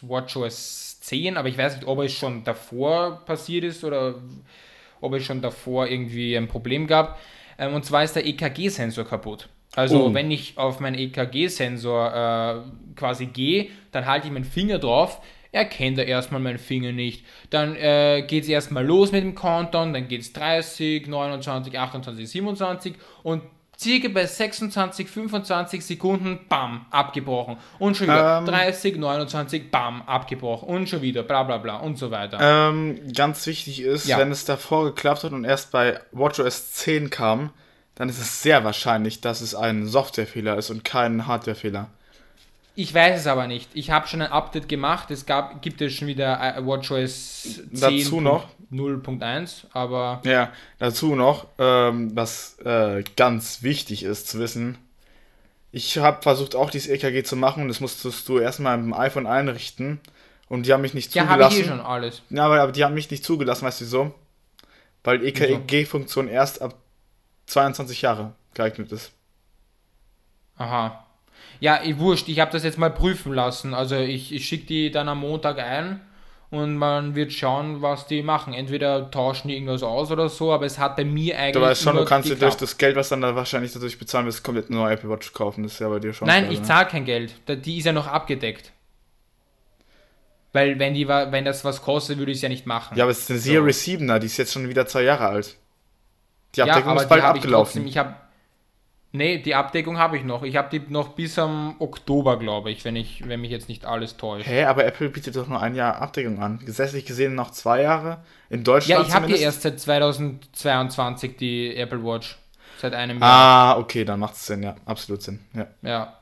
S1: WatchOS 10, aber ich weiß nicht, ob es schon davor passiert ist oder ob es schon davor irgendwie ein Problem gab. Ähm, und zwar ist der EKG-Sensor kaputt. Also
S2: Oh.
S1: wenn ich auf meinen EKG-Sensor äh, quasi gehe, dann halte ich meinen Finger drauf, erkennt er erstmal meinen Finger nicht. Dann äh, geht es erstmal los mit dem Countdown, dann geht es 30, 29, 28, 27 und circa bei 26, 25 Sekunden, bam, abgebrochen. Und schon wieder
S2: Ähm.
S1: 30, 29, bam, abgebrochen. Und schon wieder, bla bla bla und so weiter.
S2: ähm, ganz wichtig ist,
S1: Ja.
S2: wenn es davor geklappt hat und erst bei WatchOS 10 kam, dann ist es sehr wahrscheinlich, dass es ein Softwarefehler ist und kein Hardwarefehler.
S1: Ich weiß es aber nicht. Ich habe schon ein Update gemacht. Es gab, gibt es schon wieder äh, WatchOS 10.
S2: Dazu noch?
S1: 0.1, aber
S2: Ja, dazu noch, ähm, was äh, ganz wichtig ist zu wissen. Ich habe versucht auch dieses EKG zu machen, das musstest du erstmal mit dem iPhone einrichten und die haben mich nicht
S1: ja, habe ich
S2: zugelassen.
S1: eh schon alles.
S2: Ja, aber, aber die haben mich nicht zugelassen, weißt du wieso? Weil EKG-Funktion erst ab 22 Jahre geeignet ist.
S1: Aha. Ja, ich wurscht, ich habe das jetzt mal prüfen lassen. Also ich, ich schicke die dann am Montag ein und man wird schauen, was die machen. Entweder tauschen die irgendwas aus oder so, aber es hat bei mir eigentlich.
S2: Du weißt schon, du kannst dir durch das Geld, was dann da wahrscheinlich dadurch bezahlen wirst, komplett eine neue Apple Watch kaufen. Das ist ja bei dir schon.
S1: Nein,
S2: klar,
S1: ich
S2: ne?
S1: zahle kein Geld. Die ist ja noch abgedeckt. Weil wenn, die, wenn das was kostet, würde ich es ja nicht machen.
S2: Ja, aber es ist eine Series 7er, die ist jetzt schon wieder zwei Jahre alt. Die
S1: Ja,
S2: Abdeckung
S1: aber
S2: ist bald
S1: ich
S2: abgelaufen.
S1: trotzdem- Ich habe Nee, die Abdeckung habe ich noch. Ich habe die noch bis am Oktober, glaube ich, wenn ich, wenn mich jetzt nicht alles täuscht.
S2: Hä, aber Apple bietet doch nur ein Jahr Abdeckung an. Gesetzlich gesehen noch zwei Jahre. In
S1: Ja,
S2: Deutschland
S1: ich habe die
S2: zumindest.
S1: erst seit 2022, die Apple Watch. Seit einem Jahr.
S2: Ah, okay, dann macht es Sinn, ja. Absolut Sinn. Ja.
S1: Ja.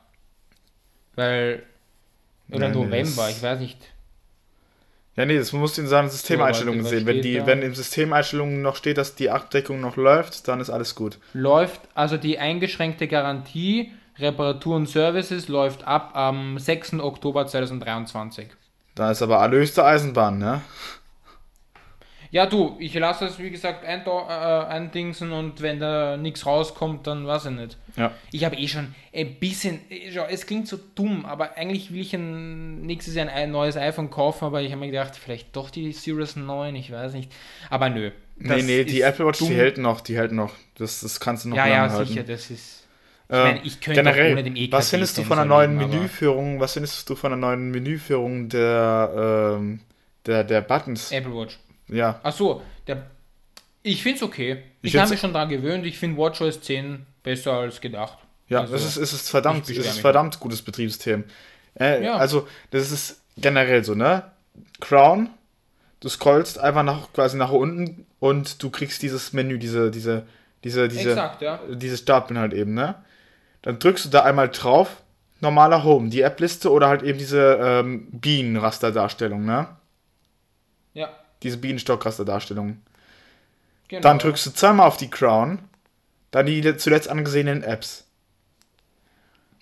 S1: Weil. Oder
S2: Nein,
S1: November, ich weiß nicht.
S2: Ja, nee, das musst du in seinen Systemeinstellungen
S1: So,
S2: sehen. Wenn, die,
S1: da?
S2: wenn in Systemeinstellungen noch steht, dass die Abdeckung noch läuft, dann ist alles gut.
S1: Läuft, also die eingeschränkte Garantie, Reparatur und Services läuft ab am 6. Oktober 2023.
S2: Da ist aber allerhöchste Eisenbahn, ne?
S1: Ja, du, ich lasse es wie gesagt ein, äh, eindingsen und wenn da nichts rauskommt, dann weiß ich nicht.
S2: Ja.
S1: Ich habe eh schon ein bisschen, schau, es klingt so dumm, aber eigentlich will ich ein, nächstes Jahr ein neues iPhone kaufen, aber ich habe mir gedacht, vielleicht doch die Series 9, ich weiß nicht. Aber nö.
S2: Nee, nee, die Apple Watch,
S1: dumm.
S2: die hält noch, die hält noch. Das, das kannst du noch
S1: Ja,
S2: lange
S1: ja,
S2: halten.
S1: sicher, das ist.
S2: Äh,
S1: meine, ich könnte
S2: generell,
S1: ohne den E
S2: was findest du von der neuen
S1: aber-
S2: Menüführung, was findest du von der neuen Menüführung der, ähm, der, der Buttons?
S1: Apple Watch.
S2: Ja.
S1: Ach so, der. Ich finde es okay.
S2: Ich
S1: Ich, habe mich schon daran gewöhnt. Ich finde WatchOS 10 besser als gedacht.
S2: Ja,
S1: Also,
S2: es ist, es ist verdammt, es ist verdammt gutes Betriebssystem. Äh,
S1: Ja.
S2: Also, das ist generell so, ne? Crown, du scrollst einfach nach, quasi nach unten und du kriegst dieses Menü, diese, diese, diese, diese,
S1: Exakt, ja.
S2: dieses Startbild halt eben, ne? Dann drückst du da einmal drauf, normaler Home, die App-Liste oder halt eben diese ähm, Bienenrasterdarstellung, ne?
S1: Ja,
S2: Diese Bienenstockrasterdarstellung.
S1: genau.
S2: Dann drückst du zweimal auf die Crown, dann die zuletzt angesehenen Apps.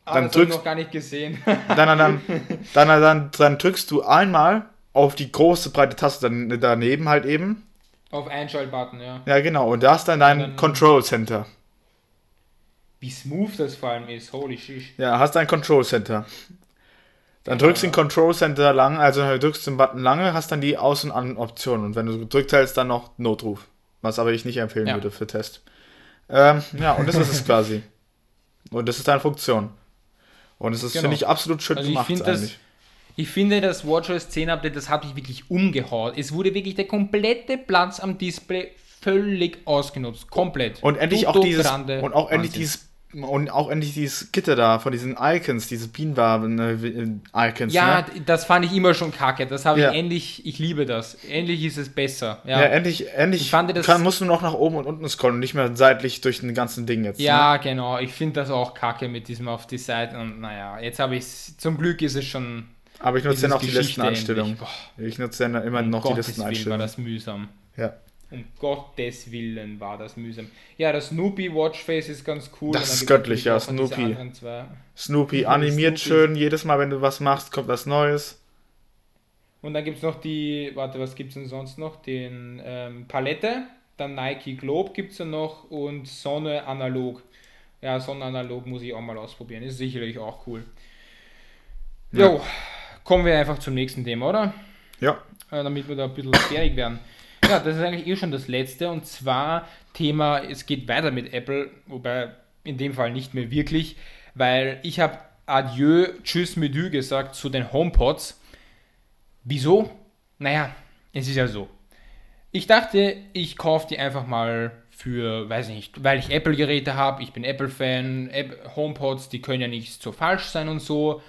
S1: ah,
S2: dann
S1: das habe ich
S2: drückst-
S1: noch gar nicht gesehen.
S2: Dann, dann, dann, dann, dann, dann drückst du einmal auf die große breite Taste daneben halt eben.
S1: Auf Einschaltbutton, ja.
S2: Ja, genau. Und da ist dann dein
S1: dann-
S2: Control Center.
S1: Wie smooth das vor allem ist. Holy shit.
S2: Ja, hast dein Control Center. Dann drückst du den. Control Center lang, also drückst den Button lange, hast dann die Aus- und An-Optionen. Und wenn du gedrückt hältst, dann noch Notruf. Was aber ich nicht empfehlen
S1: Ja.
S2: würde für Test. Ähm, ja, und das ist es quasi. Und das ist deine Funktion. Und es ist,
S1: Genau.
S2: finde ich, absolut schön
S1: Also ich
S2: gemacht
S1: finde das-
S2: eigentlich.
S1: Ich finde, das WatchOS 10 Update, das hat mich wirklich umgehauen. Es wurde wirklich der komplette Platz am Display völlig ausgenutzt. Komplett.
S2: Und endlich auch
S1: Tutto
S2: dieses
S1: grande.
S2: und auch endlich
S1: Wahnsinn.
S2: dieses und auch endlich dieses Gitter da von diesen Icons, diese Bienenwaben äh, Icons.
S1: Ja,
S2: ne?
S1: das fand ich immer schon kacke. Das habe
S2: Ja.
S1: ich endlich, ich liebe das. Endlich ist es besser.
S2: ja.
S1: Ja,
S2: endlich, endlich
S1: Ich fand das-
S2: kann, musst du noch nach oben und unten scrollen und nicht mehr seitlich durch den ganzen Ding jetzt. Ne?
S1: ja genau. Ich finde das auch kacke mit diesem auf die Seite. Und naja, jetzt habe ich es, zum Glück ist es schon.
S2: Aber ich nutze ja noch die
S1: Geschichte endlich. Boah,
S2: Ich nutze ja immer
S1: um
S2: noch die
S1: Gottes Willen war das mühsam.
S2: Ja.
S1: Um Gottes Willen war das mühsam. Ja, das Snoopy Watchface ist ganz cool.
S2: Das ist göttlich, ja, Snoopy. Snoopy
S1: Ja,
S2: animiert
S1: Snoopy.
S2: schön, jedes Mal, wenn du was machst, kommt was Neues.
S1: Und dann gibt es noch die, warte, was gibt es denn sonst noch? Den ähm, Palette, dann Nike Globe gibt es ja noch und Sonne Analog. Ja, Sonne Analog muss ich auch mal ausprobieren. Ist sicherlich auch cool.
S2: Ja.
S1: Jo, kommen wir einfach zum nächsten Thema, oder?
S2: Ja.
S1: Äh, damit wir da ein bisschen fertig werden. Ja, das ist eigentlich eh schon das letzte und zwar Thema, es geht weiter mit Apple, wobei in dem Fall nicht mehr wirklich, weil ich habe Adieu, Tschüss, Menü gesagt zu den HomePods. Wieso? Naja, es ist ja so. Ich dachte, ich kaufe die einfach mal für, weiß ich nicht, weil ich Apple-Geräte habe, ich bin Apple-Fan, App HomePods, die können ja nicht so falsch sein und so.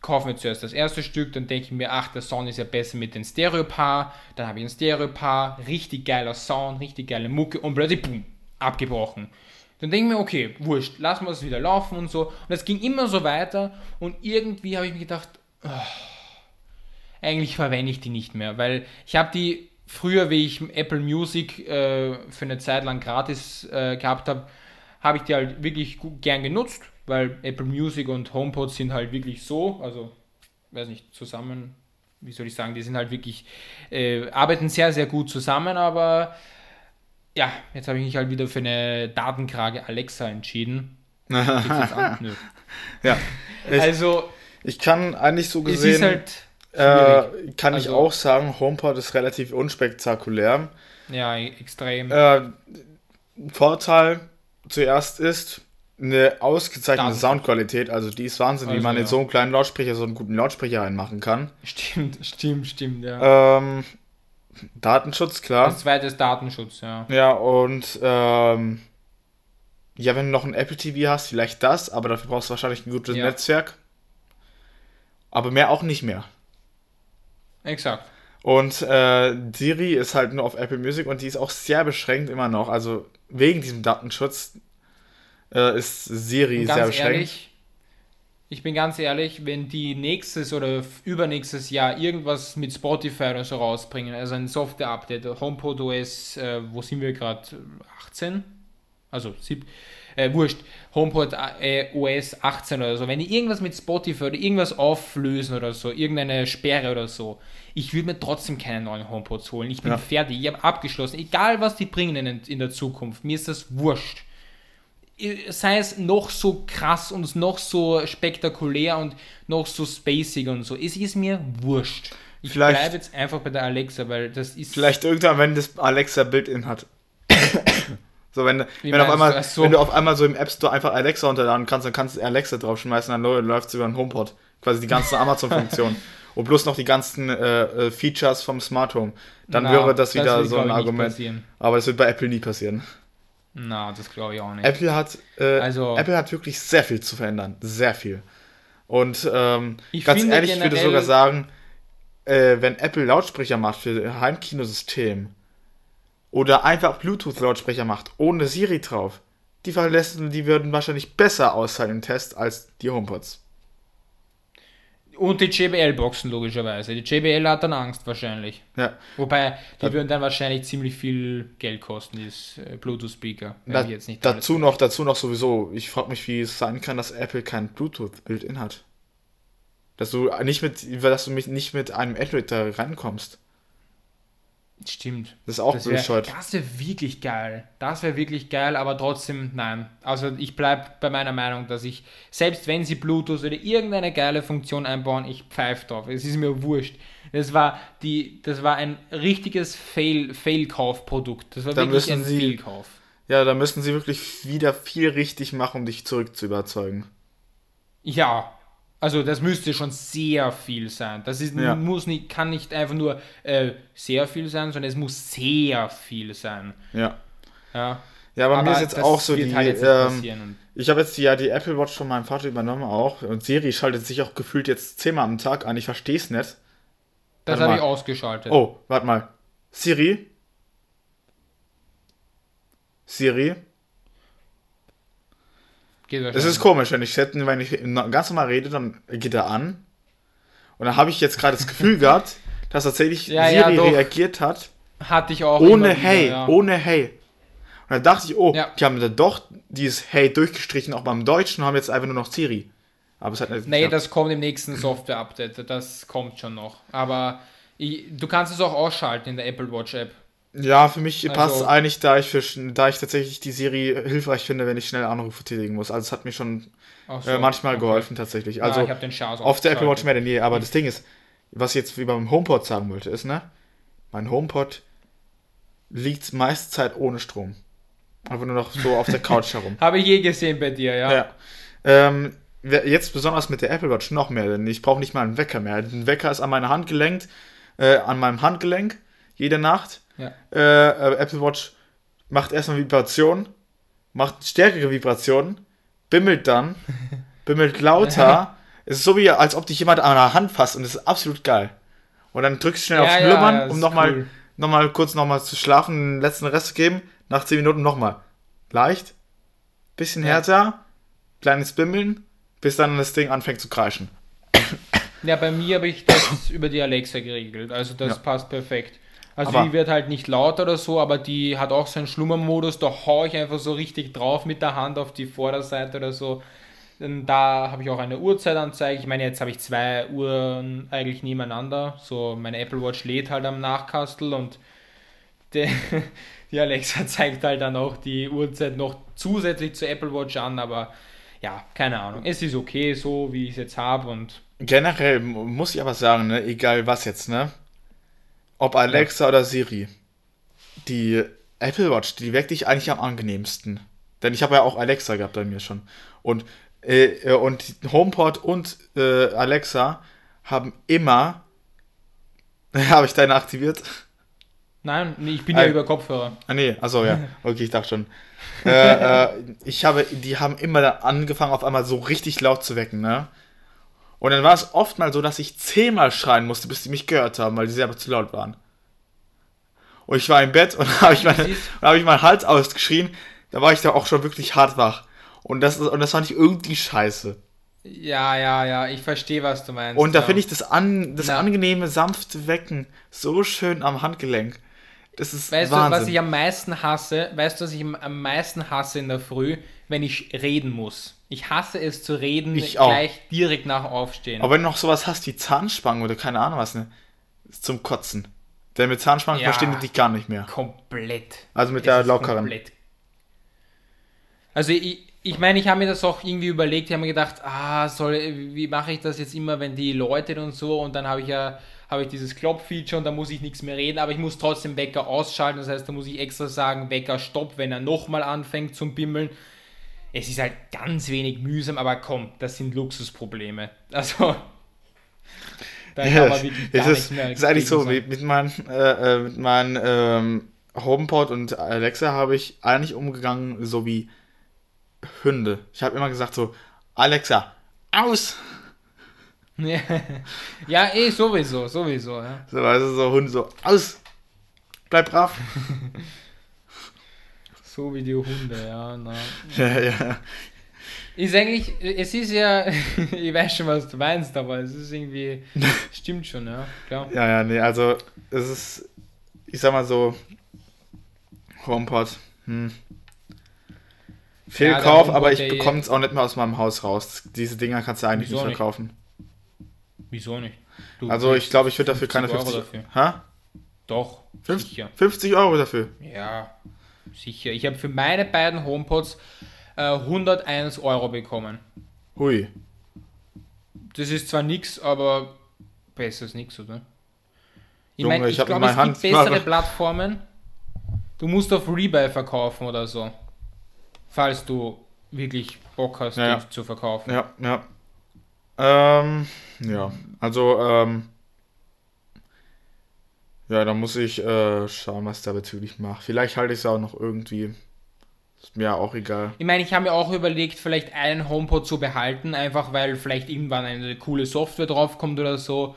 S1: Kaufe mir zuerst das erste Stück, dann denke ich mir, ach, der Sound ist ja besser mit dem Stereo-Paar, dann habe ich ein Stereo-Paar, richtig geiler Sound, richtig geile Mucke und plötzlich, boom, abgebrochen. Dann denke ich mir, okay, wurscht, lassen wir es wieder laufen und so. Und es ging immer so weiter und irgendwie habe ich mir gedacht, eigentlich verwende ich die nicht mehr, weil ich habe die früher, wie ich Apple Music äh, für eine Zeit lang gratis äh, gehabt habe, habe ich die halt wirklich gern genutzt, weil Apple Music und HomePod sind halt wirklich so, also weiß nicht, zusammen, wie soll ich sagen, die sind halt wirklich, äh, arbeiten sehr, sehr gut zusammen, aber ja, jetzt habe ich mich halt wieder für eine Datenkrage Alexa entschieden.
S2: Ja. Ich,
S1: Also,
S2: ich kann eigentlich so
S1: es
S2: gesehen.
S1: ist halt.
S2: Äh, kann ich
S1: Also-
S2: auch sagen, HomePod ist relativ unspektakulär.
S1: ja, extrem.
S2: Äh, Vorteil zuerst ist eine ausgezeichnete
S1: Datenschutz.
S2: Soundqualität. Also die ist Wahnsinn, wie
S1: Also,
S2: man in
S1: ja.
S2: so einem kleinen Lautsprecher so einen guten Lautsprecher einmachen kann.
S1: Stimmt, stimmt, stimmt, ja.
S2: Ähm, Datenschutz, klar.
S1: Das zweite ist Datenschutz, ja.
S2: Ja, und ähm, ja, wenn du noch ein Apple TV hast, vielleicht das, aber dafür brauchst du wahrscheinlich ein gutes
S1: Ja.
S2: Netzwerk. Aber mehr auch nicht mehr.
S1: Exakt.
S2: Und äh, Siri ist halt nur auf Apple Music und die ist auch sehr beschränkt immer noch. Also wegen diesem Datenschutz äh, ist Siri sehr beschränkt.
S1: ehrlich, ich bin ganz ehrlich, wenn die nächstes oder übernächstes Jahr irgendwas mit Spotify oder so rausbringen, also ein Software-Update, HomePod OS, äh, wo sind wir gerade? 18? Also, sieb, äh, wurscht, HomePod äh, OS 18 oder so, wenn die irgendwas mit Spotify oder irgendwas auflösen oder so, irgendeine Sperre oder so, ich würde mir trotzdem keine neuen HomePods holen. Ich bin
S2: Ja.
S1: fertig, ich habe abgeschlossen. Egal, was die bringen in, in der Zukunft, mir ist das wurscht sei es noch so krass und noch so spektakulär und noch so spacig und so, es ist mir wurscht. Ich bleibe jetzt einfach bei der Alexa, weil das ist.
S2: Vielleicht irgendwann, wenn das Alexa Built-in hat. so, wenn,
S1: Wie
S2: wenn, auf einmal,
S1: du? So.
S2: wenn du auf einmal so im App Store einfach Alexa runterladen kannst, dann kannst du Alexa draufschmeißen, dann läuft es über den HomePod. Quasi die ganze Amazon-Funktion. und bloß noch die ganzen äh, äh, Features vom Smart Home, dann Na, wäre das wieder das so ein Argument. Aber das wird bei Apple nie passieren.
S1: Na, das glaube ich auch nicht.
S2: Apple hat, äh, also, Apple hat wirklich sehr viel zu verändern. Sehr viel. Und ähm, ganz ehrlich, ich würde sogar sagen, äh, wenn Apple Lautsprecher macht für Heimkinosystem oder einfach Bluetooth-Lautsprecher macht, ohne Siri drauf, die Verlässen, die würden wahrscheinlich besser ausfallen im Test als die HomePods.
S1: Und die JBL-Boxen logischerweise. Die JBL hat dann Angst wahrscheinlich.
S2: Ja.
S1: Wobei, die da, würden dann wahrscheinlich ziemlich viel Geld kosten, dieses äh, Bluetooth-Speaker.
S2: Da, dazu noch, dazu noch sowieso, ich frage mich, wie es sein kann, dass Apple kein Bluetooth-Build-In hat. Dass du nicht mit, dass du nicht mit einem Android da rankommst.
S1: Stimmt.
S2: Das ist auch das
S1: wär, bescheuert. Das wäre wirklich geil. Das wäre wirklich geil, aber trotzdem nein. Also ich bleibe bei meiner Meinung, dass ich, selbst wenn sie Bluetooth oder irgendeine geile Funktion einbauen, ich pfeife drauf. Es ist mir wurscht. Das war, die, das war ein richtiges Fail, Fail-Kauf-Produkt. Das war
S2: da wirklich ein Fail-Kauf. Ja, da müssen sie wirklich wieder viel richtig machen, um dich zurück zu überzeugen.
S1: Ja, also das müsste schon sehr viel sein. Das ist, ja. muss nicht, kann nicht einfach nur äh, sehr viel sein, sondern es muss sehr viel sein.
S2: Ja.
S1: Ja,
S2: ja aber, aber mir ist jetzt auch so die. Halt ähm, ich habe jetzt die, ja die Apple Watch von meinem Vater übernommen auch. Und Siri schaltet sich auch gefühlt jetzt zehnmal am Tag an. Ich verstehe es nicht.
S1: Das habe ich ausgeschaltet.
S2: Oh, warte mal. Siri. Siri. Das ist komisch, wenn ich, wenn ich ganz normal rede, dann geht er an. Und dann habe ich jetzt gerade das Gefühl gehabt, dass tatsächlich
S1: ja, Siri
S2: ja, reagiert hat.
S1: Hatte ich auch.
S2: Ohne wieder, Hey, ja. ohne Hey. Und dann dachte ich, oh, die haben da doch dieses Hey durchgestrichen, auch beim Deutschen, und haben jetzt einfach nur noch Siri.
S1: Aber es hat nicht Nee, das kommt im nächsten Software-Update. Das kommt schon noch. Aber ich, du kannst es auch ausschalten in der Apple Watch App.
S2: Ja, für mich also, passt es eigentlich, da ich, für, da ich tatsächlich die Serie hilfreich finde, wenn ich schnell Anrufe tätigen muss. Also es hat mir schon so, äh, manchmal okay. geholfen tatsächlich. Also ja, auf der Apple Watch mehr denn je. Aber das Ding ist, was ich jetzt wie beim HomePod sagen wollte, ist, ne? Mein HomePod liegt meist Zeit ohne Strom. Einfach nur noch so auf der Couch herum.
S1: Habe ich je gesehen bei dir, ja.
S2: ja. Ähm, jetzt besonders mit der Apple Watch noch mehr, denn ich brauche nicht mal einen Wecker mehr. Ein Wecker ist an meine Hand gelenkt, äh, an meinem Handgelenk jede Nacht
S1: ja.
S2: Äh, äh, Apple Watch macht erstmal Vibration, macht stärkere Vibrationen, bimmelt dann, bimmelt lauter. es ist so wie, als ob dich jemand an der Hand fasst und es ist absolut geil. Und dann drückst du schnell ja, auf Schlummern, ja, um nochmal cool. noch mal kurz nochmal zu schlafen, den letzten Rest geben. Nach 10 Minuten nochmal. Leicht, bisschen härter, kleines Bimmeln, bis dann das Ding anfängt zu kreischen.
S1: Ja, bei mir habe ich das über die Alexa geregelt. Also das passt perfekt. Also aber die wird halt nicht laut oder so, aber die hat auch so einen Schlummermodus, da haue ich einfach so richtig drauf mit der Hand auf die Vorderseite oder so. Und da habe ich auch eine Uhrzeitanzeige. Ich meine, jetzt habe ich zwei Uhren eigentlich nebeneinander. So, meine Apple Watch lädt halt am Nachkastel und die, die Alexa zeigt halt dann auch die Uhrzeit noch zusätzlich zur Apple Watch an, aber ja, keine Ahnung. Es ist okay, so wie ich es jetzt habe und.
S2: Generell muss ich aber sagen, ne, egal was jetzt, ne? Ob Alexa ja. oder Siri, die Apple Watch, die weckt dich eigentlich am angenehmsten. Denn ich habe ja auch Alexa gehabt bei mir schon. Und, äh, äh und HomePod und äh, Alexa haben immer. habe ich deine aktiviert?
S1: Nein, ich bin ja äh, über Kopfhörer.
S2: Ah, nee, achso, ja. Okay, ich dachte schon. äh, äh, ich habe, die haben immer angefangen, auf einmal so richtig laut zu wecken, ne? Und dann war es oft mal so, dass ich zehnmal schreien musste, bis die mich gehört haben, weil die selber zu laut waren. Und ich war im Bett und habe ich, meine, hab ich meinen Hals ausgeschrien. Da war ich da auch schon wirklich hart wach. Und das, und das fand ich irgendwie scheiße.
S1: Ja, ja, ja, ich verstehe, was du meinst.
S2: Und da ja. finde ich das, an, das angenehme, sanfte Wecken so schön am Handgelenk. Das ist
S1: weißt Wahnsinn. du, was ich am meisten hasse? Weißt du, was ich am meisten hasse in der Früh? Wenn ich reden muss. Ich hasse es zu reden,
S2: ich gleich
S1: auch. direkt nach Aufstehen.
S2: Aber wenn du noch sowas hast wie Zahnspangen oder keine Ahnung was, ne? Zum Kotzen. Denn mit Zahnspangen ja, verstehen die dich gar nicht mehr.
S1: Komplett.
S2: Also mit es der lockeren. Komplett.
S1: Also ich, ich meine, ich habe mir das auch irgendwie überlegt, ich habe mir gedacht, ah, soll, wie mache ich das jetzt immer, wenn die Leute und so und dann habe ich ja habe ich dieses Klopf-Feature und da muss ich nichts mehr reden, aber ich muss trotzdem Wecker ausschalten, das heißt, da muss ich extra sagen, Wecker stopp, wenn er nochmal anfängt zum Bimmeln es ist halt ganz wenig mühsam, aber komm, das sind Luxusprobleme. Also.
S2: Da kann man wirklich gar ist, mehr ist eigentlich so, mit, mit meinen, äh, äh, mit meinen ähm, HomePod und Alexa habe ich eigentlich umgegangen, so wie Hunde. Ich habe immer gesagt so, Alexa, aus!
S1: ja, eh, sowieso, sowieso. Ja.
S2: So, also so Hunde so, aus! Bleib brav!
S1: so wie die Hunde, ja. Na. Ja, ja. Ist eigentlich, es ist ja, ich weiß schon, was du meinst, aber es ist irgendwie, stimmt schon, ja, klar.
S2: Ja, ja, nee, also es ist, ich sag mal so, HomePod, hm. Fehlkauf, ja, aber ich bekomme es auch nicht mehr aus meinem Haus raus. Diese Dinger kannst du eigentlich nicht verkaufen.
S1: Wieso nicht?
S2: Du also ich glaube, ich würde dafür keine 50 Euro dafür.
S1: Ha? Doch,
S2: 50, sicher. 50 Euro dafür?
S1: Ja, sicher. Ich habe für meine beiden HomePods äh, 101 Euro bekommen.
S2: Hui.
S1: Das ist zwar nichts, aber besser als nichts, oder? Ich
S2: meine, ich, ich glaube, es
S1: Hand gibt bessere Plattformen. Du musst auf Rebuy verkaufen oder so. Falls du wirklich Bock hast,
S2: ja, ja.
S1: zu verkaufen.
S2: Ja, ja. Ähm, ja, also, ähm, ja, da muss ich äh, schauen, was da bezüglich mache. Vielleicht halte ich es auch noch irgendwie. Ist mir auch egal.
S1: Ich meine, ich habe mir auch überlegt, vielleicht einen HomePod zu behalten, einfach weil vielleicht irgendwann eine coole Software draufkommt oder so.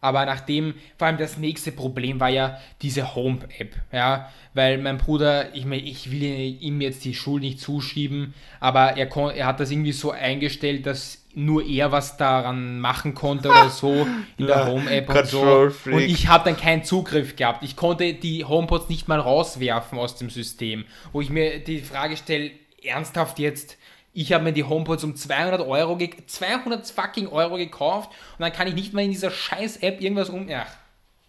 S1: Aber nachdem, vor allem das nächste Problem war ja diese Home-App, ja, weil mein Bruder, ich meine, ich will ihm jetzt die Schuld nicht zuschieben, aber er, er hat das irgendwie so eingestellt, dass nur er was daran machen konnte oder so in der Home-App und so. Und ich habe dann keinen Zugriff gehabt. Ich konnte die HomePods nicht mal rauswerfen aus dem System, wo ich mir die Frage stelle, ernsthaft jetzt, ich habe mir die HomePods um 200 Euro, 200 fucking Euro gekauft und dann kann ich nicht mal in dieser scheiß App irgendwas um... Ach,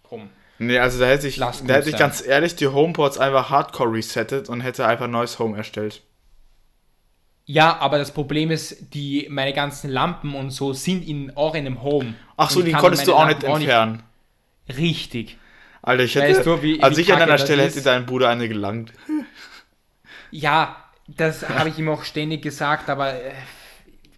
S1: komm.
S2: Nee, also da hätte ich, da hätte ich ganz ehrlich die HomePods einfach hardcore resettet und hätte einfach ein neues Home erstellt.
S1: Ja, aber das Problem ist, die, meine ganzen Lampen und so sind in, auch in einem Home.
S2: Ach so, die konntest du auch Lampen nicht entfernen.
S1: Auch nicht, richtig.
S2: Alter, ich hätte, weißt du, wie, also wie ich an deiner Stelle hätte dein Bruder eine gelangt.
S1: Ja, das habe ich ihm auch ständig gesagt, aber äh,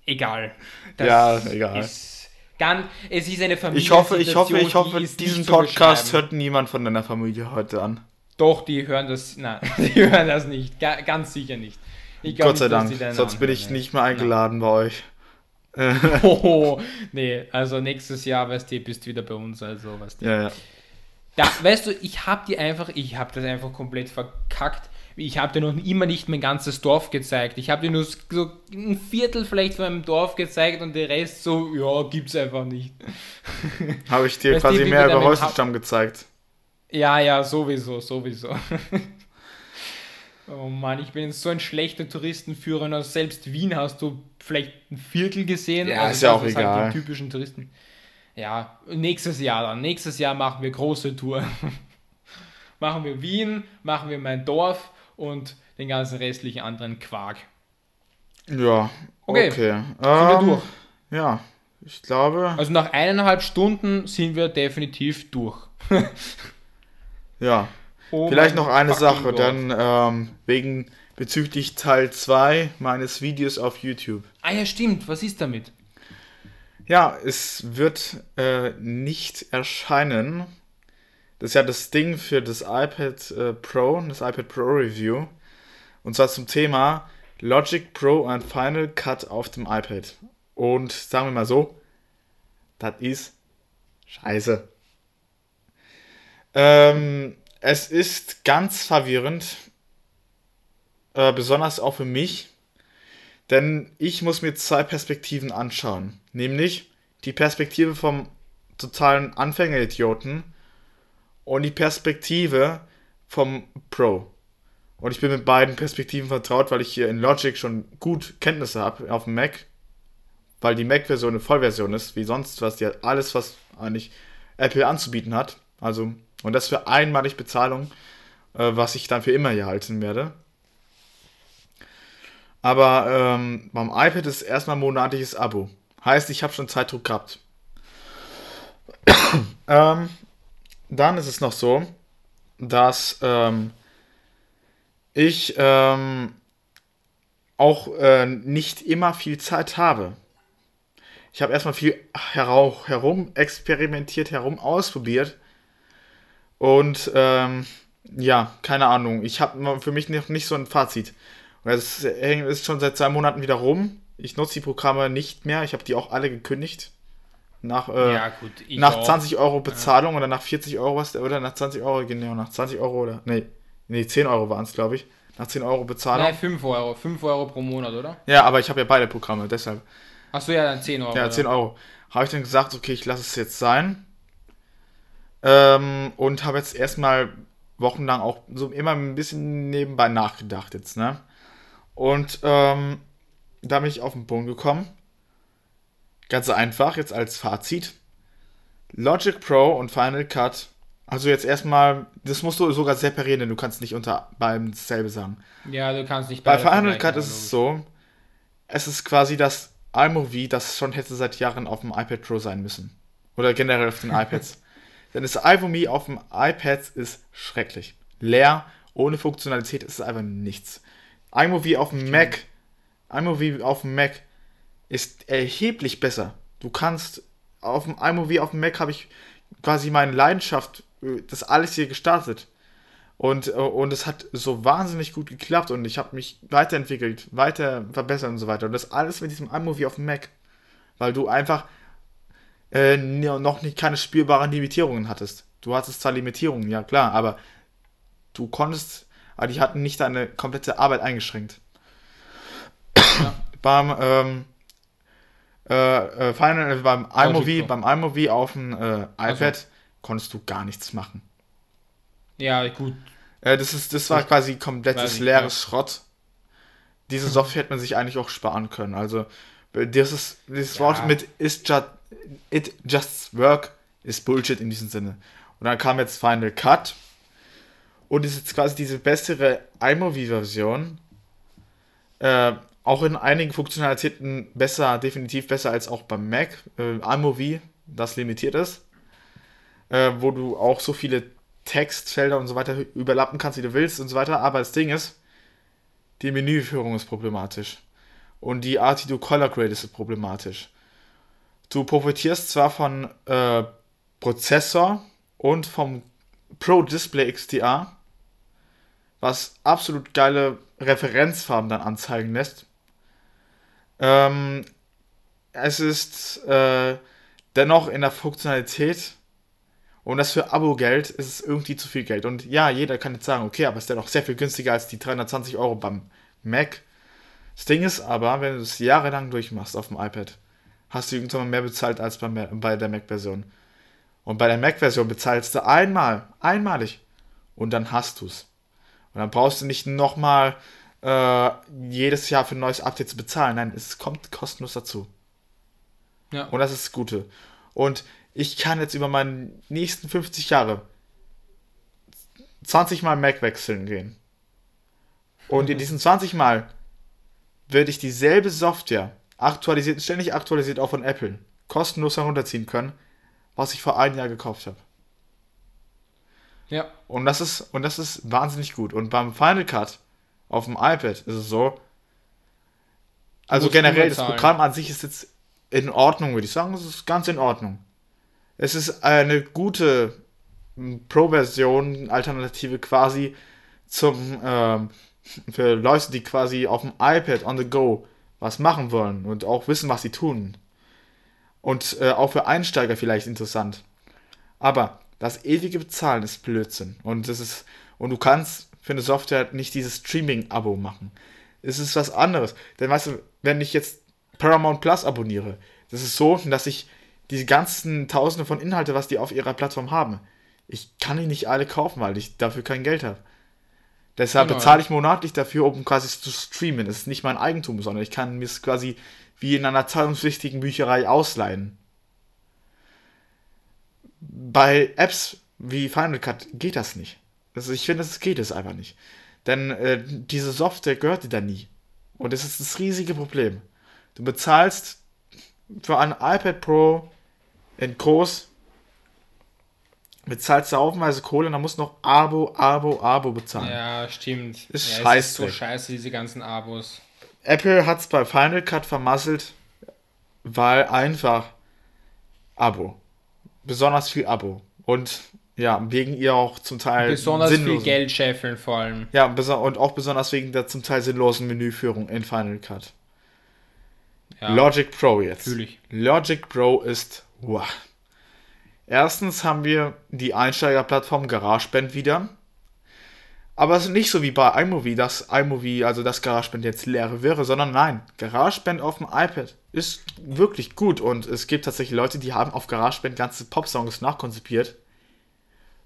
S1: egal.
S2: Das ja, egal.
S1: Ist ganz, es ist eine Familie.
S2: Ich hoffe, ich hoffe, ich hoffe, diesen Podcast hört niemand von deiner Familie heute an.
S1: Doch, die hören das, nein, die hören das nicht, ganz sicher nicht.
S2: Gott sei Dank, sonst bin ich nicht mehr eingeladen nein. bei euch.
S1: oh, nee, also nächstes Jahr, weißt du, bist wieder bei uns, also was
S2: Ja, ja.
S1: Da, weißt du, ich hab die einfach, ich hab das einfach komplett verkackt ich habe dir noch immer nicht mein ganzes Dorf gezeigt. Ich habe dir nur so ein Viertel vielleicht von meinem Dorf gezeigt und der Rest so, ja, gibt's einfach nicht.
S2: Habe ich dir weißt quasi mehr über Häuselstamm gezeigt.
S1: Ja, ja, sowieso, sowieso. Oh Mann, ich bin so ein schlechter Touristenführer. Und selbst Wien hast du vielleicht ein Viertel gesehen.
S2: Ja, also ist ja auch halt egal.
S1: Halt die typischen Touristen. Ja, nächstes Jahr dann. Nächstes Jahr machen wir große Tour. machen wir Wien, machen wir mein Dorf und den ganzen restlichen anderen Quark.
S2: Ja, okay. okay. Sind wir ähm, durch? Ja, ich glaube.
S1: Also nach eineinhalb Stunden sind wir definitiv durch.
S2: ja. Oh Vielleicht noch eine Sache, Dorf. dann ähm, wegen bezüglich Teil 2 meines Videos auf YouTube.
S1: Ah ja, stimmt. Was ist damit?
S2: Ja, es wird äh, nicht erscheinen das ist ja das Ding für das iPad äh, Pro, das iPad Pro Review. Und zwar zum Thema Logic Pro und Final Cut auf dem iPad. Und sagen wir mal so, das ist scheiße. Ähm, es ist ganz verwirrend, äh, besonders auch für mich, denn ich muss mir zwei Perspektiven anschauen. Nämlich die Perspektive vom totalen Anfängeridioten und die Perspektive vom Pro. Und ich bin mit beiden Perspektiven vertraut, weil ich hier in Logic schon gut Kenntnisse habe auf dem Mac. Weil die Mac-Version eine Vollversion ist, wie sonst was, die hat alles, was eigentlich Apple anzubieten hat. Also, und das für einmalig Bezahlung, äh, was ich dann für immer hier halten werde. Aber ähm, beim iPad ist erstmal monatliches Abo. Heißt, ich habe schon Zeitdruck gehabt. ähm, dann ist es noch so, dass ähm, ich ähm, auch äh, nicht immer viel Zeit habe. ich habe erstmal viel herum experimentiert, herum ausprobiert. Und ähm, ja, keine Ahnung. Ich habe für mich noch nicht so ein Fazit. Es ist schon seit zwei Monaten wieder rum. Ich nutze die Programme nicht mehr. Ich habe die auch alle gekündigt. Nach, äh, ja, gut, nach 20 Euro Bezahlung ja. oder nach 40 Euro was oder nach 20 Euro, genau, nach 20 Euro oder. Nee, nee 10 Euro waren es, glaube ich. Nach 10 Euro Bezahlung. Nein,
S1: 5 Euro. 5 Euro pro Monat, oder?
S2: Ja, aber ich habe ja beide Programme, deshalb.
S1: Achso, ja, dann 10 Euro.
S2: Ja, 10 Euro. Habe ich dann gesagt, okay, ich lasse es jetzt sein. Ähm, und habe jetzt erstmal wochenlang auch so immer ein bisschen nebenbei nachgedacht jetzt, ne? Und ähm, da bin ich auf den Punkt gekommen. Ganz einfach, jetzt als Fazit. Logic Pro und Final Cut. Also jetzt erstmal, das musst du sogar separieren, denn du kannst nicht unter beim dasselbe sagen.
S1: Ja, du kannst nicht
S2: Bei Final Cut ist es so, es ist quasi das iMovie, das schon hätte seit Jahren auf dem iPad Pro sein müssen. Oder generell auf den iPads. Denn das iMovie auf dem iPad ist schrecklich. Leer, ohne Funktionalität ist es einfach nichts. iMovie auf dem Mac, iMovie auf dem Mac ist erheblich besser. Du kannst auf dem iMovie auf dem Mac habe ich quasi meine Leidenschaft, äh, das alles hier gestartet. Und, äh, und es hat so wahnsinnig gut geklappt und ich habe mich weiterentwickelt, weiter verbessert und so weiter. Und das alles mit diesem iMovie auf dem Mac. Weil du einfach äh, noch nicht keine spürbaren Limitierungen hattest. Du hattest zwar Limitierungen, ja klar, aber du konntest, aber die hatten nicht deine komplette Arbeit eingeschränkt. Ja. beim ähm, äh, äh Final, äh, beim iMovie, beim iMovie auf dem äh, iPad also. konntest du gar nichts machen.
S1: Ja, gut.
S2: Äh, das, ist, das war quasi komplettes leeres ja. Schrott. Diese Software hätte man sich eigentlich auch sparen können. Also, das ist, dieses ja. Wort mit ist just, it just work ist Bullshit in diesem Sinne. Und dann kam jetzt Final Cut und ist jetzt quasi diese bessere iMovie-Version. Äh, auch in einigen Funktionalitäten besser, definitiv besser als auch beim Mac. Äh, iMovie, das limitiert ist. Äh, wo du auch so viele Textfelder und so weiter überlappen kannst, wie du willst und so weiter. Aber das Ding ist, die Menüführung ist problematisch. Und die Art, wie du Color Grade ist problematisch. Du profitierst zwar von äh, Prozessor und vom Pro Display XDR, was absolut geile Referenzfarben dann anzeigen lässt. Ähm, es ist äh, dennoch in der Funktionalität und das für Abo-Geld ist es irgendwie zu viel Geld. Und ja, jeder kann jetzt sagen, okay, aber ist dennoch sehr viel günstiger als die 320 Euro beim Mac. Das Ding ist aber, wenn du es jahrelang durchmachst auf dem iPad, hast du irgendwann mehr bezahlt als bei, bei der Mac-Version. Und bei der Mac-Version bezahlst du einmal, einmalig. Und dann hast du es. Und dann brauchst du nicht nochmal äh, jedes Jahr für ein neues Update zu bezahlen. Nein, es kommt kostenlos dazu. Ja. Und das ist das Gute. Und ich kann jetzt über meine nächsten 50 Jahre 20 Mal Mac wechseln gehen. Und in diesen 20 Mal werde ich dieselbe Software aktualisiert, ständig aktualisiert auch von Apple, kostenlos herunterziehen können, was ich vor einem Jahr gekauft habe. Ja. Und das ist, und das ist wahnsinnig gut. Und beim Final Cut auf dem iPad ist es so, also generell das Programm an sich ist jetzt in Ordnung, würde ich sagen. Es ist ganz in Ordnung. Es ist eine gute Pro-Version, Alternative quasi zum ähm, für Leute, die quasi auf dem iPad on the go was machen wollen und auch wissen, was sie tun. Und äh, auch für Einsteiger vielleicht interessant. Aber das ewige Bezahlen ist Blödsinn. Und das ist, und du kannst für eine Software nicht dieses Streaming-Abo machen. Es ist was anderes. Denn weißt du, wenn ich jetzt Paramount Plus abonniere, das ist so, dass ich diese ganzen Tausende von Inhalte, was die auf ihrer Plattform haben, ich kann die nicht alle kaufen, weil ich dafür kein Geld habe. Deshalb genau. bezahle ich monatlich dafür, um quasi zu streamen. Das ist nicht mein Eigentum, sondern ich kann mir es quasi wie in einer zahlungspflichtigen Bücherei ausleihen. Bei Apps wie Final Cut geht das nicht. Also ich finde, das geht es einfach nicht. Denn äh, diese Software gehört dir da nie. Und das ist das riesige Problem. Du bezahlst für ein iPad Pro in groß bezahlst du haufenweise Kohle und dann musst du noch Abo, Abo, Abo bezahlen.
S1: Ja, stimmt.
S2: Ist
S1: ja, so scheiße, diese ganzen Abos.
S2: Apple hat es bei Final Cut vermasselt. weil einfach Abo. Besonders viel Abo. Und ja, wegen ihr auch zum Teil.
S1: Besonders sinnlosen, viel Geld scheffeln vor allem.
S2: Ja, und auch besonders wegen der zum Teil sinnlosen Menüführung in Final Cut. Ja, Logic Pro jetzt. Natürlich. Logic Pro ist. Wow. Erstens haben wir die Einsteigerplattform GarageBand wieder. Aber es ist nicht so wie bei iMovie, dass iMovie, also das GarageBand jetzt leer wäre, sondern nein, GarageBand auf dem iPad ist wirklich gut und es gibt tatsächlich Leute, die haben auf GarageBand ganze Pop-Songs nachkonzipiert.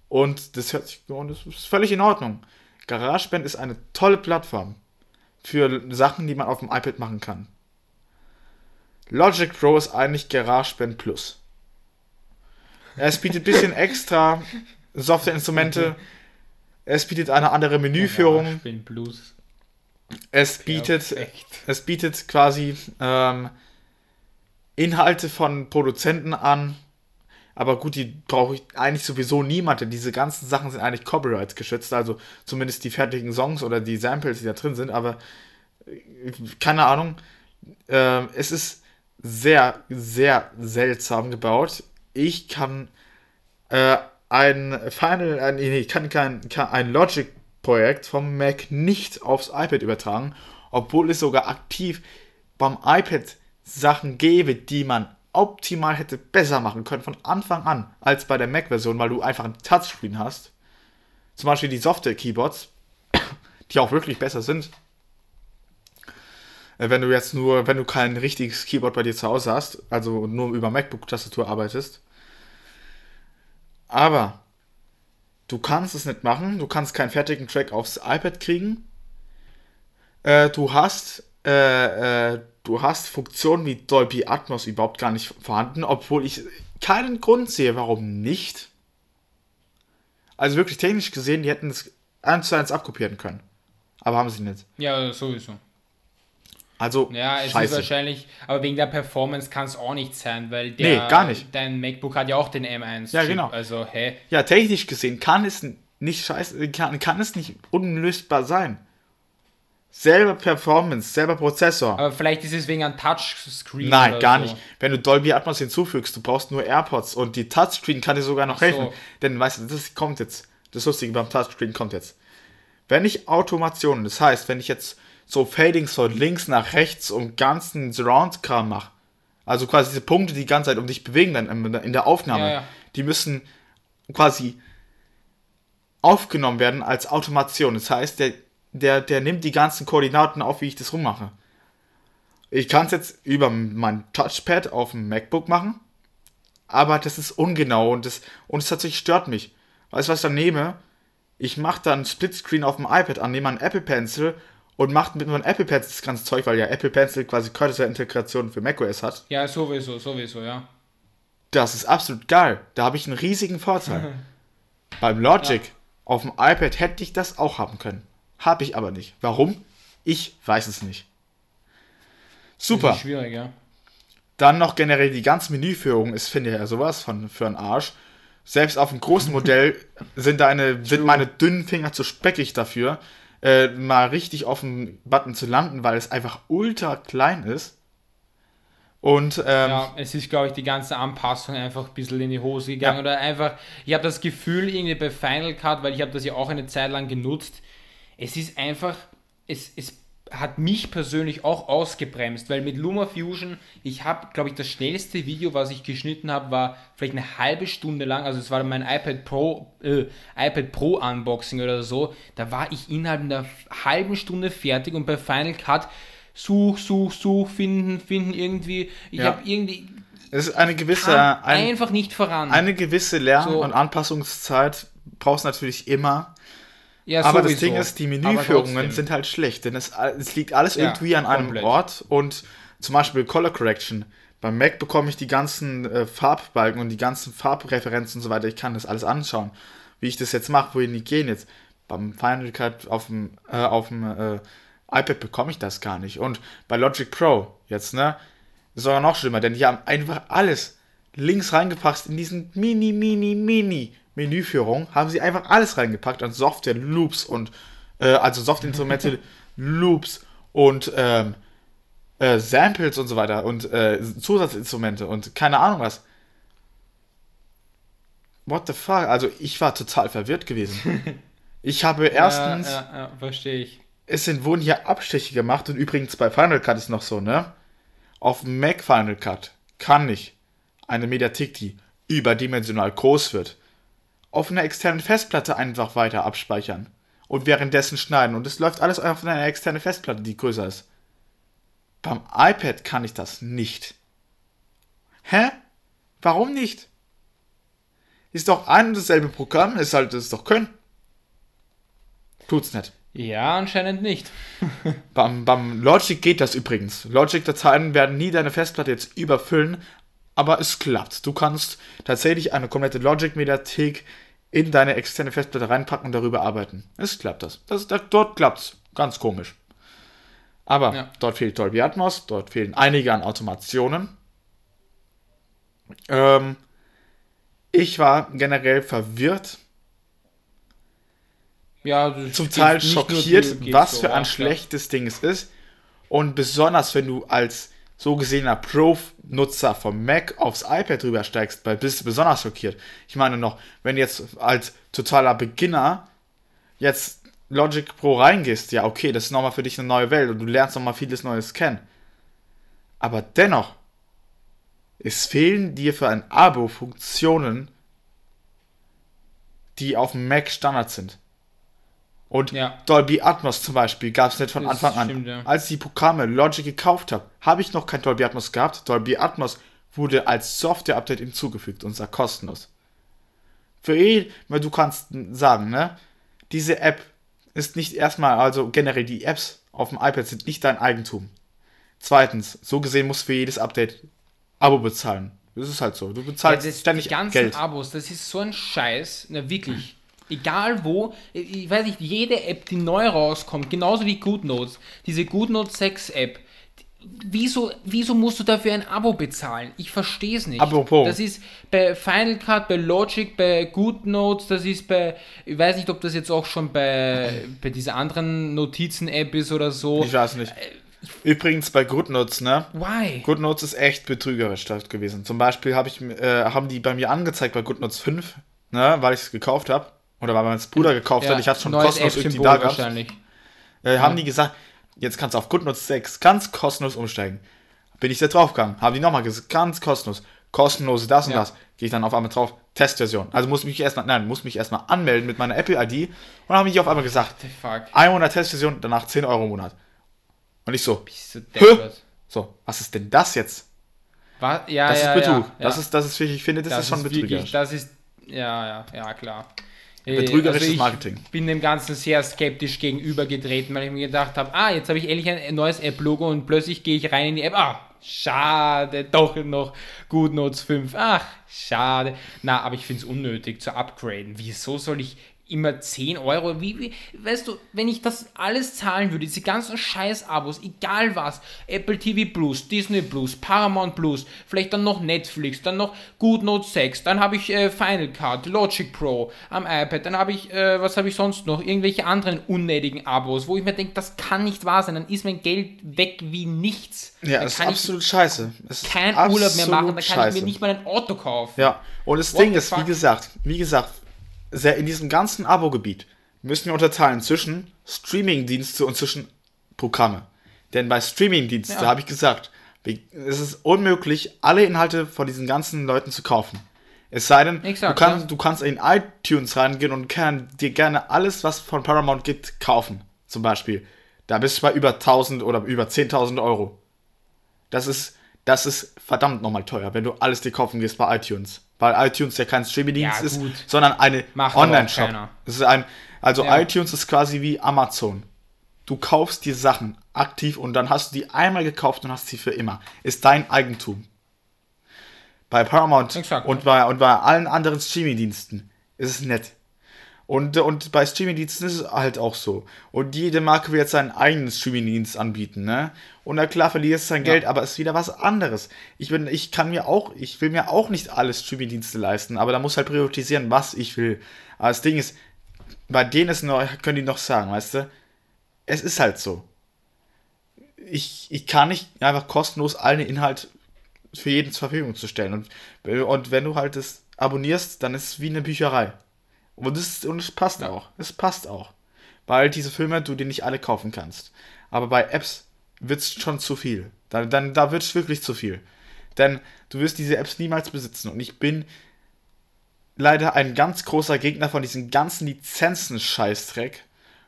S2: Und das hört sich, und das ist völlig in Ordnung. GarageBand ist eine tolle Plattform für Sachen, die man auf dem iPad machen kann. Logic Pro ist eigentlich GarageBand Plus. Es bietet ein bisschen extra Softwareinstrumente. Es bietet eine andere Menüführung. Es bietet, es bietet quasi ähm, Inhalte von Produzenten an. Aber gut, die brauche ich eigentlich sowieso niemand, diese ganzen Sachen sind eigentlich Copyrights geschützt, also zumindest die fertigen Songs oder die Samples, die da drin sind, aber äh, keine Ahnung. Äh, es ist sehr, sehr seltsam gebaut. Ich kann äh, ein Final, ein, nee, ich kann kein, kann ein Logic-Projekt vom Mac nicht aufs iPad übertragen, obwohl es sogar aktiv beim iPad Sachen gäbe, die man optimal hätte besser machen können von Anfang an als bei der Mac-Version, weil du einfach ein Touchscreen hast. Zum Beispiel die Software-Keyboards, die auch wirklich besser sind. Äh, wenn du jetzt nur, wenn du kein richtiges Keyboard bei dir zu Hause hast, also nur über MacBook-Tastatur arbeitest. Aber du kannst es nicht machen, du kannst keinen fertigen Track aufs iPad kriegen. Äh, du hast, äh, äh, du hast Funktionen wie Dolby Atmos überhaupt gar nicht vorhanden, obwohl ich keinen Grund sehe, warum nicht. Also wirklich technisch gesehen, die hätten es eins zu eins abkopieren können. Aber haben sie nicht.
S1: Ja, sowieso.
S2: Also,
S1: ja, es scheiße. ist wahrscheinlich, aber wegen der Performance kann es auch nicht sein, weil der,
S2: nee, gar nicht.
S1: dein MacBook hat ja auch den M1.
S2: Ja, genau.
S1: Also, hä?
S2: Ja, technisch gesehen kann es nicht scheiße, kann, kann es nicht unlösbar sein. Selber Performance, selber Prozessor.
S1: Aber vielleicht ist es wegen einem Touchscreen.
S2: Nein, gar so. nicht. Wenn du Dolby Atmos hinzufügst, du brauchst nur AirPods und die Touchscreen kann dir sogar noch Ach helfen. So. Denn weißt du, das kommt jetzt. Das Lustige beim Touchscreen kommt jetzt. Wenn ich Automationen, das heißt, wenn ich jetzt so Fadings von links nach rechts und ganzen Surround-Kram mache, also quasi diese Punkte, die die ganze Zeit um dich bewegen dann in der Aufnahme, ja, ja. die müssen quasi aufgenommen werden als Automation. Das heißt, der, der, der nimmt die ganzen Koordinaten auf, wie ich das rummache. Ich kann es jetzt über mein Touchpad auf dem MacBook machen, aber das ist ungenau und das, und es tatsächlich stört mich. Weißt du, was ich dann nehme? Ich mache dann Splitscreen auf dem iPad an, nehme einen Apple Pencil und macht mit einem Apple Pencil das ganze Zeug, weil ja Apple Pencil quasi Cursor-Integration für macOS hat.
S1: Ja, sowieso, sowieso, ja.
S2: Das ist absolut geil. Da habe ich einen riesigen Vorteil. Beim Logic ja. auf dem iPad hätte ich das auch haben können. Habe ich aber nicht. Warum? Ich weiß es nicht. Super. Das ist schwierig, ja. Dann noch generell die ganze Menüführung ist, finde ich ja sowas von für einen Arsch. Selbst auf dem großen Modell sind, deine, sind meine dünnen Finger zu speckig dafür äh, mal richtig auf dem Button zu landen, weil es einfach ultra klein ist. Und, ähm,
S1: ja, es ist, glaube ich, die ganze Anpassung einfach ein bisschen in die Hose gegangen. Ja. Oder einfach, ich habe das Gefühl, irgendwie bei Final Cut, weil ich habe das ja auch eine Zeit lang genutzt, es ist einfach, es, es hat mich persönlich auch ausgebremst, weil mit LumaFusion, ich habe, glaube ich, das schnellste Video, was ich geschnitten habe, war vielleicht eine halbe Stunde lang, also es war mein iPad Pro, äh, iPad Pro Unboxing oder so, da war ich innerhalb einer halben Stunde fertig und bei Final Cut such, such, such, finden, finden irgendwie, ich ja. habe irgendwie...
S2: Es ist eine gewisse... Ein,
S1: einfach nicht voran.
S2: Eine gewisse Lern- so. und Anpassungszeit brauchst du natürlich immer, ja, aber sowieso. das Ding ist, die Menüführungen sind halt schlecht, denn es, es liegt alles ja, irgendwie an einem komplett. Ort und zum Beispiel Color Correction. Beim Mac bekomme ich die ganzen äh, Farbbalken und die ganzen Farbreferenzen und so weiter. Ich kann das alles anschauen. Wie ich das jetzt mache, wohin die gehen jetzt. Beim Final Cut auf dem, äh, auf dem äh, iPad bekomme ich das gar nicht. Und bei Logic Pro jetzt, ne, ist sogar noch schlimmer, denn die haben einfach alles links reingepackt in diesen mini, mini, mini Menüführung haben sie einfach alles reingepackt an Software, Loops und äh, also Software-Instrumente, Loops und ähm, äh, Samples und so weiter und äh, Zusatzinstrumente und keine Ahnung was. What the fuck? Also ich war total verwirrt gewesen. Ich habe erstens.
S1: Ja, ja, ja verstehe ich.
S2: Es sind, wurden hier Abstriche gemacht und übrigens bei Final Cut ist noch so, ne? Auf Mac Final Cut kann ich eine Mediathek, die überdimensional groß wird, auf einer externen Festplatte einfach weiter abspeichern und währenddessen schneiden. Und es läuft alles auf einer externen Festplatte, die größer ist. Beim iPad kann ich das nicht. Hä? Warum nicht? Ist doch ein und dasselbe Programm, ist halt, ist doch können. Tut's nicht.
S1: Ja, anscheinend nicht.
S2: beim, beim Logic geht das übrigens. Logic-Dateien werden nie deine Festplatte jetzt überfüllen, aber es klappt. Du kannst tatsächlich eine komplette Logic-Mediathek in deine externe Festplatte reinpacken und darüber arbeiten. Es klappt das. das, das dort klappt's. Ganz komisch. Aber ja. dort fehlt Dolby Atmos, dort fehlen einige an Automationen. Ähm, ich war generell verwirrt. Ja, zum Teil schockiert, was für ein schlechtes Ding es ist. Und besonders, wenn du als so gesehener Pro-Nutzer vom Mac aufs iPad rübersteigst, bist du besonders schockiert. Ich meine noch, wenn du jetzt als totaler Beginner jetzt Logic Pro reingehst, ja, okay, das ist nochmal für dich eine neue Welt und du lernst nochmal vieles Neues kennen. Aber dennoch, es fehlen dir für ein Abo Funktionen, die auf dem Mac Standard sind. Und ja. Dolby Atmos zum Beispiel gab es nicht von das Anfang stimmt, an. Ja. Als ich die Programme Logic gekauft habe, habe ich noch kein Dolby Atmos gehabt. Dolby Atmos wurde als Software-Update hinzugefügt und zwar kostenlos. Für jeden, weil du kannst sagen, ne, diese App ist nicht erstmal, also generell die Apps auf dem iPad sind nicht dein Eigentum. Zweitens, so gesehen musst du für jedes Update Abo bezahlen. Das ist halt so. Du bezahlst
S1: ja, das, ständig die ganzen Geld. Abos, das ist so ein Scheiß. Na, wirklich. Egal wo, ich weiß nicht, jede App, die neu rauskommt, genauso wie GoodNotes, diese GoodNotes 6 App, wieso, wieso musst du dafür ein Abo bezahlen? Ich verstehe es nicht. Apropos. Das ist bei Final Cut, bei Logic, bei GoodNotes, das ist bei, ich weiß nicht, ob das jetzt auch schon bei, bei dieser anderen Notizen-App ist oder so.
S2: Ich weiß nicht. Übrigens bei GoodNotes, ne? Why? GoodNotes ist echt betrügerisch gewesen. Zum Beispiel hab ich, äh, haben die bei mir angezeigt bei GoodNotes 5, ne, weil ich es gekauft habe. Oder weil mein Bruder gekauft ja, hat. Ich hatte schon kostenlos irgendwie da gehabt. Äh, haben ja. die gesagt, jetzt kannst du auf GoodNotes 6 ganz kostenlos umsteigen. Bin ich da draufgegangen. Haben die nochmal gesagt, ganz kostenlos. Kostenlose das und ja. das. Gehe ich dann auf einmal drauf, Testversion. Also muss mich erstmal, nein, muss mich erstmal anmelden mit meiner Apple-ID. Und dann haben die auf einmal gesagt, ein Monat Testversion, danach 10 Euro im Monat. Und ich so, so, was ist denn das jetzt?
S1: Was? Ja,
S2: das
S1: ja,
S2: ist Betrug. Ja, das ist, das ist, ich finde, das, das ist schon
S1: betrügerisch. das ist, ja, ja, ja, klar.
S2: Äh, Betrügerisches also Marketing.
S1: Ich bin dem Ganzen sehr skeptisch gegenübergetreten, weil ich mir gedacht habe, ah, jetzt habe ich endlich ein neues App-Logo und plötzlich gehe ich rein in die App. Ah, schade, doch noch GoodNotes 5. Ach, schade. Na, aber ich finde es unnötig zu upgraden. Wieso soll ich immer 10 Euro. Wie, wie, weißt du, wenn ich das alles zahlen würde, diese ganzen Scheiß-Abos, egal was, Apple TV Plus, Disney Plus, Paramount Plus, vielleicht dann noch Netflix, dann noch GoodNote 6, dann habe ich äh, Final Cut, Logic Pro am iPad, dann habe ich, äh, was habe ich sonst noch, irgendwelche anderen unnötigen Abos, wo ich mir denke, das kann nicht wahr sein, dann ist mein Geld weg wie nichts.
S2: Ja, das ist absolut scheiße.
S1: Kein Urlaub mehr machen, dann kann scheiße. ich mir nicht mal ein Auto kaufen.
S2: Ja, und das What Ding ist, fuck? wie gesagt, wie gesagt, in diesem ganzen Abo-Gebiet müssen wir unterteilen zwischen Streaming-Dienste und zwischen Programme. Denn bei Streaming-Diensten, ja. habe ich gesagt, es ist unmöglich, alle Inhalte von diesen ganzen Leuten zu kaufen. Es sei denn, Exakt, du, kannst, ja. du kannst in iTunes reingehen und kann dir gerne alles, was von Paramount gibt, kaufen. Zum Beispiel. Da bist du bei über 1000 oder über 10.000 Euro. Das ist, das ist verdammt nochmal teuer, wenn du alles dir kaufen gehst bei iTunes weil iTunes ja kein Streaming-Dienst ja, ist, sondern eine Online-Shop. Es ist ein, also ja. iTunes ist quasi wie Amazon. Du kaufst die Sachen aktiv und dann hast du die einmal gekauft und hast sie für immer. Ist dein Eigentum. Bei Paramount Exakt, und, bei, und bei allen anderen Streaming-Diensten ist es nett. Und, und bei Streamingdiensten ist es halt auch so. Und jede Marke will jetzt seinen eigenen Streamingdienst anbieten, ne? Und na klar verliert es sein ja. Geld, aber es ist wieder was anderes. Ich bin, ich kann mir auch, ich will mir auch nicht alle Streamingdienste leisten, aber da muss halt priorisieren, was ich will. Aber das Ding ist, bei denen ist noch, können die noch sagen, weißt du? Es ist halt so. ich, ich kann nicht einfach kostenlos allen Inhalt für jeden zur Verfügung zu stellen. Und, und wenn du halt das abonnierst, dann ist es wie eine Bücherei. Und es, und es passt ja. auch. Es passt auch. Weil diese Filme du dir nicht alle kaufen kannst. Aber bei Apps wird es schon zu viel. Dann, dann, da wird es wirklich zu viel. Denn du wirst diese Apps niemals besitzen. Und ich bin leider ein ganz großer Gegner von diesen ganzen Lizenzen-Scheißdreck,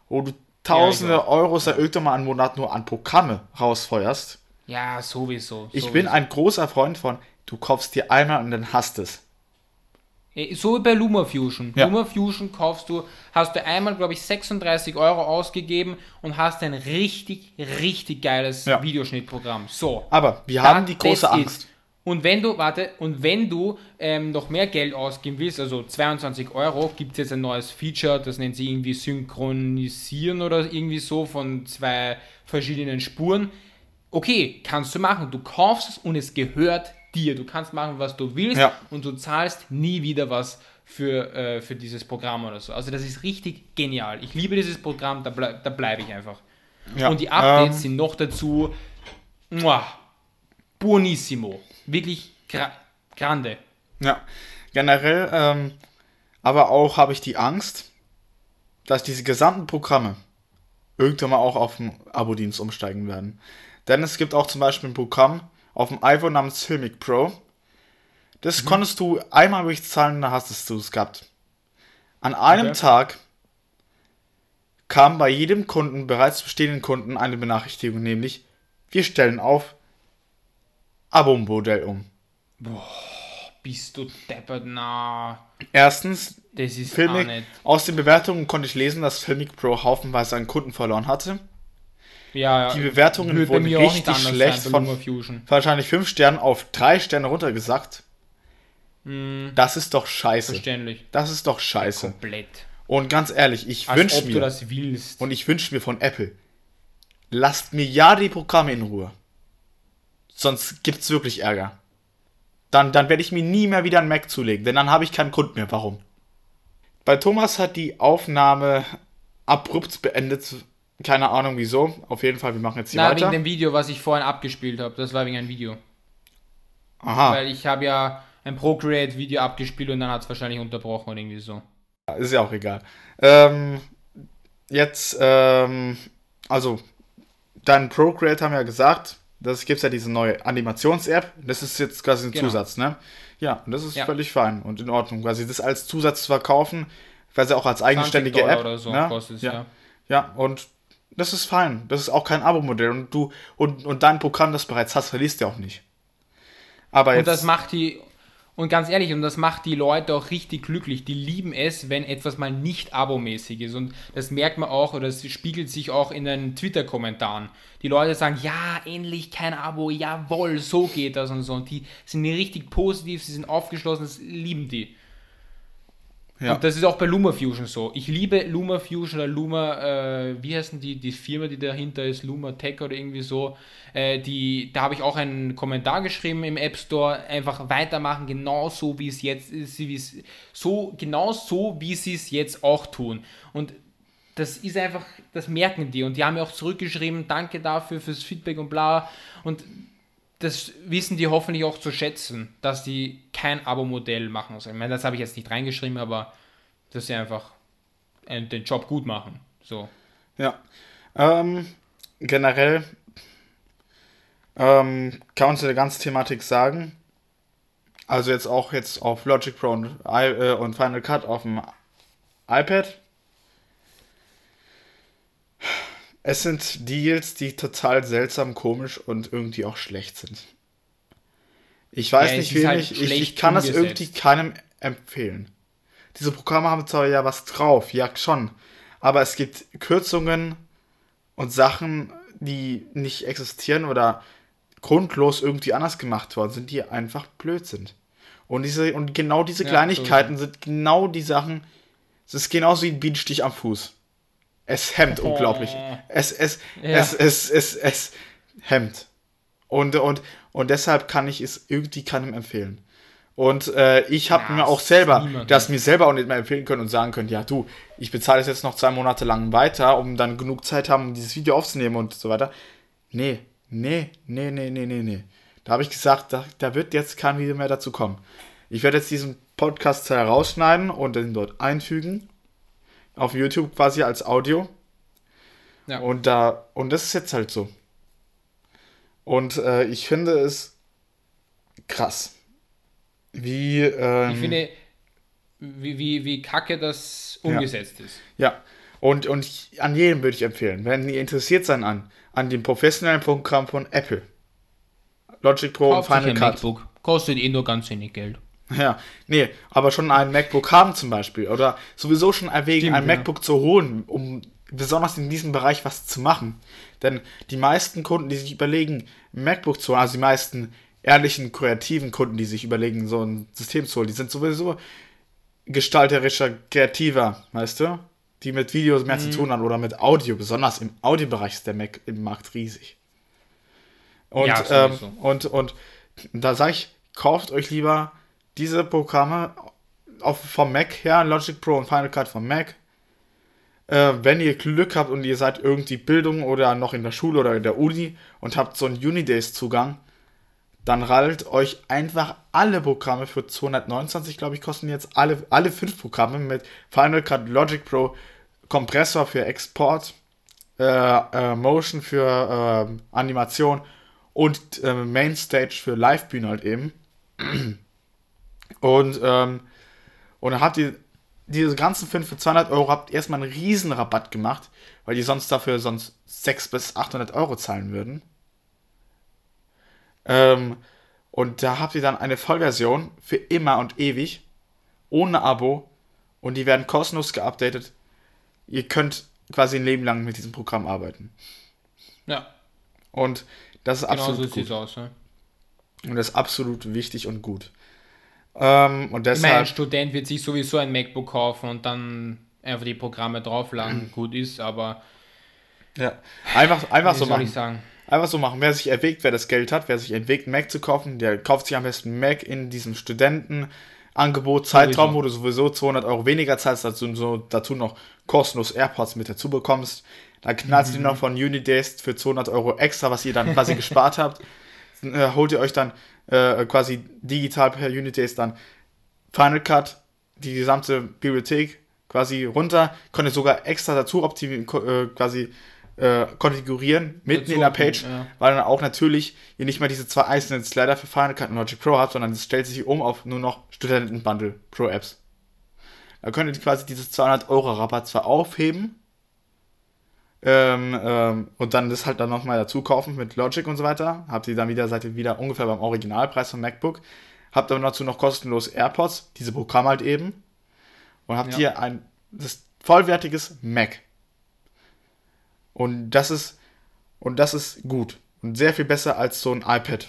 S2: wo du tausende ja, Euros ja irgendwann mal einen Monat nur an Programme rausfeuerst.
S1: Ja, sowieso.
S2: Ich bin ein großer Freund von, du kaufst dir einmal und dann hast es.
S1: So wie bei LumaFusion. Ja. LumaFusion kaufst du, hast du einmal, glaube ich, 36 Euro ausgegeben und hast ein richtig, richtig geiles ja. Videoschnittprogramm. So.
S2: Aber wir haben die große Angst. Ist.
S1: Und wenn du, warte, und wenn du ähm, noch mehr Geld ausgeben willst, also 22 Euro, gibt es jetzt ein neues Feature, das nennt sich irgendwie Synchronisieren oder irgendwie so von zwei verschiedenen Spuren. Okay, kannst du machen. Du kaufst es und es gehört dir. Du kannst machen, was du willst ja. und du zahlst nie wieder was für, äh, für dieses Programm oder so. Also das ist richtig genial. Ich liebe dieses Programm, da, bleib, da bleibe ich einfach. Ja. Und die Updates ähm, sind noch dazu muah, buonissimo. Wirklich gra grande.
S2: Ja, generell, ähm, aber auch habe ich die Angst, dass diese gesamten Programme irgendwann mal auch auf den Abo-Dienst umsteigen werden. Denn es gibt auch zum Beispiel ein Programm, auf dem iPhone namens Filmic Pro. Das mhm. konntest du einmal durchzahlen, dann hast du es gehabt. An einem okay. Tag kam bei jedem Kunden, bereits bestehenden Kunden, eine Benachrichtigung, nämlich wir stellen auf Abo-Modell um.
S1: Boah, bist du deppert, na.
S2: Erstens,
S1: das ist
S2: Filmic, aus den Bewertungen konnte ich lesen, dass Filmic Pro haufenweise einen Kunden verloren hatte.
S1: Ja,
S2: die Bewertungen wurden richtig schlecht von wahrscheinlich 5 Sternen auf 3 Sterne runtergesackt. Mm, das ist doch scheiße.
S1: Verständlich.
S2: Das ist doch scheiße.
S1: Komplett.
S2: Und ganz ehrlich, ich wünsche mir. Und ich wünsche mir von Apple, lasst mir ja die Programme in Ruhe. Sonst gibt es wirklich Ärger. Dann, dann werde ich mir nie mehr wieder einen Mac zulegen, denn dann habe ich keinen Grund mehr. Warum? Bei Thomas hat die Aufnahme abrupt beendet, keine Ahnung wieso. Auf jeden Fall, wir machen jetzt hier Na, weiter.
S1: wegen dem Video, was ich vorhin abgespielt habe. Das war wegen einem Video. Aha. Weil ich habe ja ein Procreate-Video abgespielt und dann hat es wahrscheinlich unterbrochen oder irgendwie so.
S2: Ist ja auch egal. Ähm, jetzt, ähm, also, dein Procreate haben ja gesagt, das gibt ja diese neue Animations-App. Das ist jetzt quasi ein genau. Zusatz, ne? Ja, und das ist ja. völlig fein und in Ordnung. Quasi das als Zusatz zu verkaufen, quasi auch als eigenständige App.
S1: Oder so ne? kostet
S2: ja. ja. Ja, und das ist fein. Das ist auch kein Abo-Modell. Und du, und, und dein Programm, das bereits hast, verliest ja auch nicht.
S1: Aber jetzt. Und das macht die, und ganz ehrlich, und das macht die Leute auch richtig glücklich. Die lieben es, wenn etwas mal nicht abomäßig ist. Und das merkt man auch, oder es spiegelt sich auch in den Twitter-Kommentaren. Die Leute sagen, ja, endlich kein Abo, jawohl, so geht das und so. Und die sind richtig positiv, sie sind aufgeschlossen, das lieben die. Ja. Und das ist auch bei LumaFusion so. Ich liebe LumaFusion oder Luma, äh, wie heißen die, die Firma, die dahinter ist, Luma Tech oder irgendwie so. Äh, die, da habe ich auch einen Kommentar geschrieben im App Store. Einfach weitermachen, genau so wie es jetzt ist, so, genau so, wie sie es jetzt auch tun. Und das ist einfach, das merken die. Und die haben mir auch zurückgeschrieben, danke dafür fürs Feedback und bla. Und das wissen die hoffentlich auch zu schätzen, dass die kein Abo-Modell machen. Also, ich meine, das habe ich jetzt nicht reingeschrieben, aber dass sie einfach den Job gut machen. So.
S2: Ja. Ähm, generell ähm, kann man zu der ganzen Thematik sagen. Also jetzt auch jetzt auf Logic Pro und, äh, und Final Cut auf dem iPad Es sind Deals, die total seltsam, komisch und irgendwie auch schlecht sind. Ich weiß ja, nicht, wie halt ich, ich kann das irgendwie keinem empfehlen. Diese Programme haben zwar ja was drauf, ja schon, aber es gibt Kürzungen und Sachen, die nicht existieren oder grundlos irgendwie anders gemacht worden sind, die einfach blöd sind. Und diese und genau diese ja, Kleinigkeiten so. sind genau die Sachen. Es ist genauso wie ein Bienenstich am Fuß. Es hemmt oh. unglaublich. Es, es, ja. es, es, es, es hemmt. Und, und, und deshalb kann ich es irgendwie keinem empfehlen. Und äh, ich habe ja, mir auch selber, das mir selber auch nicht mehr empfehlen können und sagen können, ja du, ich bezahle es jetzt noch zwei Monate lang weiter, um dann genug Zeit haben, um dieses Video aufzunehmen und so weiter. nee, nee, nee, nee, nee, nee, nee. Da habe ich gesagt, da, da wird jetzt kein Video mehr dazu kommen. Ich werde jetzt diesen Podcast herausschneiden und den dort einfügen. Auf YouTube quasi als Audio. Ja. Und da, und das ist jetzt halt so. Und äh, ich finde es krass. Wie. Ähm,
S1: ich finde, wie, wie, wie kacke das umgesetzt
S2: ja.
S1: ist.
S2: Ja. Und, und ich, an jedem würde ich empfehlen, wenn ihr interessiert seid an, an dem professionellen Programm von Apple. Logic Pro
S1: Kauft und Final Cut. MacBook. Kostet eh nur ganz wenig Geld.
S2: Ja, nee, aber schon ein MacBook haben zum Beispiel. Oder sowieso schon erwägen, Stimmt, ein ja. MacBook zu holen, um besonders in diesem Bereich was zu machen. Denn die meisten Kunden, die sich überlegen, ein MacBook zu holen, also die meisten ehrlichen, kreativen Kunden, die sich überlegen, so ein System zu holen, die sind sowieso gestalterischer, kreativer, weißt du? Die mit Videos mehr mhm. zu tun haben oder mit Audio. Besonders im Audiobereich ist der Mac im Markt riesig. Und, ja, ähm, und, und da sage ich, kauft euch lieber diese Programme auf, vom Mac her, Logic Pro und Final Cut vom Mac. Äh, wenn ihr Glück habt und ihr seid irgendwie Bildung oder noch in der Schule oder in der Uni und habt so einen Unidays-Zugang, dann rallt euch einfach alle Programme für 229, glaube ich, kosten jetzt alle, alle fünf Programme mit Final Cut, Logic Pro, Kompressor für Export, äh, äh, Motion für äh, Animation und äh, Mainstage für Livebühne halt eben. Und, ähm, und dann habt ihr diese ganzen 5 für 200 Euro, habt erstmal einen riesen Rabatt gemacht, weil die sonst dafür sonst 600 bis 800 Euro zahlen würden. Ähm, und da habt ihr dann eine Vollversion für immer und ewig, ohne Abo, und die werden kostenlos geupdatet. Ihr könnt quasi ein Leben lang mit diesem Programm arbeiten.
S1: Ja.
S2: Und das ist genau absolut so gut. Aus, ja. Und das ist absolut wichtig und gut. Ähm, und deshalb, ich
S1: meine, ein Student wird sich sowieso ein MacBook kaufen und dann einfach die Programme draufladen, gut ist, aber.
S2: Ja, einfach, einfach so machen. Einfach so machen. Wer sich erwägt, wer das Geld hat, wer sich entwegt, Mac zu kaufen, der kauft sich am besten Mac in diesem Studentenangebot, Zeitraum, wo du sowieso 200 Euro weniger zahlst, dazu, so, dazu noch kostenlos AirPods mit dazu bekommst. Dann knallst mhm. du noch von Unidays für 200 Euro extra, was ihr dann quasi gespart habt. Äh, holt ihr euch dann äh, quasi digital per Unity dann Final Cut, die gesamte Bibliothek quasi runter, konnte sogar extra dazu optimieren, äh, quasi äh, konfigurieren, mitten dazu in der Page, ja. weil dann auch natürlich ihr nicht mehr diese zwei einzelnen Slider für Final Cut und Logic Pro habt, sondern es stellt sich um auf nur noch Studentenbundle Pro Apps. Da könnt ihr quasi dieses 200 Euro Rabatt zwar aufheben, ähm, ähm, und dann das halt dann nochmal dazu kaufen mit Logic und so weiter. Habt ihr dann wieder, seid ihr wieder ungefähr beim Originalpreis vom MacBook. Habt aber dazu noch kostenlos AirPods, diese Programme halt eben. Und habt ja. hier ein das vollwertiges Mac. Und das ist und das ist gut und sehr viel besser als so ein iPad.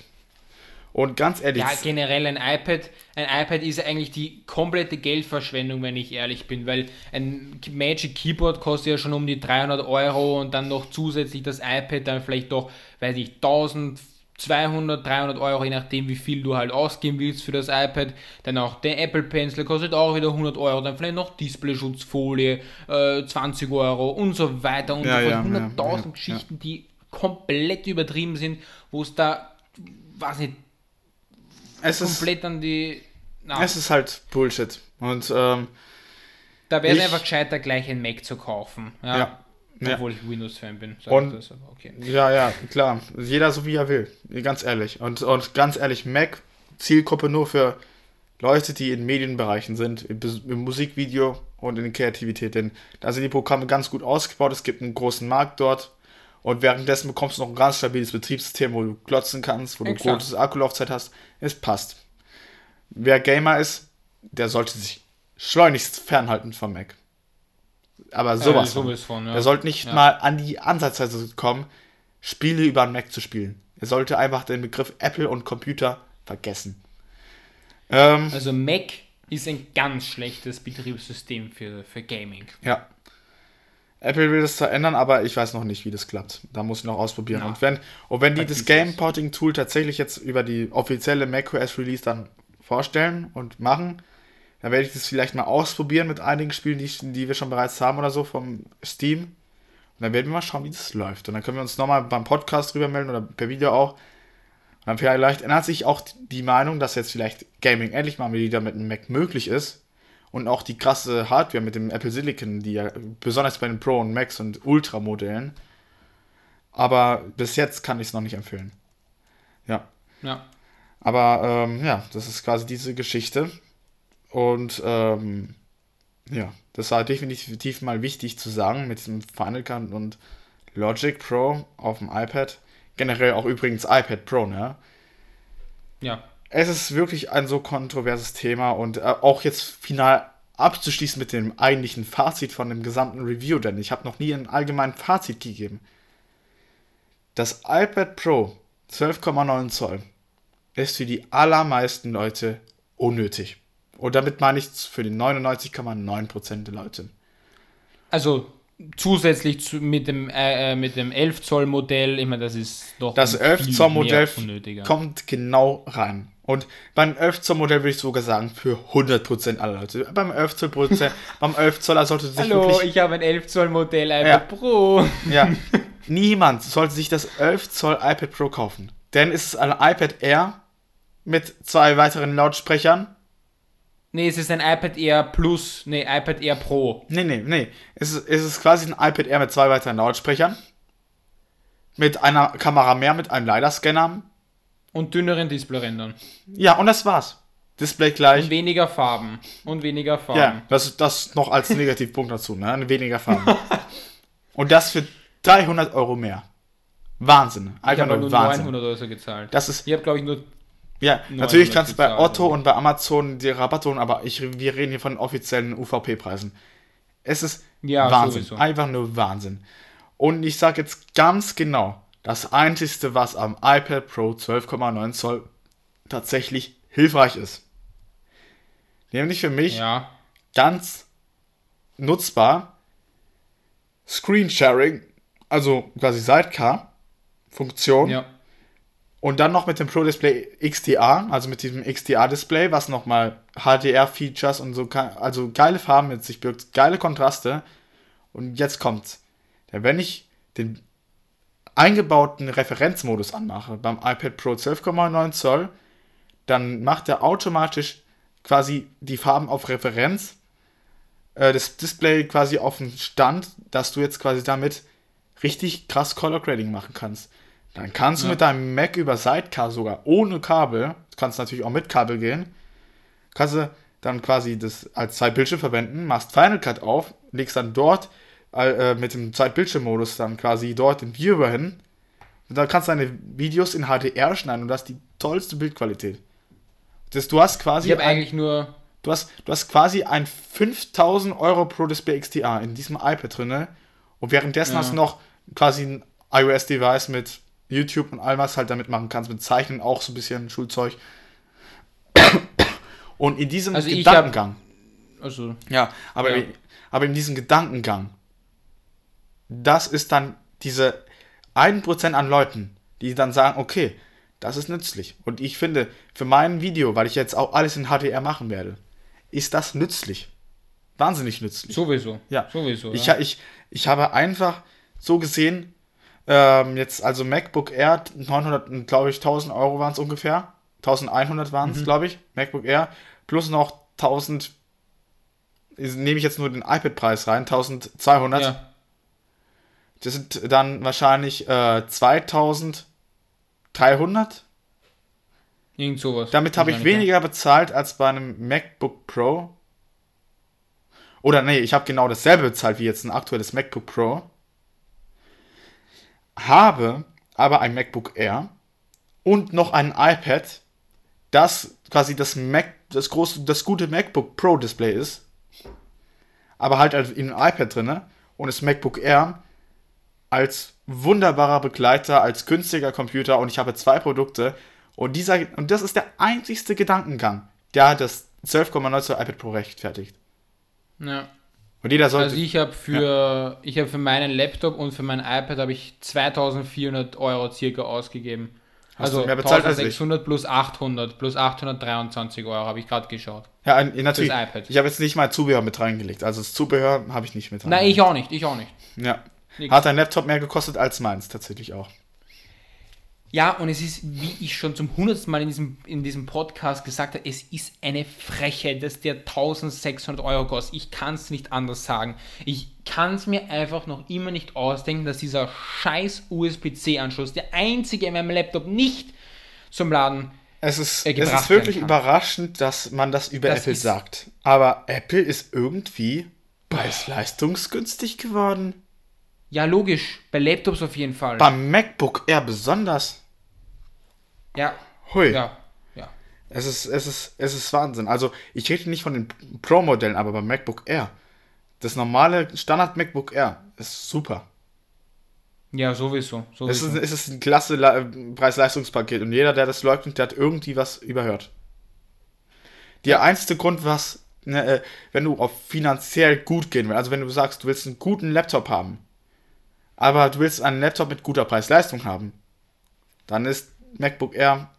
S2: Und ganz ehrlich.
S1: Ja, generell ein iPad. Ein iPad ist eigentlich die komplette Geldverschwendung, wenn ich ehrlich bin, weil ein Magic Keyboard kostet ja schon um die 300 Euro und dann noch zusätzlich das iPad dann vielleicht doch, weiß ich, 1200, 300 Euro, je nachdem, wie viel du halt ausgeben willst für das iPad. Dann auch der Apple Pencil kostet auch wieder 100 Euro. Dann vielleicht noch Displayschutzfolie, äh, 20 Euro und so weiter und ja, so. Ja, 100.000 ja, Geschichten, die komplett übertrieben sind, wo es da, weiß nicht,
S2: es komplett ist, an die. Na. Es ist halt Bullshit. Und ähm,
S1: da wäre es einfach gescheiter, gleich ein Mac zu kaufen. Ja. ja. Obwohl
S2: ja.
S1: ich Windows-Fan bin.
S2: Und, das, okay. Ja, ja, klar. Jeder so wie er will. Ganz ehrlich. Und, und ganz ehrlich, Mac, Zielgruppe nur für Leute, die in Medienbereichen sind, im, im Musikvideo und in der Kreativität. Denn da sind die Programme ganz gut ausgebaut. Es gibt einen großen Markt dort. Und währenddessen bekommst du noch ein ganz stabiles Betriebssystem, wo du glotzen kannst, wo du Exakt. gutes Akkulaufzeit hast. Es passt. Wer Gamer ist, der sollte sich schleunigst fernhalten vom Mac. Aber sowas. Ja, von, ja. Er sollte nicht ja. mal an die Ansatzweise kommen, Spiele über einen Mac zu spielen. Er sollte einfach den Begriff Apple und Computer vergessen.
S1: Ähm, also Mac ist ein ganz schlechtes Betriebssystem für, für Gaming.
S2: Ja. Apple will das zwar ändern, aber ich weiß noch nicht, wie das klappt. Da muss ich noch ausprobieren. Ja. Und wenn, und wenn die das Game Porting Tool tatsächlich jetzt über die offizielle macOS Release dann vorstellen und machen, dann werde ich das vielleicht mal ausprobieren mit einigen Spielen, die, die wir schon bereits haben oder so vom Steam. dann werden wir mal schauen, wie das läuft. Und dann können wir uns nochmal beim Podcast drüber melden oder per Video auch. Und dann vielleicht ändert sich auch die Meinung, dass jetzt vielleicht Gaming endlich mal wieder mit einem Mac möglich ist. Und auch die krasse Hardware mit dem Apple Silicon, die ja besonders bei den Pro und Max und Ultra Modellen. Aber bis jetzt kann ich es noch nicht empfehlen. Ja.
S1: Ja.
S2: Aber ähm, ja, das ist quasi diese Geschichte. Und ähm, ja, das war definitiv mal wichtig zu sagen mit diesem Final Cut und Logic Pro auf dem iPad. Generell auch übrigens iPad Pro, ne?
S1: Ja.
S2: Es ist wirklich ein so kontroverses Thema und äh, auch jetzt final abzuschließen mit dem eigentlichen Fazit von dem gesamten Review, denn ich habe noch nie ein allgemeines Fazit gegeben. Das iPad Pro 12,9 Zoll ist für die allermeisten Leute unnötig. Und damit meine ich für die 99,9% der Leute.
S1: Also zusätzlich zu, mit, dem, äh, äh mit dem 11 Zoll Modell, ich meine, das ist doch.
S2: Das 11 Zoll Modell kommt genau rein. Und beim 11 Zoll Modell würde ich sogar sagen, für 100% aller Leute. Beim 11 Zoll, Prozent, beim 11 Zoller sollte sich
S1: Hallo, wirklich... ich habe ein 11 Zoll Modell iPad ja. Pro.
S2: Ja, niemand sollte sich das 11 Zoll iPad Pro kaufen. Denn es ist ein iPad Air mit zwei weiteren Lautsprechern
S1: Nee, es ist ein iPad Air Plus, nee, iPad Air Pro.
S2: Nee, nee, nee. Es ist, es ist quasi ein iPad Air mit zwei weiteren Lautsprechern. Mit einer Kamera mehr, mit einem LiDAR-Scanner.
S1: Und dünneren Displayrändern.
S2: Ja, und das war's. Display gleich.
S1: Und weniger Farben. Und weniger Farben.
S2: Ja, das, das noch als Negativpunkt dazu, ne? Weniger Farben. und das für 300 Euro mehr. Wahnsinn.
S1: Einfach ich nur Wahnsinn. 900 Euro gezahlt.
S2: Das ist,
S1: ich habe, glaube ich, nur
S2: ja, natürlich kannst du bei Otto und bei Amazon die Rabatte holen, aber ich, wir reden hier von offiziellen UVP-Preisen. Es ist ja, Wahnsinn. Sowieso. Einfach nur Wahnsinn. Und ich sage jetzt ganz genau, das Einzige, was am iPad Pro 12,9 Zoll tatsächlich hilfreich ist. Nämlich für mich
S1: ja.
S2: ganz nutzbar Screen Sharing, also quasi Sidecar-Funktion. Ja und dann noch mit dem Pro Display XDR, also mit diesem XDR-Display, was nochmal HDR-Features und so, also geile Farben mit sich birgt, geile Kontraste. Und jetzt kommt's. Ja, wenn ich den eingebauten Referenzmodus anmache beim iPad Pro 12,9 Zoll, dann macht er automatisch quasi die Farben auf Referenz, äh, das Display quasi auf den Stand, dass du jetzt quasi damit richtig krass Color Grading machen kannst. Dann kannst ja. du mit deinem Mac über Sidecar sogar ohne Kabel, kannst natürlich auch mit Kabel gehen, kannst du dann quasi das als Zeitbildschirm verwenden, machst Final Cut auf, legst dann dort äh, mit dem Zeitbildschirm-Modus dann quasi dort den Viewer hin. Und dann kannst du deine Videos in HDR schneiden und das ist die tollste Bildqualität. Das, du hast quasi.
S1: Ich habe eigentlich nur.
S2: Du hast, du hast quasi ein 5000 Euro Pro Display XDR in diesem iPad drin. Und währenddessen ja. hast du noch quasi ein iOS-Device mit YouTube und all was halt damit machen kannst, mit Zeichnen auch so ein bisschen Schulzeug. Und in diesem also Gedankengang.
S1: Hab, also,
S2: ja, aber, ja. aber in diesem Gedankengang, das ist dann diese 1% an Leuten, die dann sagen, okay, das ist nützlich. Und ich finde, für mein Video, weil ich jetzt auch alles in HDR machen werde, ist das nützlich. Wahnsinnig nützlich.
S1: Sowieso.
S2: Ja.
S1: Sowieso.
S2: Ich, ja. ich, ich habe einfach so gesehen, ähm, jetzt also MacBook Air, 900, glaube ich, 1000 Euro waren es ungefähr. 1100 waren es, mhm. glaube ich. MacBook Air. Plus noch 1000, nehme ich jetzt nur den iPad-Preis rein, 1200. Ja. Das sind dann wahrscheinlich äh, 2300.
S1: Irgend sowas.
S2: Damit habe ich weniger ja. bezahlt als bei einem MacBook Pro. Oder nee, ich habe genau dasselbe bezahlt wie jetzt ein aktuelles MacBook Pro habe aber ein MacBook Air und noch ein iPad, das quasi das Mac, das große, das gute MacBook Pro Display ist, aber halt in einem iPad drin und das MacBook Air als wunderbarer Begleiter, als günstiger Computer und ich habe zwei Produkte und dieser und das ist der einzigste Gedankengang, der das 12,9 iPad Pro rechtfertigt.
S1: Ja.
S2: Und jeder sollte.
S1: Also ich habe für, ja. ich habe für meinen Laptop und für mein iPad habe ich 2400 Euro circa ausgegeben. Hast also mehr bezahlt 1600 plus 800 plus 823 Euro habe ich gerade geschaut.
S2: Ja, natürlich. Ich habe jetzt nicht mal Zubehör mit reingelegt. Also das Zubehör habe ich nicht mit
S1: reingelegt. Nein, ich auch nicht, ich auch nicht.
S2: Ja.
S1: Nix.
S2: Hat ein Laptop mehr gekostet als meins, tatsächlich auch.
S1: Ja, und es ist, wie ich schon zum hundertsten Mal in diesem, in diesem Podcast gesagt habe, es ist eine Frechheit, dass der 1600 Euro kostet. Ich kann es nicht anders sagen. Ich kann es mir einfach noch immer nicht ausdenken, dass dieser scheiß USB-C-Anschluss, der einzige in meinem Laptop nicht zum Laden
S2: Es ist,
S1: äh,
S2: es ist wirklich überraschend, dass man das über
S1: Das
S2: Apple sagt. Aber Apple ist irgendwie preis-leistungsgünstig geworden.
S1: Ja, logisch. Bei Laptops auf jeden Fall.
S2: Beim MacBook Air besonders.
S1: Ja.
S2: Hui.
S1: Ja. Ja.
S2: Es ist, es ist, es ist Wahnsinn. Also, ich rede nicht von den Pro-Modellen, aber beim MacBook Air. Das normale Standard MacBook Air ist super.
S1: Ja, sowieso.
S2: Es
S1: sowieso.
S2: ist, es ist ein klasse Le- Preis-Leistungspaket und jeder, der das leugnet, der hat irgendwie was überhört. Der einzige Grund, was, ne, äh, wenn du auf finanziell gut gehen willst, also wenn du sagst, du willst einen guten Laptop haben, aber du willst einen Laptop mit guter Preis-Leistung haben, dann ist MacBook Air,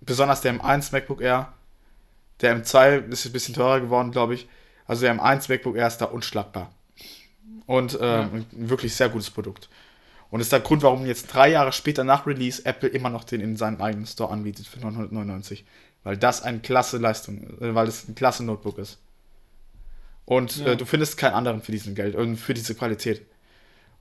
S2: besonders der M1 MacBook Air, der M2 ist ein bisschen teurer geworden, glaube ich, also der M1 MacBook Air ist da unschlagbar. Und ähm, ein wirklich sehr gutes Produkt. Und ist der Grund, warum jetzt drei Jahre später nach Release Apple immer noch den in seinem eigenen Store anbietet für 999. Weil das eine klasse Leistung, äh, weil es ein klasse Notebook ist. Und
S1: Ja.
S2: äh, du findest keinen anderen für diesen Geld und für diese Qualität.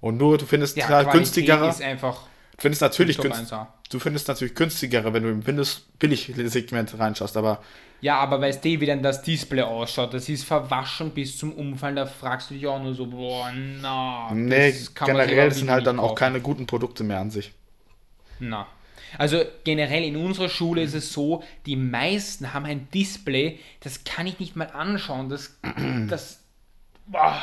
S2: Und nur du findest
S1: ja, Qualität
S2: günstigere,
S1: ist einfach
S2: du findest natürlich günst,
S1: 1A.
S2: du findest natürlich günstigere, wenn du im Windows billig Segment reinschaust, aber
S1: Ja, aber weißt du, wie denn das Display ausschaut? Das ist verwaschen bis zum Umfallen. Da fragst du dich auch nur so, boah, na.
S2: nee,
S1: man sich
S2: generell
S1: auch
S2: sind halt dann auch
S1: kaufen.
S2: keine guten Produkte mehr an sich.
S1: Na. Also generell in unserer Schule ist es so, die meisten haben ein Display, das kann ich nicht mal anschauen. Das, das, boah,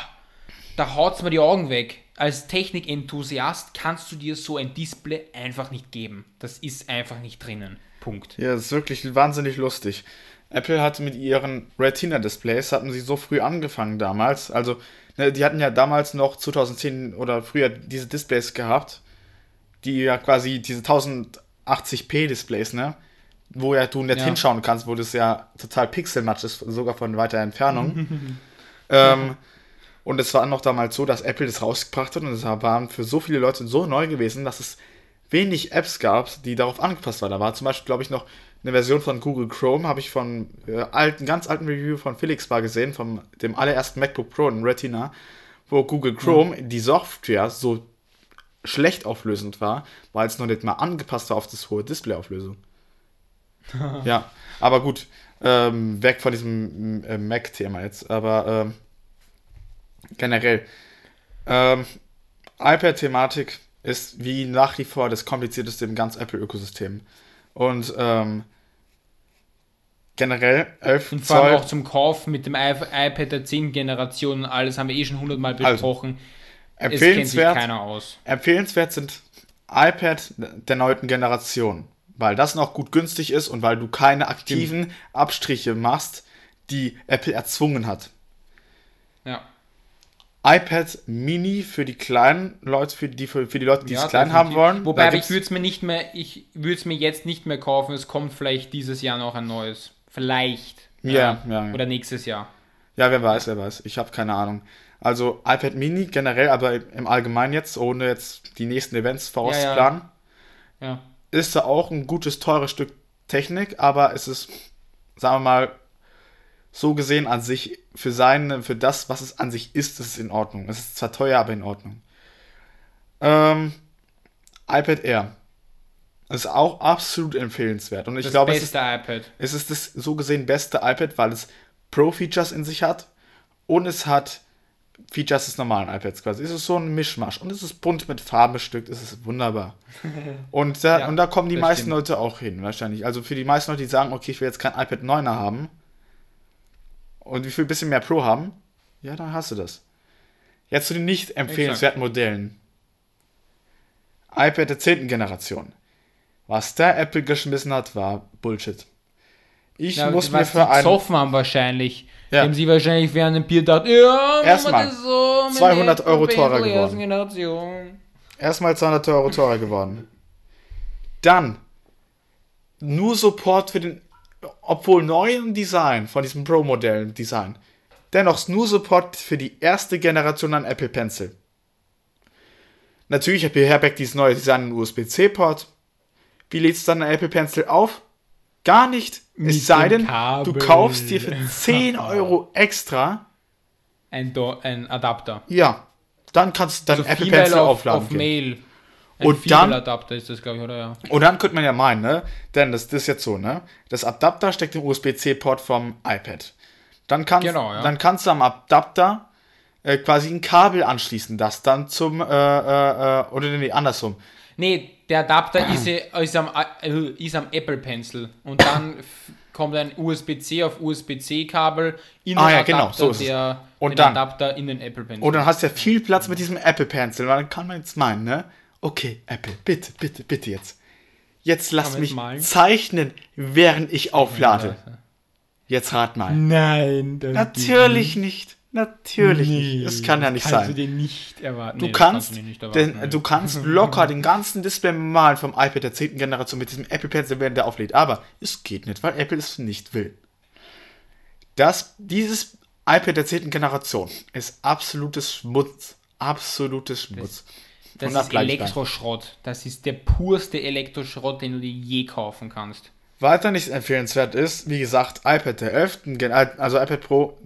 S1: da haut's mir die Augen weg. Als Technikenthusiast kannst du dir so ein Display einfach nicht geben. Das ist einfach nicht drinnen. Punkt.
S2: Ja, das ist wirklich wahnsinnig lustig. Apple hat mit ihren Retina-Displays, hatten sie so früh angefangen damals. Also, ne, die hatten ja damals noch 2010 oder früher diese Displays gehabt, die ja quasi diese 1080p-Displays, ne? Wo ja du nicht
S1: Ja.
S2: hinschauen kannst, wo das ja total pixelmatsch ist, sogar von weiter Entfernung. ähm, und es war noch damals so, dass Apple das rausgebracht hat und es waren für so viele Leute so neu gewesen, dass es wenig Apps gab, die darauf angepasst waren. Da war zum Beispiel, glaube ich, noch eine Version von Google Chrome, habe ich von äh, alten, ganz alten Review von Felix Bar gesehen, von dem allerersten MacBook Pro in Retina, wo Google Chrome die Software so schlecht auflösend war, weil es noch nicht mal angepasst war auf das hohe Displayauflösung. ja, aber gut, ähm, weg von diesem äh, Mac-Thema jetzt, aber ähm, generell, ähm, iPad-Thematik ist wie nach wie vor das komplizierteste im ganzen Apple-Ökosystem. Und ähm, generell 11
S1: Und vor allem auch zum Kauf mit dem iP- iPad der 10 Generation und alles haben wir eh schon hundertmal
S2: Also,
S1: besprochen. sich
S2: empfehlenswert, empfehlenswert sind iPad der neunten Generation, weil das noch gut günstig ist und weil du keine aktiven Abstriche machst, die Apple erzwungen hat.
S1: Ja.
S2: iPad Mini für die kleinen Leute, für die, für, für die Leute, die
S1: Ja,
S2: es klein haben wollen.
S1: Wobei, ich würde es mir nicht mehr, ich würde es mir jetzt nicht mehr kaufen. Es kommt vielleicht dieses Jahr noch ein neues. Vielleicht.
S2: Ja, ja, ja.
S1: Oder nächstes Jahr.
S2: Ja, wer weiß, wer weiß. Ich habe keine Ahnung. Also iPad Mini generell, aber im Allgemeinen jetzt, ohne jetzt die nächsten Events vorauszuplanen,
S1: Ja.
S2: ist da auch ein gutes, teures Stück Technik, aber es ist, sagen wir mal, so gesehen an sich, für sein, für das, was es an sich ist, ist es in Ordnung. Es ist zwar teuer, aber in Ordnung. Ähm, iPad Air. Ist auch absolut empfehlenswert. Und ich
S1: Das
S2: glaube, es ist
S1: beste iPad.
S2: es ist das so gesehen beste iPad, weil es Pro-Features in sich hat und es hat Features des normalen iPads quasi. Es ist so ein Mischmasch und es ist bunt mit Farben bestückt, es ist wunderbar. Und da,
S1: Ja,
S2: und da kommen die meisten
S1: stimmt.
S2: Leute auch hin, wahrscheinlich. Also für die meisten Leute, die sagen, okay, ich will jetzt kein iPad 9er haben und will ein bisschen mehr Pro haben, ja, dann hast du das. Jetzt zu den nicht empfehlenswerten Modellen. iPad der 10. Generation. Was da Apple geschmissen hat, war Bullshit. Ich
S1: Ja,
S2: muss mir für einen
S1: gesoffen haben wahrscheinlich.
S2: Ja.
S1: Haben sie wahrscheinlich während dem Bier gedacht, ja,
S2: Erstmal,
S1: so, mit
S2: 200
S1: der
S2: Euro teurer
S1: der
S2: geworden. Erstmal 200 Euro teurer geworden. Dann nur Support für den, obwohl neuen Design von diesem Pro-Modell Design, dennoch nur Support für die erste Generation an Apple Pencil. Natürlich beherbergt dieses neue Design einen USB-C-Port. Wie lädst du dann einen Apple Pencil auf? Gar nicht.
S1: Mit
S2: es sei denn,
S1: Kabel.
S2: du kaufst dir für 10 Euro extra,
S1: Ein, Do ein Adapter.
S2: ja, dann kannst du deinen
S1: Also
S2: Apple Pencil
S1: auf,
S2: aufladen.
S1: auf
S2: gehen.
S1: Mail. Ein
S2: Und dann-
S1: Adapter ist das, glaube ich, oder ja.
S2: Und dann könnte man ja meinen, ne? Denn das, das ist jetzt so, ne? Das Adapter steckt im USB-C-Port vom iPad. Dann kannst,
S1: Genau, ja.
S2: dann kannst du am Adapter äh, quasi ein Kabel anschließen, das dann zum, äh, äh, äh, oder nee, andersrum.
S1: Nee, der Adapter ist, ist, am, äh, ist am Apple Pencil. Und dann kommt ein USB-C auf USB-C-Kabel in
S2: Ah
S1: den
S2: ja, genau,
S1: Adapter,
S2: so ist
S1: der,
S2: Und
S1: den
S2: dann-
S1: Adapter in den Apple Pencil.
S2: Und dann hast du ja viel Platz mit diesem Apple Pencil. Weil dann kann man jetzt meinen, ne? Okay, Apple, bitte, bitte, bitte jetzt. Jetzt lass mich
S1: malen?
S2: zeichnen, während ich auflade. Jetzt rat mal.
S1: Nein,
S2: Natürlich nicht. Natürlich nicht. Das kann ja nicht
S1: kannst
S2: sein.
S1: du dir nicht erwarten.
S2: Du
S1: Nee, das
S2: kannst,
S1: du nicht erwarten,
S2: denn,
S1: nee.
S2: du kannst locker den ganzen Display malen vom iPad der 10. Generation mit diesem Apple Pencil, während der auflädt. Aber es geht nicht, weil Apple es nicht will. Das, dieses iPad der 10. Generation ist absolutes Schmutz. Absolutes Schmutz.
S1: Das ist. Elektroschrott. Das ist der purste Elektroschrott, den du dir je kaufen kannst.
S2: Weiter nicht empfehlenswert ist, wie gesagt, iPad der 11. Gen- also iPad Pro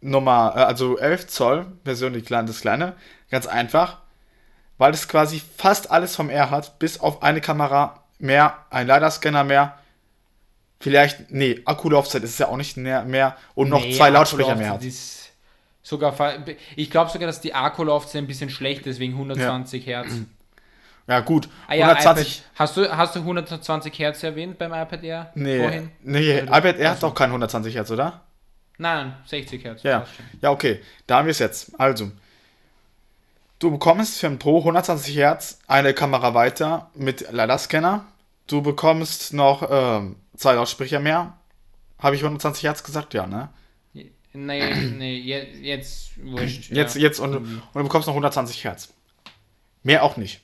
S2: Nummer, äh, also 11 Zoll Version, die kleine, das kleine, ganz einfach, weil es quasi fast alles vom R hat, bis auf eine Kamera mehr, ein LiDAR-Scanner mehr, vielleicht, nee, Akkulaufzeit ist es ja auch nicht mehr, mehr und noch
S1: Nee,
S2: zwei Lautsprecher mehr hat.
S1: Ist sogar, ich glaube sogar, dass die Akkulaufzeit ein bisschen schlecht ist wegen 120 Hertz.
S2: Ja, gut,
S1: Ah ja,
S2: 120,
S1: iPad, hast, du, hast du 120 Hertz erwähnt beim iPad Air
S2: nee,
S1: vorhin?
S2: nee, iPad Air hat doch kein 120 Hertz, oder?
S1: Nein, 60 Hertz.
S2: Ja, ja, okay. Da haben wir es jetzt. Also, du bekommst für ein Pro 120 Hertz eine Kamera weiter mit LiDAR-Scanner. Du bekommst noch ähm, zwei Lautsprecher mehr. Habe ich 120 Hertz gesagt? Ja, ne?
S1: Nee, nee, je- jetzt wurscht.
S2: Jetzt,
S1: ja.
S2: jetzt und, und du bekommst noch 120 Hertz. Mehr auch nicht.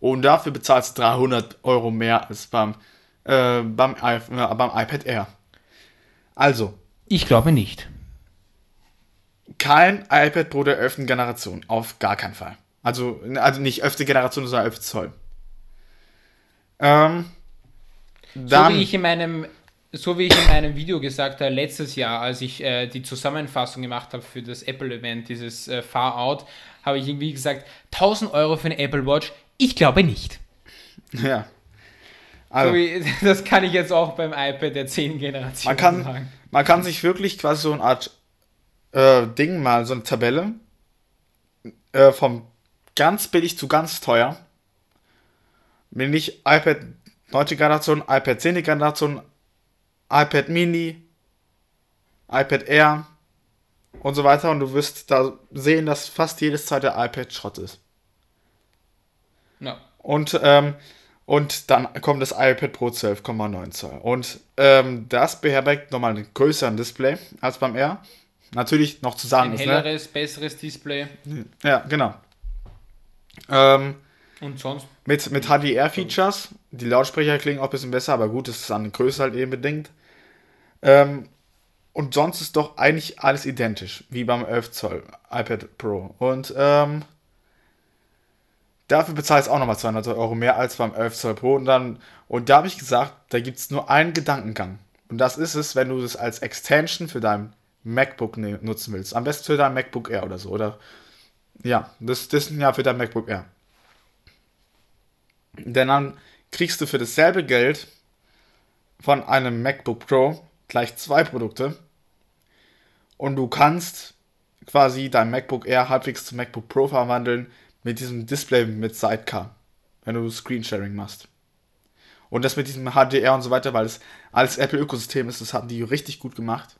S2: Und dafür bezahlst du 300 Euro mehr als beim, äh, beim, äh, beim iPad Air. Also,
S1: Ich glaube nicht.
S2: kein iPad Pro der 11. Generation. Auf gar keinen Fall. Also, also nicht 11. Generation, sondern 11 Zoll. Ähm,
S1: So
S2: dann,
S1: wie ich in meinem, so wie ich in meinem Video gesagt habe, letztes Jahr, als ich äh, die Zusammenfassung gemacht habe für das Apple-Event, dieses äh, Far Out, habe ich irgendwie gesagt, 1000 Euro für eine Apple Watch? Ich glaube nicht.
S2: ja.
S1: So
S2: Also,
S1: wie, das kann ich jetzt auch beim iPad der 10 Generation
S2: man kann,
S1: sagen.
S2: man kann sich wirklich quasi so eine Art äh, Ding mal, so eine Tabelle äh, vom ganz billig zu ganz teuer. Wenn nicht iPad 9. Generation, iPad 10. Generation, iPad Mini, iPad Air und so weiter und du wirst da sehen, dass fast jedes zweite iPad Schrott ist.
S1: Ja.
S2: Und, ähm, und dann kommt das iPad Pro 12,9 Zoll. Und ähm, das beherbergt nochmal einen größeren Display als beim R. Natürlich noch zu sagen
S1: Ein
S2: ist, ne?
S1: helleres, besseres Display
S2: Ja, genau. Ähm,
S1: und sonst
S2: mit, mit HDR-Features. Die Lautsprecher klingen auch ein bisschen besser, aber gut, das ist an der Größe halt eben bedingt. Ähm, und sonst ist doch eigentlich alles identisch, wie beim 11 Zoll iPad Pro. Und ähm, dafür bezahlst du auch nochmal 200 Euro mehr als beim 11 Zoll Pro. Und, dann, und da habe ich gesagt, da gibt es nur einen Gedankengang. Und das ist es, wenn du das als Extension für dein MacBook ne nutzen willst. Am besten für dein MacBook Air oder so. Oder ja, das, das ist ja für dein MacBook Air. Denn dann kriegst du für dasselbe Geld von einem MacBook Pro gleich zwei Produkte. Und du kannst quasi dein MacBook Air halbwegs zum MacBook Pro verwandeln mit diesem Display mit Sidecar, wenn du Screensharing machst. Und das mit diesem HDR und so weiter, weil es alles Apple-Ökosystem ist, das haben die richtig gut gemacht.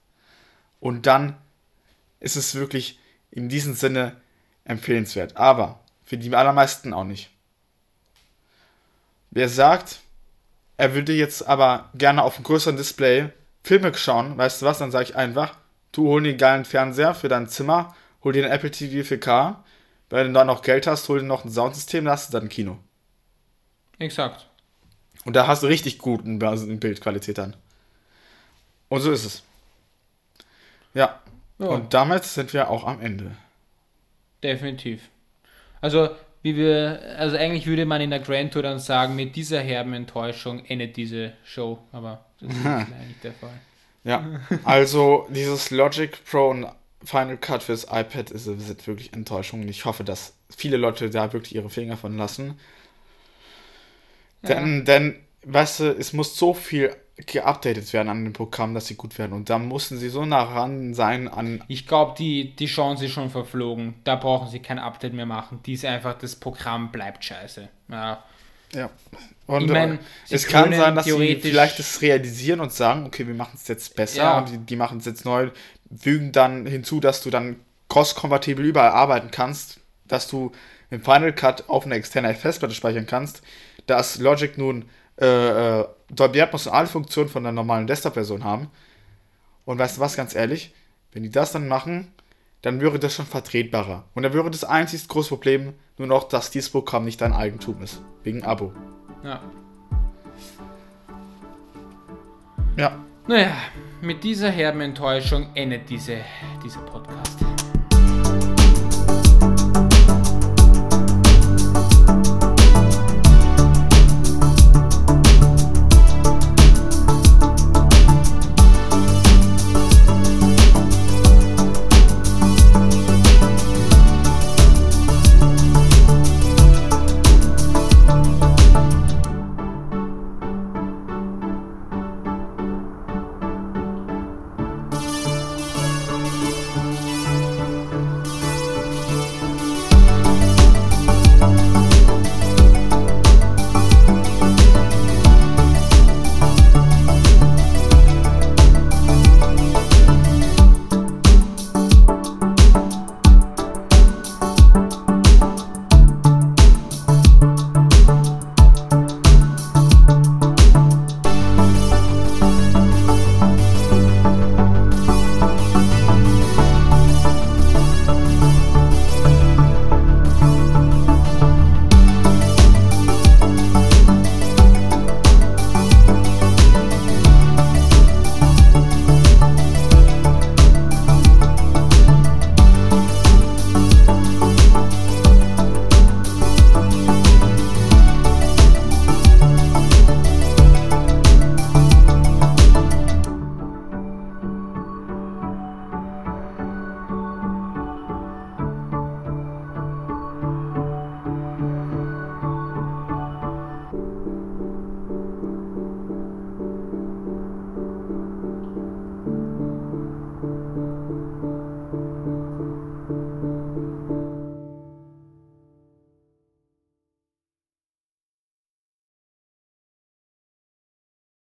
S2: Und dann ist es wirklich in diesem Sinne empfehlenswert. Aber für die allermeisten auch nicht. Wer sagt, er würde jetzt aber gerne auf einem größeren Display Filme schauen, weißt du was, dann sage ich einfach, du hol dir einen geilen Fernseher für dein Zimmer, hol dir ein Apple TV 4K, wenn du dann noch Geld hast, hol dir noch ein Soundsystem, dann hast du dann ein Kino.
S1: exakt.
S2: Und da hast du richtig guten Bildqualität dann. Und so ist es. Ja.
S1: Ja.
S2: Und damit sind wir auch am Ende.
S1: Definitiv. Also wie wir, also eigentlich würde man in der Grand Tour dann sagen, mit dieser herben Enttäuschung endet diese Show, aber das ist eigentlich der Fall.
S2: Ja, also dieses Logic Pro und Final Cut fürs iPad ist, ist wirklich Enttäuschung. Ich hoffe, dass viele Leute da wirklich ihre Finger von lassen. Ja. Denn, denn, weißt du, es muss so viel geupdatet werden an dem Programm, dass sie gut werden. Und da mussten sie so nah ran sein an.
S1: Ich glaube, die, die Chance ist schon verflogen. Da brauchen sie kein Update mehr machen. Die ist einfach, das Programm bleibt scheiße. Ja.
S2: Ja. Und ich mein, äh, es kann sein, dass sie vielleicht das realisieren und sagen, okay, wir machen es jetzt besser ja. und die, die machen es jetzt neu, fügen dann hinzu, dass du dann cross-kompatibel überall arbeiten kannst, dass du im Final Cut auf einer externen Festplatte speichern kannst, dass Logic nun äh, Atmos und alle Funktionen von der normalen Desktop-Version haben. Und weißt du was, ganz ehrlich, wenn die das dann machen, dann wäre das schon vertretbarer. Und dann wäre das einzig große Problem nur noch, dass dieses Programm nicht dein Eigentum ist. Wegen Abo.
S1: Ja.
S2: Ja.
S1: Naja, mit dieser herben Enttäuschung endet diese, dieser Podcast.